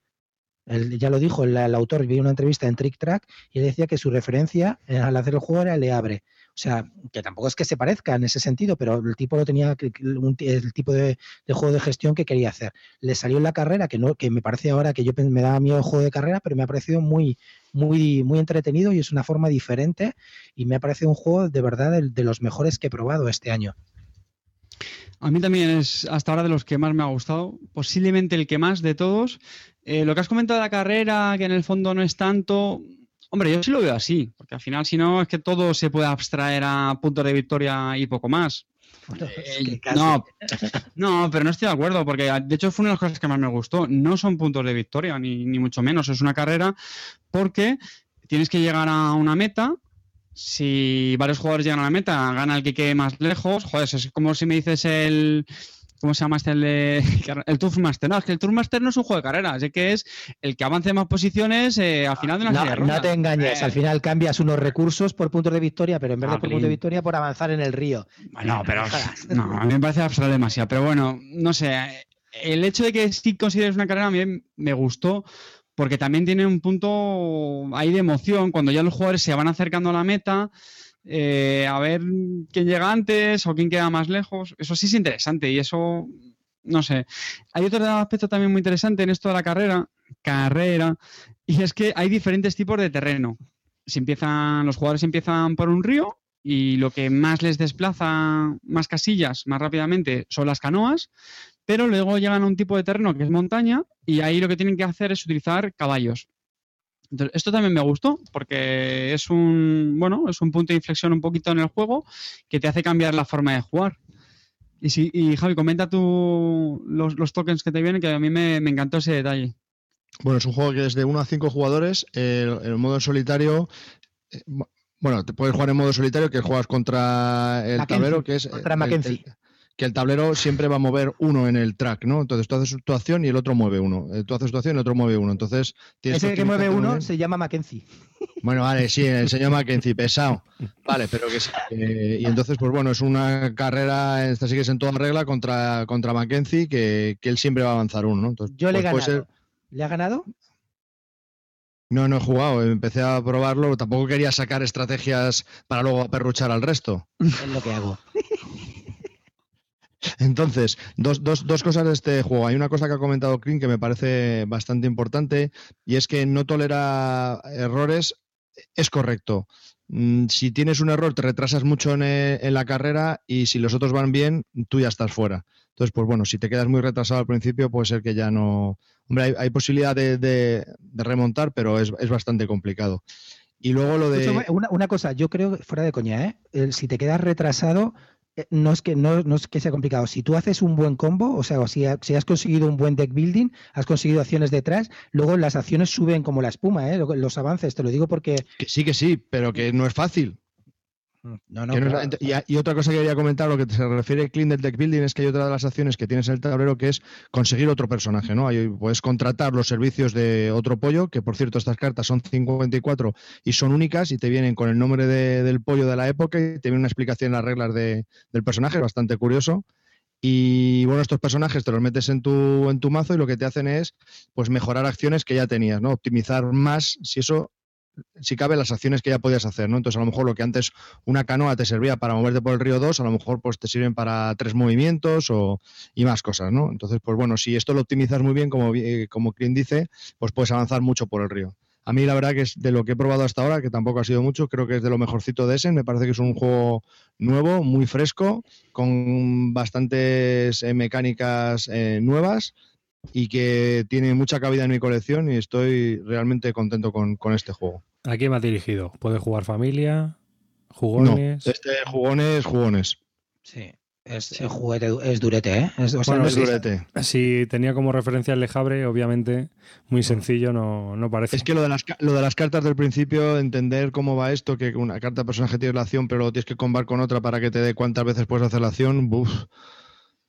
Speaker 2: ya lo dijo el, autor, vi una entrevista en Trick Track y él decía que su referencia eh, al hacer el juego era Leabre. O sea, que tampoco es que se parezca en ese sentido, pero el tipo lo tenía, el tipo de, juego de gestión que quería hacer. Le salió en la carrera, que no, que me parece ahora que yo me daba miedo el juego de carrera, pero me ha parecido muy, muy, muy entretenido y es una forma diferente. Y me ha parecido un juego de verdad de, los mejores que he probado este año.
Speaker 3: A mí también es hasta ahora de los que más me ha gustado, posiblemente el que más de todos. Eh, lo que has comentado de la carrera, que en el fondo no es tanto, Hombre, yo sí lo veo así, porque al final, si no, es que todo se puede abstraer a puntos de victoria y poco más. Eh, no, no, pero no estoy de acuerdo, porque de hecho fue una de las cosas que más me gustó. No son puntos de victoria, ni, ni mucho menos. Es una carrera porque tienes que llegar a una meta. Si varios jugadores llegan a la meta, gana el que quede más lejos. Joder, es como si me dices el, ¿Cómo se llama este? El, de, el Tourmaster. No, es que el Tourmaster no es un juego de carreras, es que es el que avance más posiciones eh, al final de una
Speaker 2: serie No te engañes, al final cambias unos recursos por puntos de victoria, pero en vez de por puntos de victoria por avanzar en el río.
Speaker 3: Bueno, pero no, a mí me parece absurdo demasiado. Pero bueno, no sé, el hecho de que sí consideres una carrera a mí me gustó porque también tiene un punto ahí de emoción cuando ya los jugadores se van acercando a la meta. Eh, a ver quién llega antes o quién queda más lejos. Eso sí es interesante y eso, no sé. Hay otro aspecto también muy interesante en esto de la carrera, carrera, y es que hay diferentes tipos de terreno. Si empiezan, los jugadores empiezan por un río y lo que más les desplaza más casillas más rápidamente son las canoas, pero luego llegan a un tipo de terreno que es montaña y ahí lo que tienen que hacer es utilizar caballos esto también me gustó porque es un, bueno, es un punto de inflexión un poquito en el juego que te hace cambiar la forma de jugar. Y, si, y Javi, comenta tú los, tokens que te vienen, que a mí me, encantó ese detalle.
Speaker 4: Bueno, es un juego que es de 1 a 5 jugadores. El, el modo solitario eh, bueno, te puedes jugar en modo solitario, que juegas contra el tablero, que es.
Speaker 2: Contra Mackenzie
Speaker 4: que el tablero siempre va a mover uno en el track, ¿no? Entonces tú haces tu acción y el otro mueve uno. Eh, tú haces tu acción y el otro mueve uno. Entonces
Speaker 2: Ese que mueve uno se llama Mackenzie.
Speaker 4: Bueno, vale, sí, el señor Mackenzie, pesado. Vale, pero que sí. y entonces, pues bueno, es una carrera, esta sí que es en toda regla, contra, contra Mackenzie, que, él siempre va a avanzar uno, ¿no?
Speaker 2: Yo le he pues ganado. ¿Le ha ganado?
Speaker 4: No, no he jugado, empecé a probarlo, tampoco quería sacar estrategias para luego aperruchar al resto.
Speaker 2: Es lo que hago.
Speaker 4: Entonces, dos, dos, dos, cosas de este juego. Hay una cosa que ha comentado Krim que me parece bastante importante y es que no tolera errores. Es correcto. Mm, si tienes un error, te retrasas mucho en, la carrera y si los otros van bien, tú ya estás fuera. Entonces, pues bueno, si te quedas muy retrasado al principio, puede ser que ya no. Hombre, hay, posibilidad de, remontar, pero es, bastante complicado. Y luego lo de.
Speaker 2: Una, una, cosa, yo creo, fuera de coña, ¿eh? si te quedas retrasado, eh, no es que no, es que sea complicado. Si tú haces un buen combo, o sea, si, si, has conseguido un buen deck building, has conseguido acciones detrás, luego las acciones suben como la espuma, ¿eh? los avances, te lo digo porque.
Speaker 4: Que sí, que sí, pero que no es fácil.
Speaker 2: No, no,
Speaker 4: no
Speaker 2: claro.
Speaker 4: y, otra cosa que quería comentar, lo que se refiere Clean del Deck Building, es que hay otra de las acciones que tienes en el tablero que es conseguir otro personaje, ¿no? Ahí puedes contratar los servicios de otro pollo, que por cierto estas cartas son 54 y son únicas y te vienen con el nombre de- del pollo de la época y te viene una explicación en las reglas de- del personaje, bastante curioso. Y bueno, estos personajes te los metes en tu, en tu mazo y lo que te hacen es pues mejorar acciones que ya tenías, ¿no? Optimizar más, si eso, si cabe, las acciones que ya podías hacer, ¿no? Entonces, a lo mejor lo que antes una canoa te servía para moverte por el río 2, a lo mejor pues te sirven para tres movimientos o, y más cosas, ¿no? Entonces, pues bueno, si esto lo optimizas muy bien, como, eh, como quien dice, pues puedes avanzar mucho por el río. A mí la verdad que es de lo que he probado hasta ahora, que tampoco ha sido mucho, creo que es de lo mejorcito de Essen, me parece que es un juego nuevo, muy fresco, con bastantes eh, mecánicas eh, nuevas y que tiene mucha cabida en mi colección y estoy realmente contento con, con este juego.
Speaker 1: ¿A quién va dirigido? ¿Puede jugar familia?
Speaker 4: No,
Speaker 1: ¿Jugones?
Speaker 4: este jugones, jugones.
Speaker 2: Sí. Es, el juguete es durete, ¿eh? Es, o sea,
Speaker 1: Bueno,
Speaker 2: no
Speaker 4: Es
Speaker 2: es-
Speaker 4: durete.
Speaker 1: Si tenía como referencia el Lejabre, obviamente, muy sencillo, no, no parece.
Speaker 4: Es que lo de, las, lo de las cartas del principio, entender cómo va esto, que una carta de personaje tiene la acción, pero lo tienes que combar con otra para que te dé cuántas veces puedes hacer la acción, buf.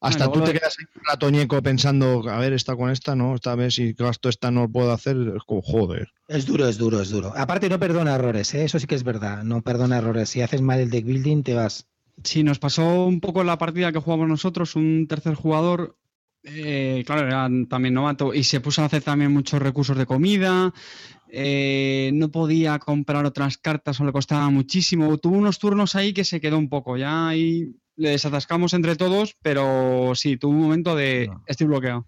Speaker 4: Hasta tú te quedas ahí un ratoñeco pensando, a ver, esta con esta, ¿no? Esta vez si gasto esta no lo puedo hacer, es como, joder.
Speaker 2: es duro, es duro, es duro. Aparte no perdona errores, ¿eh? Eso sí que es verdad. No perdona errores. Si haces mal el deck building, te vas.
Speaker 3: Sí, nos pasó un poco la partida que jugamos nosotros, un tercer jugador, eh, claro, era también novato, y se puso a hacer también muchos recursos de comida, eh, no podía comprar otras cartas o le costaba muchísimo. Tuvo unos turnos ahí que se quedó un poco, ya ahí le desatascamos entre todos, pero sí, tuvo un momento de
Speaker 2: No.
Speaker 3: estoy bloqueado.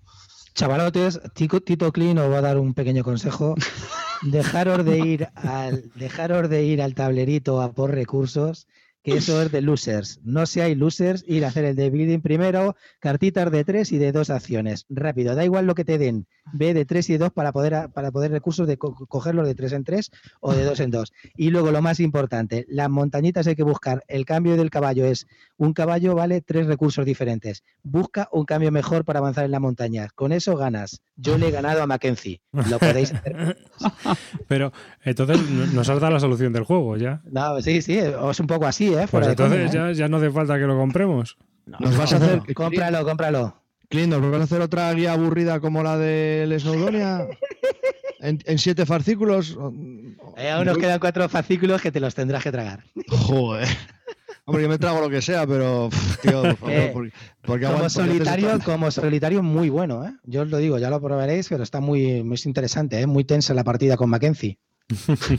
Speaker 2: Chavalotes, Tico- Tito Clean os va a dar un pequeño consejo. Dejaros de ir al, dejaros de ir al tablerito a por recursos, que eso es de losers. No seáis losers, ir a hacer el de building primero, cartitas de tres y de dos acciones. Rápido, da igual lo que te den. Ve de tres y de dos para poder, para poder recursos de co- cogerlos de tres en tres o de dos en dos. Y luego lo más importante, las montañitas hay que buscar. El cambio del caballo es un caballo vale tres recursos diferentes. Busca un cambio mejor para avanzar en la montaña. Con eso ganas. Yo le he ganado a Mackenzie. Lo podéis hacer.
Speaker 1: Pero entonces no- nos has dado la solución del juego ya.
Speaker 2: No, sí, sí, es un poco así, ¿eh?
Speaker 1: Pues
Speaker 2: Fuera de
Speaker 1: entonces
Speaker 2: coña, ¿eh?
Speaker 1: ya, ya no hace falta que lo compremos.
Speaker 4: Nos vas a hacer,
Speaker 2: no, cómpralo, cómpralo.
Speaker 4: Clint, ¿nos vas a hacer otra guía aburrida como la del Snowdonia? ¿En, en siete fascículos?
Speaker 2: Eh, aún nos quedan cuatro fascículos que te los tendrás que tragar.
Speaker 4: Joder. Hombre, yo me trago lo que sea, pero, pf, tío, por favor,
Speaker 2: Eh,
Speaker 4: porque, porque
Speaker 2: Como
Speaker 4: aguanto-
Speaker 2: solitario, como solitario muy bueno, ¿eh? Yo os lo digo, ya lo probaréis, pero está muy, muy interesante, ¿eh? Muy tensa la partida con Mackenzie.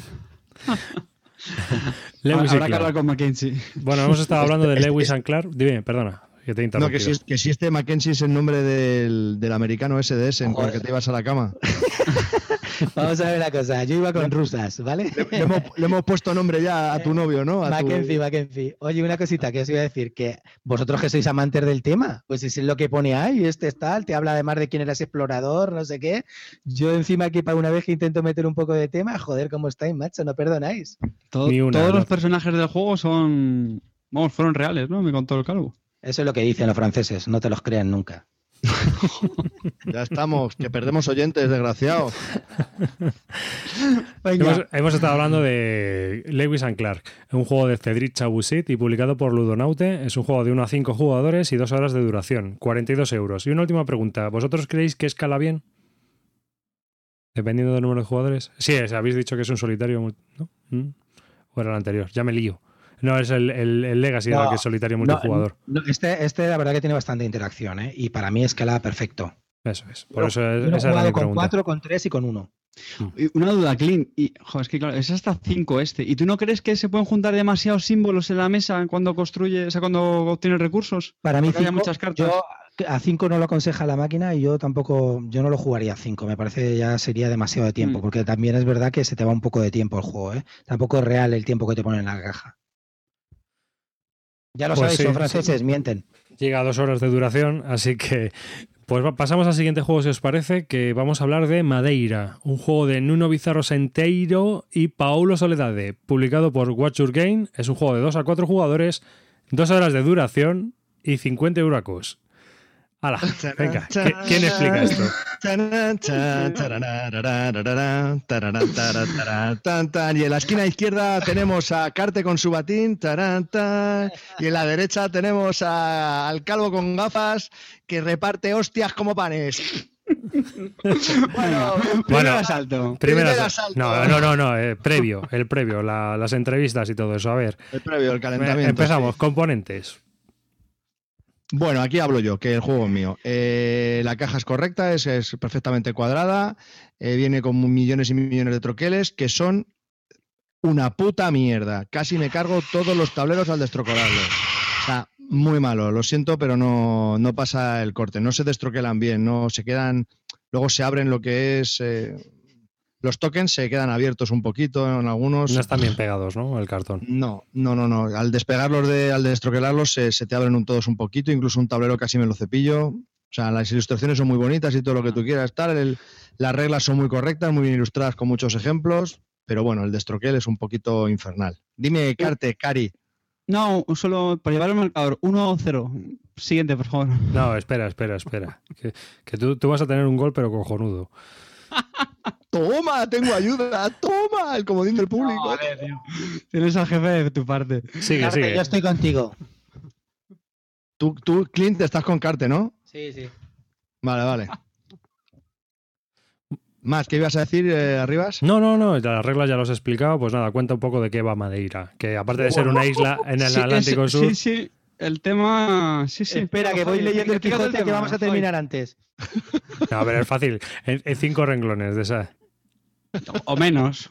Speaker 1: Lewis
Speaker 3: Habrá que hablar con Mackenzie.
Speaker 1: Bueno, hemos estado hablando de
Speaker 4: Este-
Speaker 1: Lewis and Clark. Dime, perdona, que te
Speaker 4: No, que si, es- que si este Mackenzie es el nombre del, del americano SDS en el que te ibas a la cama.
Speaker 2: Vamos a ver una cosa, yo iba con rusas, ¿vale?
Speaker 4: Le, le hemos, le hemos puesto nombre ya a tu novio, ¿no? A tu-
Speaker 2: Mackenzie, Mackenzie. Oye, una cosita que os iba a decir, que vosotros que sois amantes del tema, pues es lo que pone ahí, este es tal, te habla además de quién eras explorador, no sé qué. Yo encima aquí para una vez que intento meter un poco de tema, joder, ¿cómo estáis, macho? No perdonáis.
Speaker 3: Todo-
Speaker 1: Ni una,
Speaker 3: todos
Speaker 1: no.
Speaker 3: los personajes del juego son, vamos, fueron reales, ¿no? Me contó el calvo.
Speaker 2: Eso es lo que dicen los franceses, no te los crean nunca.
Speaker 4: Ya estamos, que perdemos oyentes, desgraciado.
Speaker 1: Hemos, hemos estado hablando de Lewis and Clark, un juego de Cedric Chabusit y publicado por Ludonaute. Es un juego de 1 a 5 jugadores y 2 horas de duración, 42 euros. Y una última pregunta, ¿vosotros creéis que escala bien? Dependiendo del número de jugadores. Sí, es, habéis dicho que es un solitario. ¿Mm? ¿O era el anterior? Ya me lío. No, es el, el- el Legacy el
Speaker 2: No,
Speaker 1: que es solitario
Speaker 2: No,
Speaker 1: multijugador.
Speaker 2: no, este, este la verdad que tiene bastante interacción, ¿eh? Y para mí escala perfecto.
Speaker 1: Eso es. Por eso es-
Speaker 2: he
Speaker 1: esa era
Speaker 2: jugado
Speaker 1: mi
Speaker 2: con
Speaker 1: pregunta.
Speaker 2: cuatro, con tres y con uno.
Speaker 3: Y Una duda, Clint. Y, joder, es que claro, es hasta 5 este. ¿Y tú no crees que se pueden juntar demasiados símbolos en la mesa cuando construye, o sea, cuando obtienes recursos?
Speaker 2: Para mí, cinco,
Speaker 3: muchas cartas.
Speaker 2: yo a 5 no lo aconseja la máquina y yo tampoco, yo no lo jugaría a 5. Me parece ya sería demasiado de tiempo,
Speaker 3: Mm.
Speaker 2: porque también es verdad que se te va un poco de tiempo el juego, ¿eh? Tampoco es real el tiempo que te ponen en la caja. Ya lo
Speaker 1: Pues
Speaker 2: sabéis,
Speaker 1: sí,
Speaker 2: son
Speaker 1: sí.
Speaker 2: franceses, mienten.
Speaker 1: Llega a dos horas de duración, así que pues pasamos al siguiente juego, si os parece, que vamos a hablar de Madeira, un juego de Nuno Bizarro Senteiro y Paulo Soledade, publicado por Watch Your Game. Es un juego de 2 a 4 jugadores, 2 horas de duración y 50 euracos. Hala, venga, ¿qui- ¿quién explica esto?
Speaker 4: Y en la esquina izquierda tenemos a Carte con su batín. Y en la derecha tenemos a- al calvo con gafas que reparte hostias como panes. Bueno,
Speaker 3: Primer
Speaker 1: Bueno,
Speaker 3: asalto.
Speaker 1: Primer asalto. No, no, no, no, eh, previo, el previo, la- las entrevistas y todo eso. A ver,
Speaker 4: el previo, el
Speaker 1: eh,
Speaker 4: calentamiento.
Speaker 1: empezamos,
Speaker 4: sí.
Speaker 1: componentes.
Speaker 4: Bueno, aquí hablo yo, que el juego es mío. Eh, la caja es correcta, es, perfectamente cuadrada, eh, viene con millones y millones de troqueles que son una puta mierda. Casi me cargo todos los tableros al destroquelarlos. O sea, muy malo, lo siento, pero no, no pasa el corte. No se destroquelan bien, no se quedan. Luego se abren lo que es. eh, los tokens se quedan abiertos un poquito en algunos.
Speaker 1: No están bien pegados, ¿no? El cartón.
Speaker 4: No, no, no, no. Al despegarlos de, al destroquelarlos se, se te abren un, todos un poquito, incluso un tablero casi me lo cepillo. O sea, las ilustraciones son muy bonitas y todo lo que tú quieras tal. el- las reglas son muy correctas, muy bien ilustradas con muchos ejemplos. Pero bueno, el destroquel es un poquito infernal. Dime, Carte, Cari.
Speaker 3: No, solo por llevar el marcador 1-0. Siguiente, por favor.
Speaker 1: No, espera, espera, espera. Que, que tú, tú vas a tener un gol, pero cojonudo.
Speaker 4: ¡Toma! ¡Tengo ayuda! ¡Toma! El comodín del público.
Speaker 3: Tienes al jefe de tu parte.
Speaker 1: Sigue,
Speaker 2: Carte,
Speaker 1: sigue.
Speaker 2: yo estoy contigo.
Speaker 4: Tú, tú, Clint, estás con Carte, ¿no?
Speaker 2: Sí, sí.
Speaker 4: Vale, vale. Más, ¿qué ibas a decir, eh, Arribas?
Speaker 1: No, no, no, las reglas ya los he explicado. Pues nada, cuenta un poco de qué va Madeira. Que aparte de ser una isla en el
Speaker 3: Sí,
Speaker 1: Atlántico
Speaker 3: es-
Speaker 1: Sur.
Speaker 3: Sí, sí. El tema. Sí, sí.
Speaker 2: Espera, que voy leyendo el Quijote que vamos a terminar antes.
Speaker 1: No, a ver, es fácil. En, en cinco renglones de esa.
Speaker 3: O menos.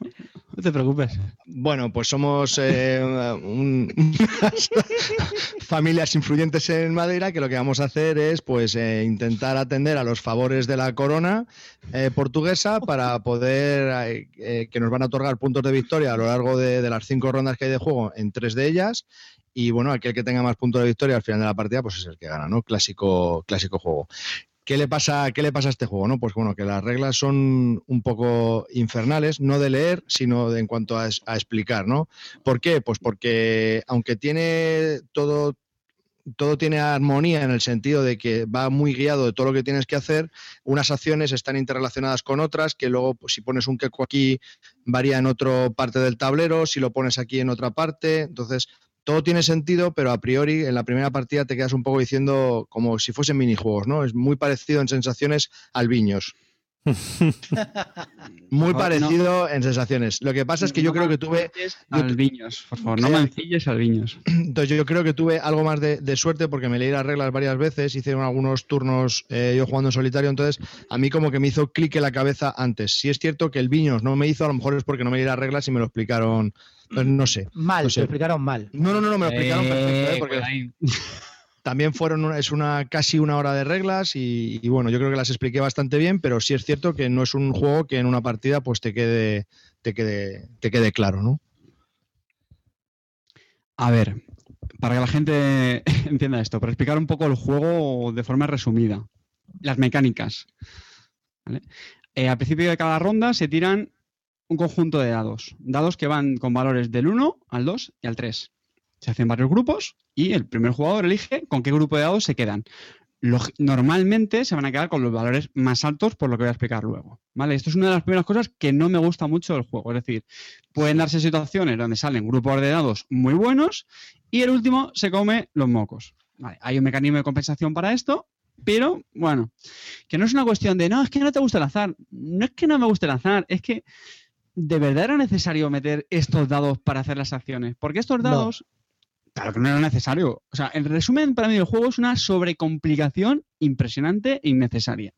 Speaker 3: No te preocupes.
Speaker 4: Bueno, pues somos eh, un- unas familias influyentes en Madeira que lo que vamos a hacer es pues eh, intentar atender a los favores de la corona eh, portuguesa para poder que nos van a otorgar puntos de victoria a lo largo de, de las cinco rondas que hay de juego en tres de ellas y bueno, aquel que tenga más puntos de victoria al final de la partida pues es el que gana, ¿no? Clásico, clásico juego. ¿Qué le, pasa, ¿Qué le pasa a este juego? No? Pues bueno, que las reglas son un poco infernales, no de leer, sino en cuanto a explicar, ¿no? ¿Por qué? Pues porque aunque tiene todo, todo tiene armonía en el sentido de que va muy guiado de todo lo que tienes que hacer, unas acciones están interrelacionadas con otras, que luego pues, si pones un queco aquí varía en otra parte del tablero, si lo pones aquí en otra parte, entonces todo tiene sentido, pero a priori en la primera partida te quedas un poco diciendo como si fuesen minijuegos, ¿no? Es muy parecido en sensaciones al Viños. Muy parecido en sensaciones. Lo que pasa es que yo
Speaker 3: No
Speaker 4: creo que tuve,
Speaker 3: Alviños, por favor. No
Speaker 4: Sí.
Speaker 3: mancilles alviños.
Speaker 4: entonces yo creo que tuve algo más de, de suerte porque me leí las reglas varias veces, hice algunos turnos eh, yo jugando en solitario, entonces a mí como que me hizo clic en la cabeza antes. Si es cierto que el Viños no me hizo, a lo mejor es porque no me leí las reglas y me lo explicaron, entonces no sé.
Speaker 2: Mal,
Speaker 4: No sé.
Speaker 2: te lo explicaron mal.
Speaker 4: No, no, no, no, me lo explicaron perfecto, ¿eh?
Speaker 3: Eh,
Speaker 4: porque. también fueron es una casi una hora de reglas y, bueno, yo creo que las expliqué bastante bien, pero sí es cierto que no es un juego que en una partida pues te quede te quede te quede claro, ¿no?
Speaker 3: A ver, para que la gente entienda esto, para explicar un poco el juego de forma resumida. Las mecánicas. Eh, al principio de cada ronda se tiran un conjunto de dados. Dados que van con valores del 1 al 2 y al 3. Se hacen varios grupos y el primer jugador elige con qué grupo de dados se quedan. Log- Normalmente se van a quedar con los valores más altos, por lo que voy a explicar luego. ¿vale? Esto es una de las primeras cosas que no me gusta mucho del juego. Es decir, pueden darse situaciones donde salen grupos de dados muy buenos y el último se come los mocos. Vale, hay un mecanismo de compensación para esto, pero bueno, que no es una cuestión de no, es que no te gusta el azar. No es que no me guste el azar, es que de verdad era necesario meter estos dados para hacer las acciones. Porque estos
Speaker 2: No.
Speaker 3: Claro que no era necesario. O sea, en resumen, para mí el juego es una sobrecomplicación impresionante e innecesaria.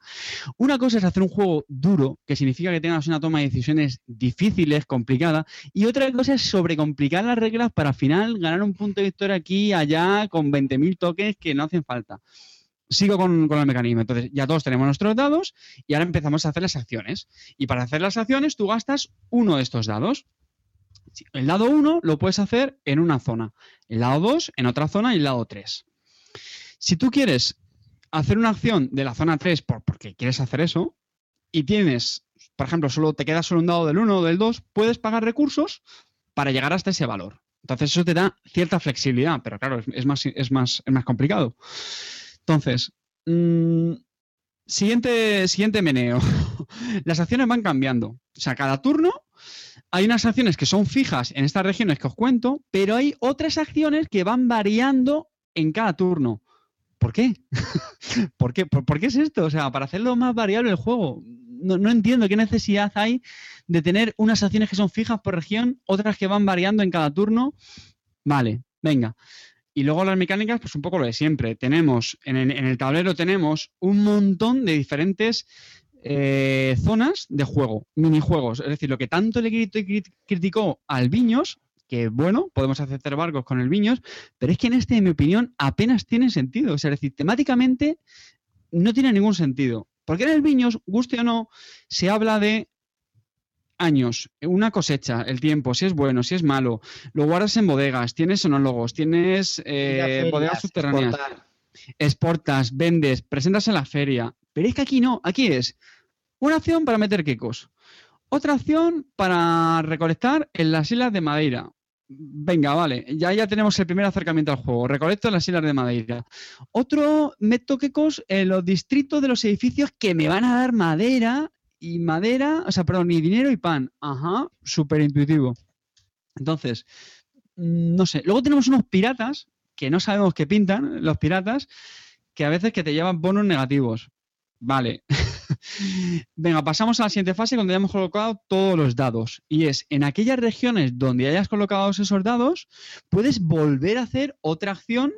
Speaker 3: Una cosa es hacer un juego duro, que significa que tengas una toma de decisiones difíciles, complicada, y otra cosa es sobrecomplicar las reglas para al final ganar un punto de victoria aquí allá con 20.000 toques que no hacen falta. Sigo con, con el mecanismo. Entonces, ya todos tenemos nuestros dados y ahora empezamos a hacer las acciones. Y para hacer las acciones, tú gastas uno de estos dados. El lado 1 lo puedes hacer en una zona, el lado 2 en otra zona y el lado 3. Si tú quieres hacer una acción de la zona 3 por, porque quieres hacer eso y tienes, por ejemplo, solo te queda solo un dado del 1 o del 2, puedes pagar recursos para llegar hasta ese valor. Entonces eso te da cierta flexibilidad, pero claro, es, es más, es, más, es más complicado. Entonces, Mm, siguiente, siguiente meneo. Las acciones van cambiando. O sea, cada turno hay unas acciones que son fijas en estas regiones que os cuento, pero hay otras acciones que van variando en cada turno. ¿Por qué? ¿Por qué? ¿Por, qué es esto? O sea, para hacerlo más variable el juego. No, no, entiendo qué necesidad hay de tener unas acciones que son fijas por región, otras que van variando en cada turno. Vale, venga. Y luego las mecánicas, pues un poco lo de siempre. Tenemos, en el, tablero tenemos un montón de diferentes eh, zonas de juego, minijuegos. Es decir, lo que tanto le criticó al Viños, que bueno, podemos hacer barcos con el Viños, pero es que en este, en mi opinión, apenas tiene sentido. es decir, temáticamente no tiene ningún sentido. Porque en el Viños, guste o no, se habla de años, una cosecha, el tiempo, si es bueno, si es malo, lo guardas en bodegas, tienes sonólogos, tienes eh, bodegas subterráneas, exportas, vendes, presentas en la feria. Pero es que aquí no, aquí es una acción para meter quecos, otra acción para recolectar en las islas de Madeira. Venga, vale, ya, ya tenemos el primer acercamiento al juego. Recolecto en las islas de Madeira. Otro, meto quecos en los distritos de los edificios que me van a dar madera y madera, o sea, perdón, y dinero y pan. Ajá, súper intuitivo. Entonces, mm, no sé. Luego tenemos unos piratas que no sabemos qué pintan, los piratas, que a veces que te llevan bonos negativos. Vale. Venga, pasamos a la siguiente fase donde hemos colocado todos los dados. Y es, en aquellas regiones donde hayas colocado esos dados, puedes volver a hacer otra acción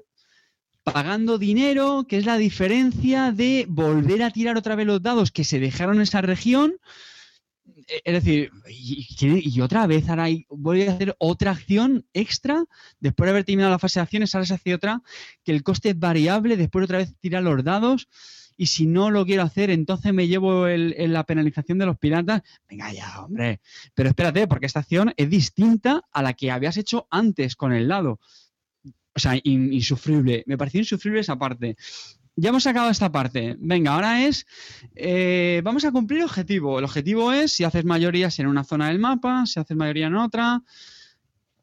Speaker 3: pagando dinero, que es la diferencia de volver a tirar otra vez los dados que se dejaron en esa región. E, es decir, y, otra vez ahora voy a hacer otra acción extra, después de haber terminado la fase de acciones, ahora se hace otra, que el coste es variable, después otra vez tirar los dados, y si no lo quiero hacer, entonces me llevo la penalización de los piratas. Venga ya, hombre. Pero espérate, porque esta acción es distinta a la que habías hecho antes con el dado. O sea, insufrible. Me pareció insufrible esa parte. Ya hemos acabado esta parte. Venga, ahora es. Eh, vamos a cumplir el objetivo. El objetivo es si haces mayorías en una zona del mapa, si haces mayoría en otra.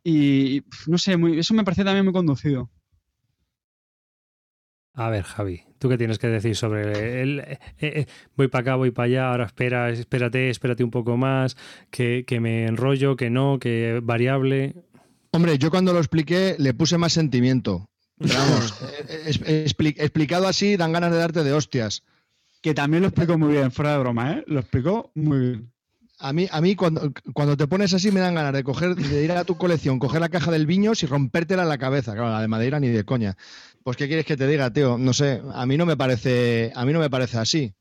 Speaker 3: Y no sé, eso me parece también muy conducido.
Speaker 1: A ver, Javi, ¿tú qué tienes que decir sobre el, eh, eh, voy para acá, voy para allá, ahora espera, espérate, espérate un poco más, que, que me enrollo, que no, que variable?
Speaker 4: Hombre, yo cuando lo expliqué le puse más sentimiento. vamos, explicado así dan ganas de darte de hostias.
Speaker 3: Que también lo explicó muy bien, fuera de broma, ¿eh? Lo explicó muy bien.
Speaker 4: A mí, a mí cuando, cuando te pones así me dan ganas de coger, de ir a tu colección, coger la caja del Viños y rompértela en la cabeza. Claro, la de Madeira ni de coña. Pues qué quieres que te diga, tío. No sé, a mí no me parece, a mí no me parece así.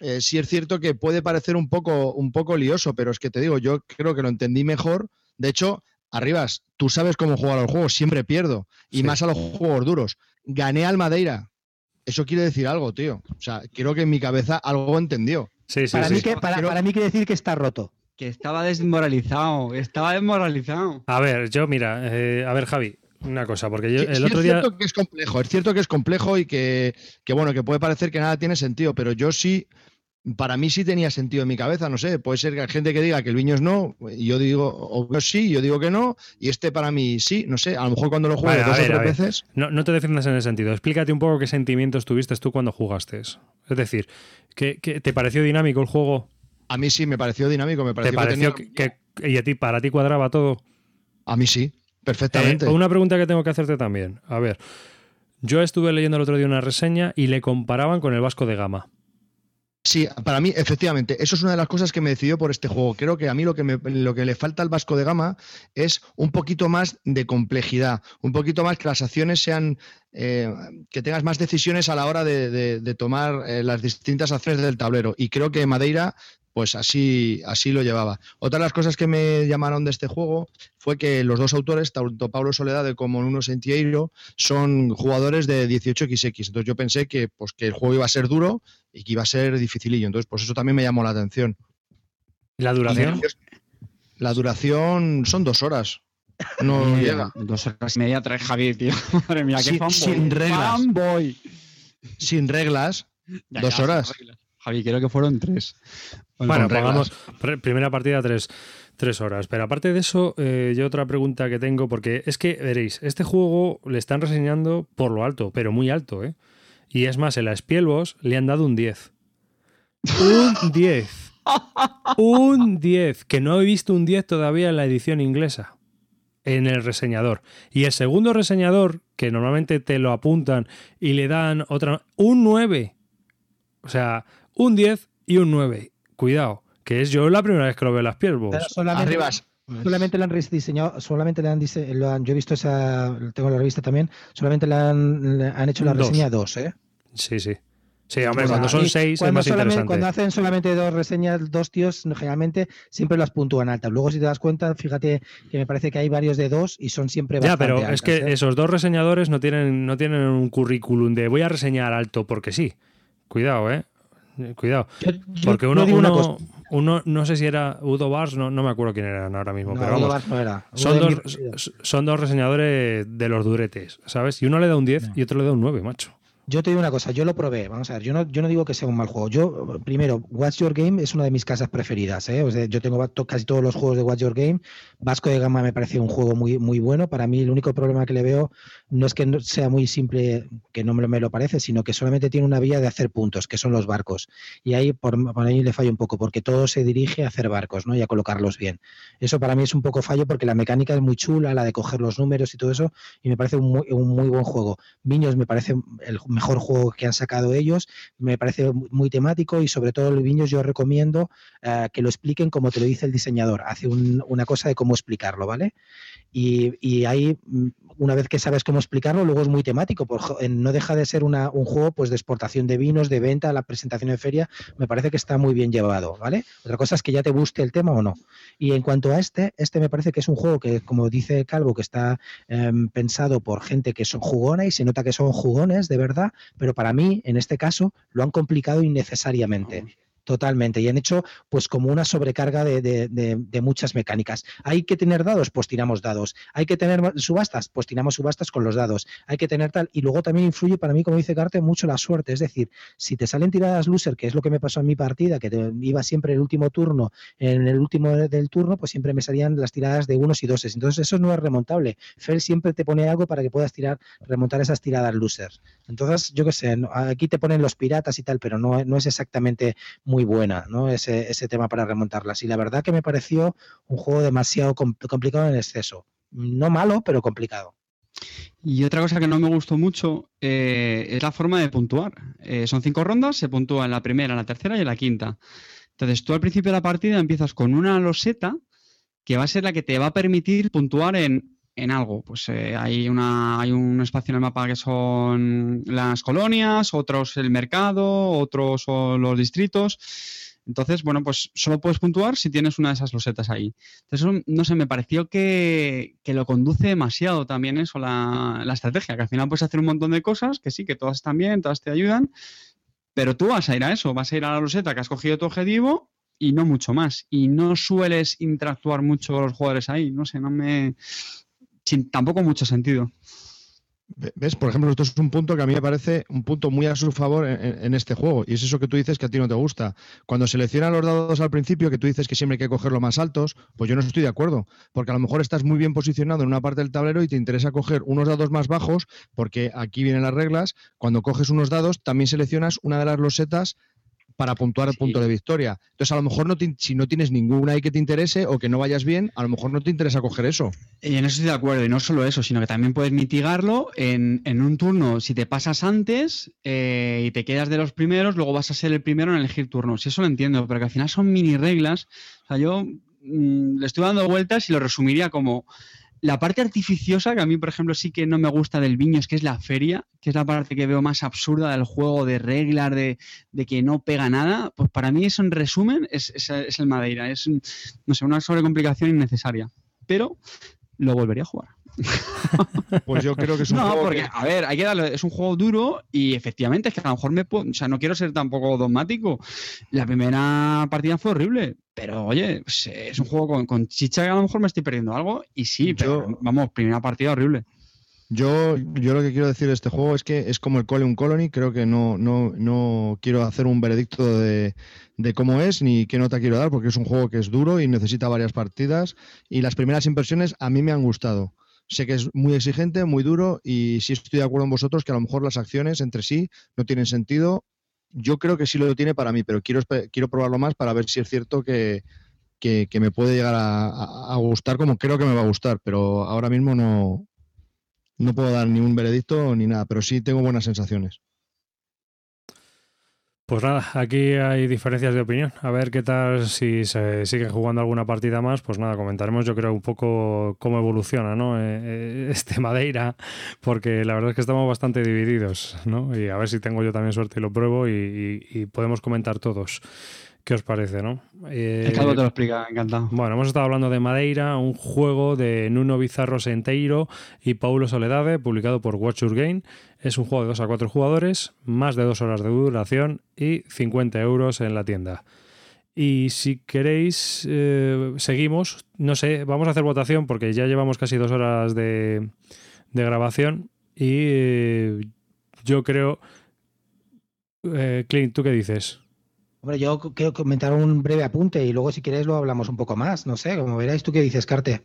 Speaker 4: Eh, sí es cierto que puede parecer un poco, un poco lioso, pero es que te digo, yo creo que lo entendí mejor. De hecho, Arribas, tú sabes cómo jugar a los juegos, siempre pierdo. Y más a los juegos duros. Gané al Madeira. Eso quiere decir algo, tío. O sea, creo que en mi cabeza algo entendió.
Speaker 2: Sí, sí, para, Mí que, para, mí quiere decir que está roto.
Speaker 3: Que estaba desmoralizado, estaba desmoralizado.
Speaker 1: A ver, yo mira, eh, a ver Javi, una cosa, porque yo
Speaker 4: el otro día... Es cierto que es complejo, es cierto que es complejo y que, que, bueno, que puede parecer que nada tiene sentido, pero yo sí para mí sí tenía sentido en mi cabeza, no sé, puede ser que hay gente que diga que el Viños no, y yo digo, o yo sí, yo digo que no, y este para mí sí, no sé, a lo mejor cuando lo juegues dos o tres veces...
Speaker 1: No, no, te defiendas en ese sentido, explícate un poco qué sentimientos tuviste tú cuando jugaste. Es decir, ¿qué, te pareció dinámico el juego?
Speaker 4: A mí sí, me pareció dinámico, me pareció,
Speaker 1: que, ¿Y a ti, para ti cuadraba todo?
Speaker 4: A mí sí, perfectamente.
Speaker 1: Eh, una pregunta que tengo que hacerte también, a ver, yo estuve leyendo el otro día una reseña y le comparaban con el Vasco de Gama.
Speaker 4: Sí, para mí, efectivamente, eso es una de las cosas que me decidió por este juego. Creo que a mí lo que, lo que le falta al Vasco de Gama es un poquito más de complejidad, un poquito más que las acciones sean, eh, que tengas más decisiones a la hora de, tomar eh, las distintas acciones del tablero. Y creo que Madeira pues así, así lo llevaba. Otra de las cosas que me llamaron de este juego fue que los dos autores, tanto Pablo Soledad como Nuno Sentieiro, son jugadores de 18xx. Entonces yo pensé que, pues, que el juego iba a ser duro y que iba a ser dificilillo. Entonces, pues eso también me llamó la atención.
Speaker 1: ¿La duración?
Speaker 4: La duración son dos horas. No llega.
Speaker 3: Dos horas y media trae Javier, tío. Madre mía, qué
Speaker 4: Sin reglas. Sin reglas. dos horas.
Speaker 3: Javi, creo que fueron tres.
Speaker 1: Bueno, pongamos primera partida tres, tres, horas. Pero aparte de eso, eh, yo otra pregunta que tengo, porque es que, veréis, este juego le están reseñando por lo alto, pero muy alto, ¿eh? Y es más, en la Spielbos le han dado un 10. Un 10. Un 10. Que no he visto un 10 todavía en la edición inglesa. En el reseñador. Y el segundo reseñador, que normalmente te lo apuntan y le dan otra. Un 9. O sea, un 10 y un 9. Cuidado. Que es yo la primera vez que lo veo en las
Speaker 2: solamente,
Speaker 4: Arribas.
Speaker 2: solamente le han diseñado, solamente le han, dise- lo han- yo he visto esa, tengo la revista también, solamente le han, le han hecho la
Speaker 1: dos.
Speaker 2: reseña dos, ¿eh?
Speaker 1: Sí, sí. Sí, hombre,
Speaker 2: O sea,
Speaker 1: cuando son
Speaker 2: y
Speaker 1: 6 es
Speaker 2: cuando
Speaker 1: más
Speaker 2: solamente-
Speaker 1: interesante.
Speaker 2: Cuando hacen solamente dos reseñas, dos tíos, generalmente siempre las puntúan altas. Luego, si te das cuenta, fíjate que me parece que hay varios de dos y son siempre
Speaker 1: Ya,
Speaker 2: bastante
Speaker 1: pero
Speaker 2: altas,
Speaker 1: es que
Speaker 2: ¿eh?
Speaker 1: esos dos reseñadores no tienen, no tienen un currículum de voy a reseñar alto porque sí. Cuidado, eh. Cuidado.
Speaker 2: Yo- yo-
Speaker 1: Porque uno,
Speaker 2: una
Speaker 1: uno,
Speaker 2: cosa.
Speaker 1: uno, no sé si era Udo Bars, no, no me acuerdo quién eran ahora mismo,
Speaker 2: No,
Speaker 1: pero
Speaker 2: Udo
Speaker 1: vamos.
Speaker 2: Bars no era.
Speaker 1: Son dos, son dos reseñadores de los duretes, ¿sabes? Y uno le da un 10 y otro le da un 9, macho.
Speaker 2: Yo te digo una cosa, yo lo probé, vamos a ver, yo no, yo no digo que sea un mal juego. Yo, primero, Watch Your Game es una de mis casas preferidas. ¿eh? Yo tengo casi todos los juegos de Watch Your Game. Vasco de Gama me parece un juego muy, muy bueno. Para mí, el único problema que le veo no es que no sea muy simple, que no me lo, parece, sino que solamente tiene una vía de hacer puntos, que son los barcos. Y ahí por, por ahí le fallo un poco, porque todo se dirige a hacer barcos ¿no? y a colocarlos bien. Eso para mí es un poco fallo porque la mecánica es muy chula, la de coger los números y todo eso, y me parece un muy, un muy buen juego. Viños me parece el mejor juego que han sacado ellos, me parece muy temático y sobre todo Viños yo recomiendo eh, que lo expliquen como te lo dice el diseñador, hace un- una cosa de cómo explicarlo, ¿vale? Y, y mm, una vez que sabes cómo explicarlo, luego es muy temático, no deja de ser un juego pues de exportación de vinos, de venta, la presentación de feria, me parece que está muy bien llevado, ¿vale? Otra cosa es que ya te guste el tema o no. Y en cuanto a este, este me parece que es un juego que, como dice Calvo, que está em, pensado por gente que son jugona y se nota que son jugones de verdad, pero para mí, en este caso, lo han complicado innecesariamente. Totalmente. Y han hecho pues como una sobrecarga de, de- muchas mecánicas. ¿Hay que tener dados? Pues tiramos dados. ¿Hay que tener subastas? Pues tiramos subastas con los dados. Hay que tener tal. Y luego también influye para mí, como dice Carte, mucho la suerte. Es decir, si te salen tiradas loser, que es lo que me pasó en mi partida, que te- iba siempre el último turno, en el último del turno, pues siempre me salían las tiradas de unos y doses. Entonces eso no es remontable. Fel siempre te pone algo para que puedas tirar, remontar esas tiradas losers. Entonces, yo qué sé, aquí te ponen los piratas y tal, pero no, no es exactamente muy buena, ¿no? Ese, ese tema para remontarlas. Y la verdad que me pareció un juego demasiado com- complicado en exceso. No malo, pero complicado.
Speaker 3: Y otra cosa que no me gustó mucho eh, es la forma de puntuar. Eh, son cinco rondas, se puntúa en la primera, en la tercera y en la quinta. Entonces, tú al principio de la partida empiezas con una loseta que va a ser la que te va a permitir puntuar en, en algo. Pues eh, hay, una, hay un espacio en el mapa que son las colonias, otros el mercado, otros son los distritos. Entonces, bueno, pues solo puedes puntuar si tienes una de esas losetas ahí. Entonces, no sé, me pareció que, que lo conduce demasiado también eso, la, la estrategia, que al final puedes hacer un montón de cosas, que sí, que todas están bien, todas te ayudan, pero tú vas a ir a eso, vas a ir a la loseta que has cogido tu objetivo y no mucho más. Y no sueles interactuar mucho con los jugadores ahí, no sé, no me... Sin tampoco mucho sentido.
Speaker 4: Ve- ¿Ves? Por ejemplo, esto es un punto que a mí me parece un punto muy a su favor en, este juego. Y es eso que tú dices que a ti no te gusta. Cuando seleccionas los dados al principio, que tú dices que siempre hay que coger los más altos, pues yo no estoy de acuerdo. Porque a lo mejor estás muy bien posicionado en una parte del tablero y te interesa coger unos dados más bajos, porque aquí vienen las reglas. Cuando coges unos dados, también seleccionas una de las losetas para puntuar el
Speaker 3: Sí.
Speaker 4: punto de victoria. Entonces, a lo mejor no te- si no tienes ninguna ahí que te interese o que no vayas bien, a lo mejor no te interesa coger eso.
Speaker 3: Y en eso estoy de acuerdo, y no solo eso, sino que también puedes mitigarlo en, en un turno. Si te pasas antes eh, y te quedas de los primeros, luego vas a ser el primero en elegir turnos. Y eso lo entiendo, pero que al final son mini reglas. O sea, yo mm, le estoy dando vueltas y lo resumiría como la parte artificiosa, que a mí, por ejemplo, sí que no me gusta del Viños, que es la feria, que es la parte que veo más absurda del juego, de reglas, de, de que no pega nada, pues para mí eso en resumen es, es- es el Madeira. Es, no sé, una sobrecomplicación innecesaria. Pero lo volvería a jugar.
Speaker 4: Pues yo creo que es un
Speaker 3: No,
Speaker 4: juego
Speaker 3: porque,
Speaker 4: que-
Speaker 3: a ver, hay que darle, es un juego duro y efectivamente es que a lo mejor me puedo, o sea, no quiero ser tampoco dogmático. La primera partida fue horrible, pero oye, pues, eh, es un juego con, con chicha que a lo mejor me estoy perdiendo algo y sí, pero
Speaker 4: Yo-
Speaker 3: vamos, primera partida horrible.
Speaker 4: Yo, yo lo que quiero decir de este juego es que es como el Cole un Colony. Creo que no, no, no quiero hacer un veredicto de, de cómo es ni qué nota quiero dar, porque es un juego que es duro y necesita varias partidas. Y las primeras impresiones a mí me han gustado. Sé que es muy exigente, muy duro y sí estoy de acuerdo con vosotros que a lo mejor las acciones entre sí no tienen sentido. Yo creo que sí lo tiene para mí, pero quiero, quiero probarlo más para ver si es cierto que, que, me puede llegar a, gustar como creo que me va a gustar, pero ahora mismo no, no puedo dar ni un veredicto ni nada, pero sí tengo buenas sensaciones.
Speaker 1: Pues nada, aquí hay diferencias de opinión. A ver qué tal si se sigue jugando alguna partida más. Pues nada, comentaremos yo creo un poco cómo evoluciona ¿no? Eh, eh, este Madeira, porque la verdad es que estamos bastante divididos. ¿no? Y a ver si tengo yo también suerte y lo pruebo y podemos comentar todos. ¿Qué os parece, no?
Speaker 3: Eh, te lo explica, encantado.
Speaker 1: Bueno, hemos estado hablando de Madeira, un juego de Nuno Bizarro Senteiro y Paulo Soledade, publicado por Watch Your Game. Es un juego de 2 a 4 jugadores, más de 2 horas de duración y 50 euros en la tienda. Y si queréis, eh, seguimos. No sé, vamos a hacer votación porque ya llevamos casi dos horas de, grabación. Y eh, yo creo. Clint, ¿tú qué dices?
Speaker 2: Hombre, yo quiero comentar un breve apunte y luego si quieres lo hablamos un poco más. No sé, como veráis, ¿tú qué dices, Carte?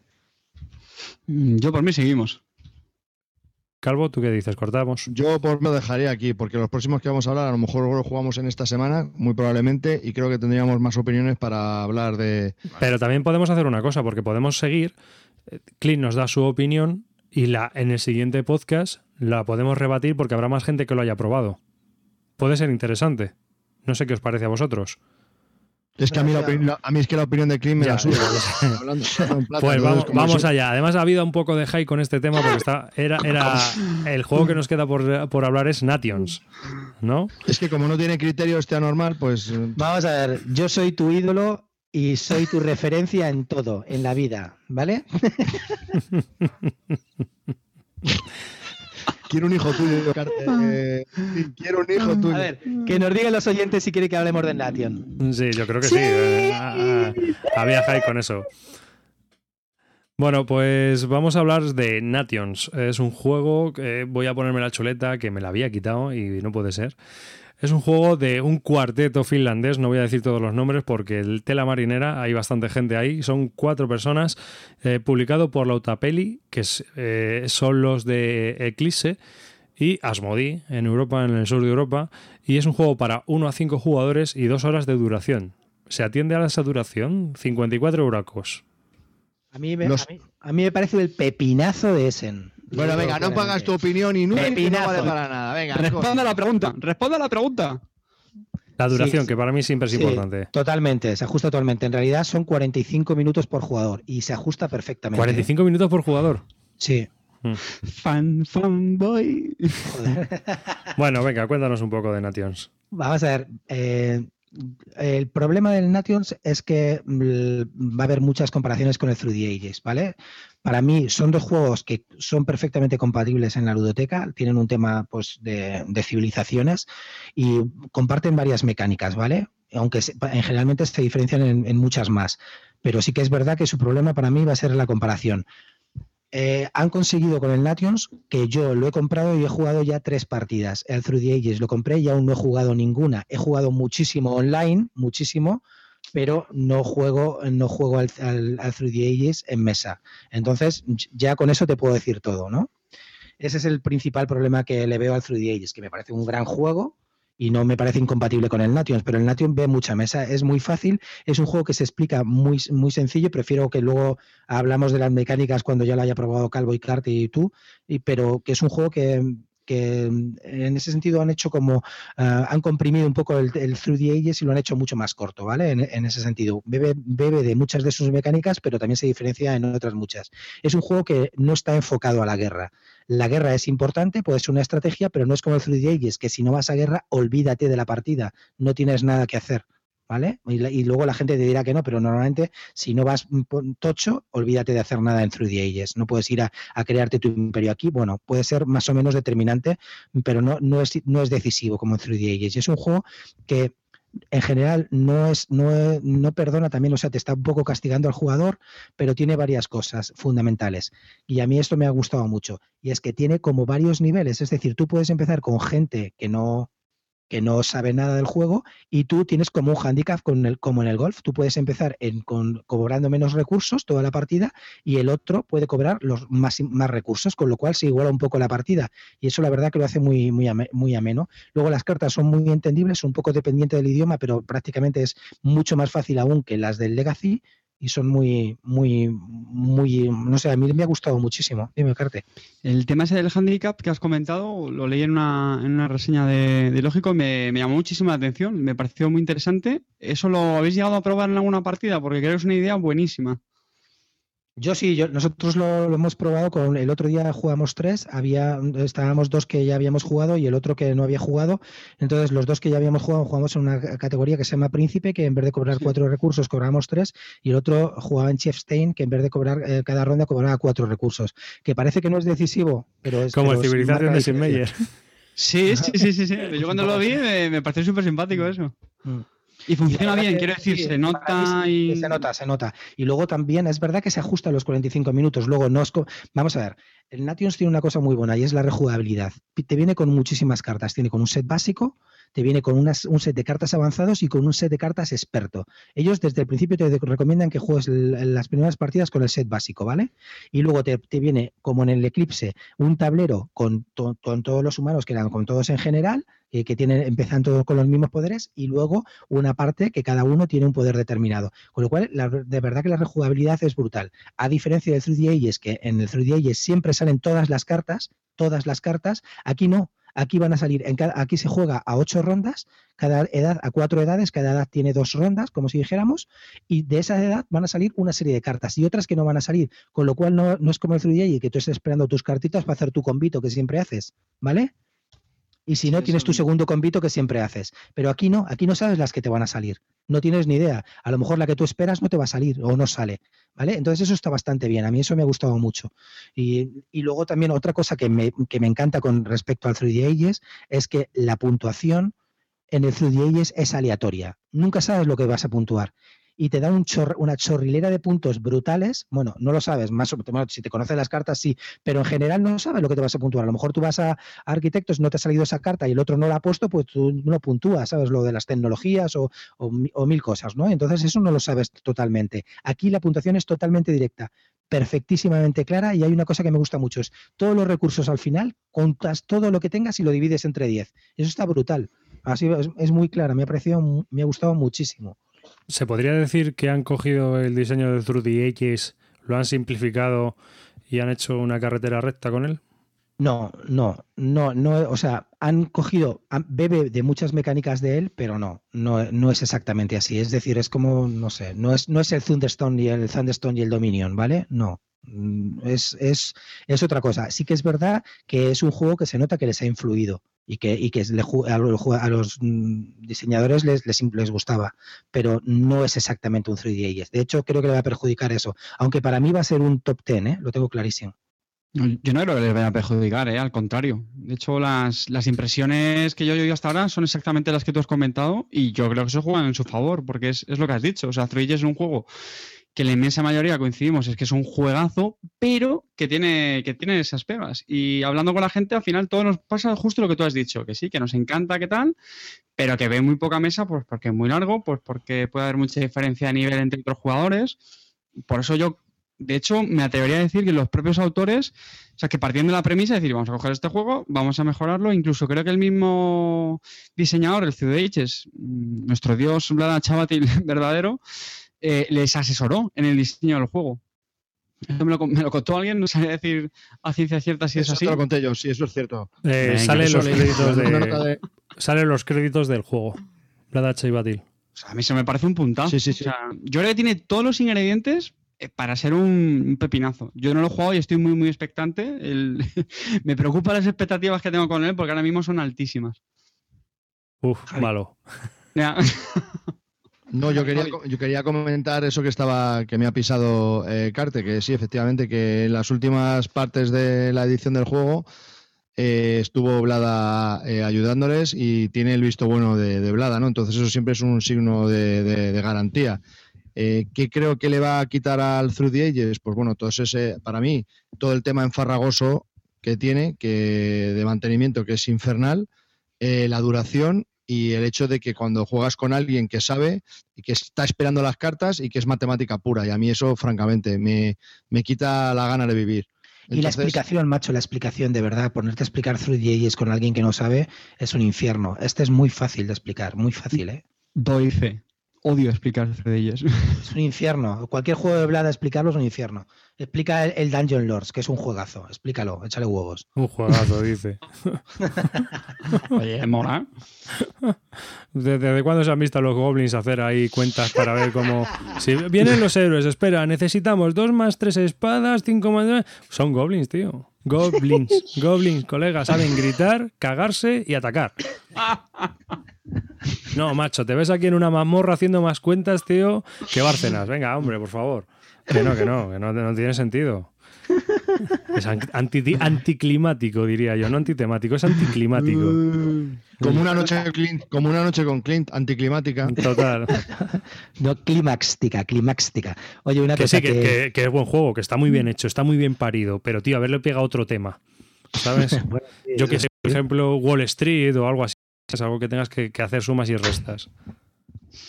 Speaker 3: Mm, yo por mí seguimos.
Speaker 1: Calvo, ¿tú qué dices? ¿Cortamos?
Speaker 4: Yo por mí lo dejaría aquí, porque los próximos que vamos a hablar a lo mejor lo jugamos en esta semana, muy probablemente, y creo que tendríamos más opiniones para hablar de...
Speaker 1: Pero también podemos hacer una cosa, porque podemos seguir, Clint nos da su opinión y la, en el siguiente podcast la podemos rebatir porque habrá más gente que lo haya probado. Puede ser interesante. No sé qué os parece a vosotros.
Speaker 4: Es que a mí, a mí es que la opinión de Clint me la sube.
Speaker 1: pues vamos, allá. Además ha habido un poco de hype con este tema porque está, era, era el juego que nos queda por, hablar es Nations, ¿no?
Speaker 4: Es que como no tiene criterio este anormal, pues...
Speaker 2: Vamos a ver, yo soy tu ídolo y soy tu referencia en todo, en la vida, ¿vale?
Speaker 4: Quiero un hijo tuyo, eh, quiero un hijo tuyo.
Speaker 2: A ver, que nos digan los oyentes si quiere que hablemos de Nation.
Speaker 1: Sí, yo creo que sí. Eh, ah, ah, había hype con eso. Bueno, pues vamos a hablar de Nations. Es un juego que voy a ponerme la chuleta que me la había quitado y no puede ser. Es un juego de un cuarteto finlandés, no voy a decir todos los nombres porque el Tela Marinera, hay bastante gente ahí, son cuatro personas, eh, publicado por Lautapeli, que eh, son los de Eclipse, y Asmodi en Europa, en el sur de Europa, y es un juego para 1 a 5 jugadores y 2 horas de duración. ¿Se atiende a esa duración? 54 euracos.
Speaker 2: A mí, me, a, mí, me parece el pepinazo de Essen.
Speaker 4: Bueno, venga, no pagas tu opinión y no, no vale para nada. Venga,
Speaker 3: responda a la pregunta. Responda a la pregunta.
Speaker 1: La duración, que para mí siempre es importante.
Speaker 2: Totalmente, se ajusta totalmente. En realidad son 45 minutos por jugador y se ajusta perfectamente.
Speaker 1: 45 minutos por jugador.
Speaker 2: Sí.
Speaker 3: Mm. Fan, fanboy.
Speaker 1: bueno, venga, cuéntanos un poco de Nations.
Speaker 2: Vamos a ver. Eh, el problema del Nations es que mm, va a haber muchas comparaciones con el Through the Ages, ¿vale? Para mí son dos juegos que son perfectamente compatibles en la ludoteca, tienen un tema pues, de, civilizaciones y comparten varias mecánicas, ¿vale? Aunque en generalmente se diferencian en muchas más. Pero sí que es verdad que su problema para mí va a ser la comparación. Eh, han conseguido con el Nations que yo lo he comprado y he jugado ya tres partidas. El Through the Ages lo compré y aún no he jugado ninguna. He jugado muchísimo online, muchísimo, pero no juego, no juego al, al, Through the Ages en mesa. Entonces, ya con eso te puedo decir todo, ¿no? Ese es el principal problema que le veo al Through the Ages, que me parece un gran juego, y no me parece incompatible con el Nations, pero el Nations ve mucha mesa, es muy fácil, es un juego que se explica muy, muy sencillo, prefiero que luego hablamos de las mecánicas cuando ya lo haya probado Calvo y Cart y tú, pero que es un juego que, en ese sentido han hecho como, ah, han comprimido un poco el, Through the Ages y lo han hecho mucho más corto, ¿vale? En, en, ese sentido, bebe, bebe de muchas de sus mecánicas, pero también se diferencia en otras muchas. Es un juego que no está enfocado a la guerra. La guerra es importante, puede ser una estrategia, pero no es como el 3 Ages, que si no vas a guerra, olvídate de la partida, no tienes nada que hacer. ¿Vale? Y, luego la gente te dirá que no, pero normalmente si no vas tocho, olvídate de hacer nada en Through the Ages. No puedes ir a, crearte tu imperio aquí. Bueno, puede ser más o menos determinante, pero no, no, es, no es decisivo como en Through the Ages. Y es un juego que en general no es no, no, perdona también, o sea, te está un poco castigando al jugador, pero tiene varias cosas fundamentales. Y a mí esto me ha gustado mucho. Y es que tiene como varios niveles, es decir, tú puedes empezar con gente que no que no sabe nada del juego y tú tienes como un handicap con el, como en el golf. Tú puedes empezar en, con, cobrando menos recursos toda la partida y el otro puede cobrar los más, más recursos, con lo cual se iguala un poco la partida. Y eso la verdad que lo hace muy, muy, muy ameno. Luego las cartas son muy entendibles, un poco dependientes del idioma, pero prácticamente es mucho más fácil aún que las del Legacy y son muy, muy, muy, no sé, a mí me ha gustado muchísimo. Dime, Carte.
Speaker 3: El tema ese del handicap que has comentado, lo leí en una, en una reseña de, de Lógico me, me, llamó muchísimo la atención, me pareció muy interesante. ¿Eso lo habéis llegado a probar en alguna partida? Porque creo que es una idea buenísima.
Speaker 2: Yo sí, yo, nosotros lo, lo, hemos probado con el otro día jugamos tres, había estábamos dos que ya habíamos jugado y el otro que no había jugado. Entonces los dos que ya habíamos jugado jugamos en una categoría que se llama Príncipe, que en vez de cobrar sí. cuatro recursos cobramos tres, y el otro jugaba en Chiefstein, que en vez de cobrar eh, cada ronda cobraba cuatro recursos. Que parece que no es decisivo, pero es
Speaker 1: como
Speaker 2: pero
Speaker 1: el civilización de Sinmeyer.
Speaker 3: Sí, sí, sí, sí, sí. Yo cuando lo vi me, me pareció súper simpático eso. Mm. Y funciona y bien, quiero decir, sí, se nota y...
Speaker 2: Se nota, se nota. Y luego también es verdad que se ajusta a los 45 minutos. Luego no es... Vamos a ver, el Nations tiene una cosa muy buena y es la rejugabilidad. Te viene con muchísimas cartas. Tiene con un set básico, te viene con un set de cartas avanzados y con un set de cartas experto. Ellos desde el principio te recomiendan que juegues las primeras partidas con el set básico, ¿vale? Y luego te, viene, como en el Eclipse, un tablero con, to, con todos los humanos, que eran con todos en general, eh, que tienen, empiezan todos con los mismos poderes, y luego una parte que cada uno tiene un poder determinado. Con lo cual, de verdad que la rejugabilidad es brutal. A diferencia del 3D Ages, que en el 3D Ages siempre salen todas las cartas, todas las cartas, aquí no. Aquí van a salir, en cada, aquí se juega a ocho rondas, cada edad a cuatro edades, cada edad tiene dos rondas, como si dijéramos, y de esa edad van a salir una serie de cartas y otras que no van a salir, con lo cual no, no es como el 3D y que tú estés esperando tus cartitas para hacer tu convito que siempre haces, ¿vale? Y si no, tienes tu segundo convito que siempre haces. Pero aquí no, aquí no sabes las que te van a salir. No tienes ni idea. A lo mejor la que tú esperas no te va a salir o no sale. ¿Vale? Entonces eso está bastante bien. A mí eso me ha gustado mucho. Y, y luego también otra cosa que me, que me, encanta con respecto al 3D Ages es que la puntuación en el 3D Ages es aleatoria. Nunca sabes lo que vas a puntuar y te da un una chorrilera de puntos brutales, bueno, no lo sabes, más si te conoces las cartas sí, pero en general no sabes lo que te vas a puntuar. A lo mejor tú vas a, arquitectos, no te ha salido esa carta y el otro no la ha puesto, pues tú no puntúas, sabes lo de las tecnologías o mil cosas, ¿no? Entonces eso no lo sabes totalmente. Aquí la puntuación es totalmente directa perfectísimamente clara y hay una cosa que me gusta mucho, es todos los recursos al final, contas todo lo que tengas y lo divides entre 10. Eso está brutal. Así es, es muy clara, me ha parecido, me ha gustado muchísimo.
Speaker 1: ¿Se podría decir que han cogido el diseño de Through the lo han simplificado y han hecho una carretera recta con él?
Speaker 2: No, no, no, no, o sea, han cogido, bebe de muchas mecánicas de él, pero no, no, no es exactamente así. Es decir, es como, no sé, no es, no es el Thunderstone y el Thunderstone y el Dominion, ¿vale? No. Es, es, es otra cosa. Sí que es verdad que es un juego que se nota que les ha influido y que, y que le, a, los, a, los, diseñadores les, les, les, gustaba, pero no es exactamente un 3D Ages. De hecho, creo que le va a perjudicar eso, aunque para mí va a ser un top 10, ¿eh? lo tengo clarísimo.
Speaker 3: Yo no creo que les vaya a perjudicar, ¿eh? al contrario. De hecho, las, las impresiones que yo he oído hasta ahora son exactamente las que tú has comentado y yo creo que se juegan en su favor, porque es, es lo que has dicho. O sea, 3D es un juego que la inmensa mayoría coincidimos es que es un juegazo, pero que tiene, que tiene esas pegas. Y hablando con la gente, al final todo nos pasa justo lo que tú has dicho, que sí, que nos encanta, que tal, pero que ve muy poca mesa, pues porque es muy largo, pues porque puede haber mucha diferencia de nivel entre otros jugadores. Por eso yo, de hecho, me atrevería a decir que los propios autores, o sea, que partiendo de la premisa de decir, vamos a coger este juego, vamos a mejorarlo, incluso creo que el mismo diseñador, el es mm, nuestro dios Vlada Chavatil verdadero, eh, les asesoró en el diseño del juego. Esto me lo, me lo, contó alguien, no sabía decir a ciencia cierta si
Speaker 4: eso
Speaker 3: es así.
Speaker 4: Te lo conté yo, sí, eso es cierto.
Speaker 1: Eh, salen, los créditos de, de... salen los créditos del juego. Vlad H. y Batil.
Speaker 3: O sea, a mí se me parece un puntazo.
Speaker 4: Sí, sí, sí.
Speaker 3: O sea, yo creo que tiene todos los ingredientes para ser un, un, pepinazo. Yo no lo he jugado y estoy muy, muy expectante. El... me preocupan las expectativas que tengo con él porque ahora mismo son altísimas.
Speaker 1: Uf, Javi. malo.
Speaker 4: No, yo quería, yo quería comentar eso que estaba, que me ha pisado eh, Carte, que sí, efectivamente, que en las últimas partes de la edición del juego eh, estuvo Blada eh, ayudándoles y tiene el visto bueno de, de, Blada, ¿no? Entonces eso siempre es un signo de, de, de garantía. Eh, ¿Qué creo que le va a quitar al Through the Ages? Pues bueno, todo ese, para mí, todo el tema enfarragoso que tiene, que de mantenimiento, que es infernal, eh, la duración y el hecho de que cuando juegas con alguien que sabe y que está esperando las cartas y que es matemática pura. Y a mí eso, francamente, me, me quita la gana de vivir.
Speaker 2: y la explicación, macho, la explicación de verdad, ponerte a explicar Through the con alguien que no sabe es un infierno. Este es muy fácil de explicar, muy fácil, ¿eh?
Speaker 3: Doy fe. Odio explicar de ellos.
Speaker 2: Es un infierno. Cualquier juego de Vlad explicarlo es un infierno. Explica el, Dungeon Lords, que es un juegazo. Explícalo, échale huevos.
Speaker 1: Un juegazo, dice.
Speaker 3: Oye, mola.
Speaker 1: ¿Desde, cuándo se han visto los goblins hacer ahí cuentas para ver cómo. Si vienen los héroes, espera, necesitamos dos más tres espadas, cinco más. Son goblins, tío. Goblins, goblins, colegas, saben gritar, cagarse y atacar. No, macho, te ves aquí en una mazmorra haciendo más cuentas, tío, que Bárcenas. Venga, hombre, por favor. Que no, que no, que no, tiene sentido. Es anticlimático, diría yo, no antitemático, es anticlimático.
Speaker 4: Como una noche, como una noche con Clint, anticlimática.
Speaker 1: Total.
Speaker 2: No climáxtica, climáxtica. Oye, una
Speaker 1: que
Speaker 2: cosa
Speaker 1: que... es buen juego, que está muy bien hecho, está muy bien parido, pero tío, haberle pegado otro tema. ¿Sabes? yo que sé, por ejemplo, Wall Street o algo así es algo que tengas que, hacer sumas y restas.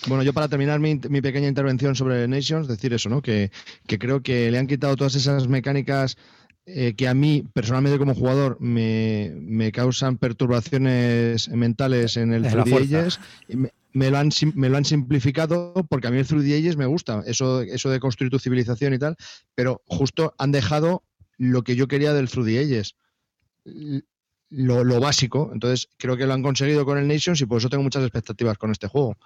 Speaker 4: Bueno, yo para terminar mi, pequeña intervención sobre Nations, decir eso, ¿no? Que, creo que le han quitado todas esas mecánicas eh, que a mí, personalmente como jugador, me, causan perturbaciones mentales en el 3D Me, me, lo han, me lo han simplificado porque a mí el 3D me gusta, eso, eso de construir tu civilización y tal, pero justo han dejado lo que yo quería del 3D lo, básico. Entonces, creo que lo han conseguido con el Nations y por eso tengo muchas expectativas con este juego.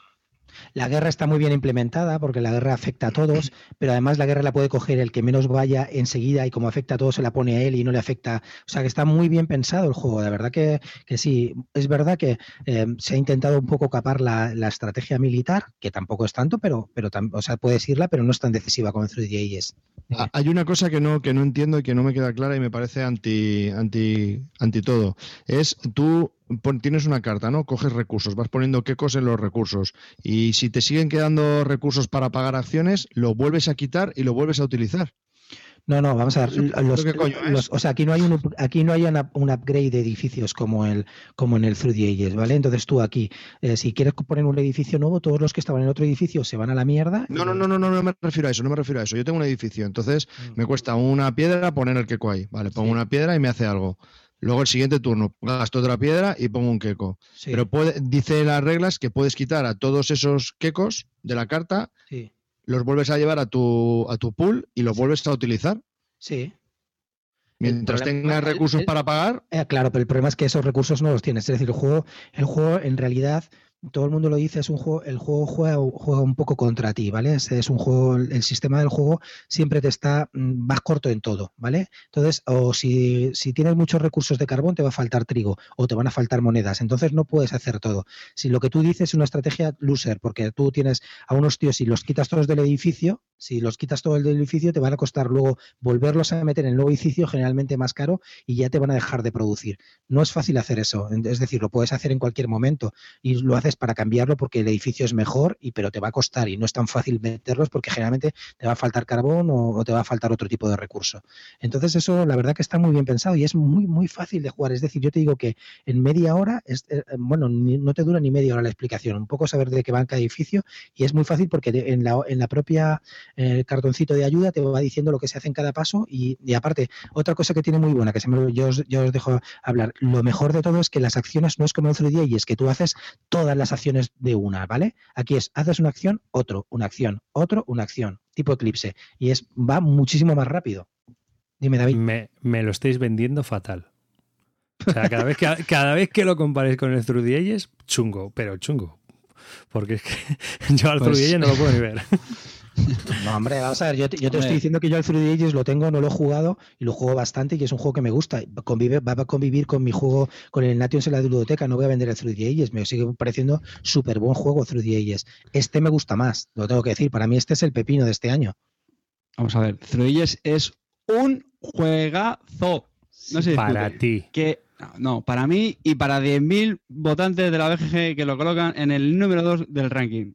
Speaker 2: La guerra está muy bien implementada porque la guerra afecta a todos, pero además la guerra la puede coger el que menos vaya enseguida y como afecta a todos se la pone a él y no le afecta. O sea que está muy bien pensado el juego, de verdad que, sí. Es verdad que eh, se ha intentado un poco capar la, estrategia militar, que tampoco es tanto, pero, pero o sea, puedes irla, pero no es tan decisiva como en 3
Speaker 4: ah, Hay una cosa que no, que no entiendo y que no me queda clara y me parece anti, anti, anti todo. Es tú tienes una carta, ¿no? Coges recursos, vas poniendo qué en los recursos. Y si te siguen quedando recursos para pagar acciones, lo vuelves a quitar y lo vuelves a utilizar.
Speaker 2: No, no, vamos a ver. Los, o sea, aquí no hay un aquí no hay un upgrade de edificios como el como en el Through the Ages, ¿vale? Entonces tú aquí, eh, si quieres poner un edificio nuevo, todos los que estaban en otro edificio se van a la mierda.
Speaker 4: No, no, no, no, no, no me refiero a eso, no me refiero a eso. Yo tengo un edificio, entonces mm. me cuesta una piedra poner el queco ahí, ¿vale? Pongo una piedra y me hace algo. Luego el siguiente turno gasto otra piedra y pongo un queco. Pero puede, dice las reglas que puedes quitar a todos esos quecos de la carta, los vuelves a llevar a tu, a tu pool y los vuelves a utilizar.
Speaker 2: Sí.
Speaker 4: Mientras tengas recursos para pagar.
Speaker 2: Eh, claro, pero el problema es que esos recursos no los tienes. Es decir, el juego, el juego en realidad todo el mundo lo dice, es un juego, el juego juega, juega un poco contra ti, ¿vale? Es, un juego, el sistema del juego siempre te está más mm, corto en todo, ¿vale? Entonces, o si, si, tienes muchos recursos de carbón, te va a faltar trigo o te van a faltar monedas, entonces no puedes hacer todo. Si lo que tú dices es una estrategia loser, porque tú tienes a unos tíos y los quitas todos del edificio, si los quitas todo el del edificio, te van a costar luego volverlos a meter en el nuevo edificio, generalmente más caro, y ya te van a dejar de producir. No es fácil hacer eso, es decir, lo puedes hacer en cualquier momento y lo haces para cambiarlo porque el edificio es mejor, y pero te va a costar y no es tan fácil meterlos porque generalmente te va a faltar carbón o, te va a faltar otro tipo de recurso. Entonces eso la verdad que está muy bien pensado y es muy muy fácil de jugar. Es decir, yo te digo que en media hora, es, eh, bueno, no te dura ni media hora la explicación, un poco saber de qué va cada edificio y es muy fácil porque en, la, en la propia eh, cartoncito de ayuda te va diciendo lo que se hace en cada paso y, aparte, otra cosa que tiene muy buena, que se me, yo, yo os dejo hablar, lo mejor de todo es que las acciones no es como en 3D y es que tú haces todas las acciones de una, ¿vale? Aquí es, haces una acción, otro, una acción, otro, una acción, tipo eclipse. Y es, va muchísimo más rápido. Dime, David.
Speaker 1: Me, lo estáis vendiendo fatal. O sea, cada vez que, cada vez que lo compares con el Through the chungo, pero chungo. Porque es que yo al pues... no lo puedo ni ver.
Speaker 2: No, hombre, vamos a ver, yo te, estoy diciendo que yo el 3D Ages lo tengo, no lo he jugado y lo juego bastante y es un juego que me gusta. Convive, va a convivir con mi juego, con el Nations en la biblioteca, no voy a vender el 3D Ages, me sigue pareciendo súper buen juego 3D Ages. Este me gusta más, lo tengo que decir, para mí este es el pepino de este año.
Speaker 3: Vamos a ver, 3D es un juegazo. No sé
Speaker 1: para ti.
Speaker 3: Que, no, para mí y para 10.000 votantes de la BGG que lo colocan en el número 2 del ranking.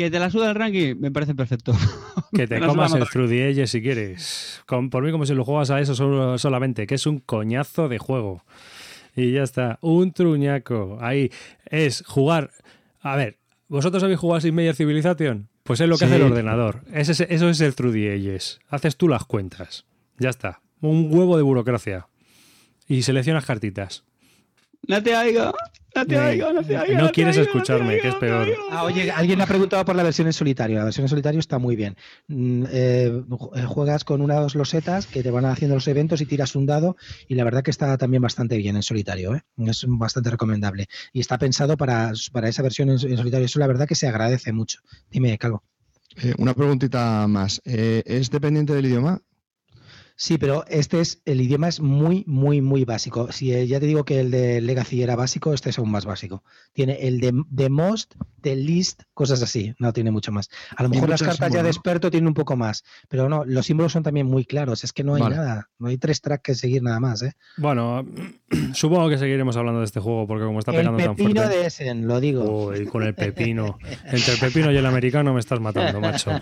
Speaker 3: Que te la suda el ranking, me parece perfecto.
Speaker 1: Que te comas el Through the si quieres. por mí, como si lo juegas a eso solamente, que es un coñazo de juego. Y ya está. Un truñaco. Ahí es jugar. A ver, ¿vosotros habéis jugado sin Meyer Civilization? Pues es lo que hace el ordenador. Ese es- eso es el True Ages. Haces tú las cuentas. Ya está. Un huevo de burocracia. Y seleccionas cartitas.
Speaker 3: No te oigo, no te oigo, no te oigo.
Speaker 1: no quieres
Speaker 3: oigo,
Speaker 1: escucharme,
Speaker 3: oigo,
Speaker 1: que es peor.
Speaker 2: Ah, oye, alguien ha preguntado por la versión en solitario. La versión en solitario está muy bien. Mm, eh, eh, juegas con unas losetas que te van haciendo los eventos y tiras un dado y la verdad que está también bastante bien en solitario. ¿eh? Es bastante recomendable. Y está pensado para, para esa versión en, en solitario. Eso la verdad que se agradece mucho. Dime, Calvo.
Speaker 4: Eh, una preguntita más. Eh, ¿Es dependiente del idioma?
Speaker 2: Sí, pero este es, el idioma es muy, muy, muy básico. Si eh, ya te digo que el de Legacy era básico, este es aún más básico. Tiene el de, de most, de list, cosas así. No tiene mucho más. A lo mejor las cartas ya de
Speaker 4: ¿no?
Speaker 2: experto tienen un poco más. Pero no, los símbolos son también muy claros. Es que no hay
Speaker 4: Vale.
Speaker 2: nada. No hay tres tracks que seguir nada más. ¿eh?
Speaker 1: Bueno, supongo que seguiremos hablando de este juego porque como está
Speaker 2: El
Speaker 1: pegando tan
Speaker 2: pepino
Speaker 1: fuerte.
Speaker 2: de Essen, lo digo.
Speaker 1: Uy, con el pepino. Entre el pepino y el americano me estás matando, macho.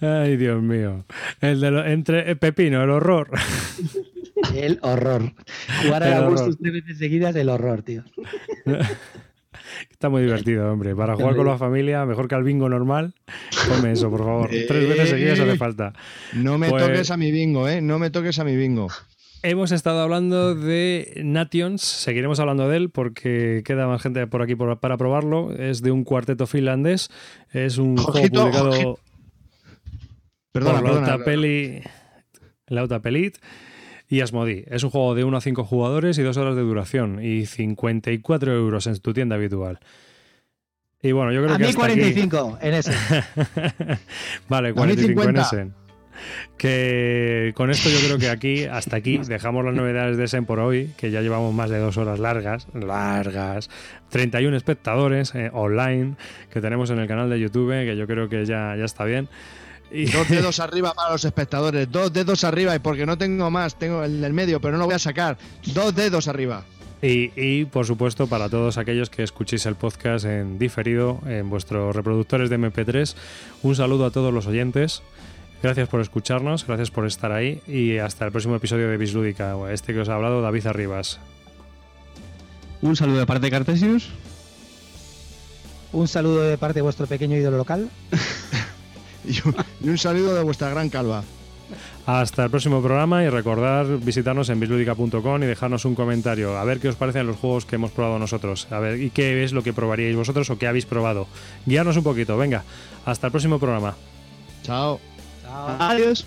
Speaker 1: Ay, Dios mío. El de lo- entre el pepino, el horror.
Speaker 2: El horror. Jugar a. Augustus tres veces seguidas, el horror, tío.
Speaker 1: Está muy divertido, hombre. Para jugar con la familia, mejor que al bingo normal. Ponme eso, por favor. Tres veces seguidas hace falta.
Speaker 4: No me
Speaker 1: Pues-
Speaker 4: toques a mi bingo, ¿eh? No me toques a mi bingo.
Speaker 1: Hemos estado hablando de Nations, seguiremos hablando de él porque queda más gente por aquí por- para probarlo. Es de un cuarteto finlandés, es un
Speaker 4: Ojito,
Speaker 1: juego publicado
Speaker 4: ojito. Perdona,
Speaker 1: por
Speaker 4: perdona.
Speaker 1: Lautapeli, Lautapelit y Asmodi. Es un juego de 1 a 5 jugadores y 2 horas de duración y 54 euros en tu tienda habitual. Y bueno, yo creo
Speaker 2: A
Speaker 1: que
Speaker 2: mí
Speaker 1: hasta aquí-
Speaker 2: 45 en ese.
Speaker 1: vale,
Speaker 4: A mí
Speaker 1: 45 en
Speaker 4: 50.
Speaker 1: Essen. Que con esto yo creo que aquí, hasta aquí, dejamos las novedades de Essen por hoy, que ya llevamos más de dos horas largas, largas, 31 espectadores eh, online que tenemos en el canal de YouTube, que yo creo que ya, ya está bien. Y,
Speaker 4: Dos dedos arriba para los espectadores. Dos dedos arriba y porque no tengo más, tengo el del medio, pero no lo voy a sacar. Dos dedos arriba.
Speaker 1: Y, y, por supuesto para todos aquellos que escuchéis el podcast en diferido en vuestros reproductores de MP3, un saludo a todos los oyentes. Gracias por escucharnos, gracias por estar ahí y hasta el próximo episodio de Bislúdica. Este que os ha hablado David Arribas.
Speaker 3: Un saludo de parte de Cartesius.
Speaker 2: Un saludo de parte de vuestro pequeño ídolo local.
Speaker 4: Y un, y un saludo de vuestra gran calva.
Speaker 1: Hasta el próximo programa y recordar visitarnos en bislúdica.com y dejarnos un comentario a ver qué os parecen los juegos que hemos probado nosotros, a ver y qué es lo que probaríais vosotros o qué habéis probado. Guiarnos un poquito, venga, hasta el próximo programa.
Speaker 4: Chao.
Speaker 2: Chao.
Speaker 3: Adiós.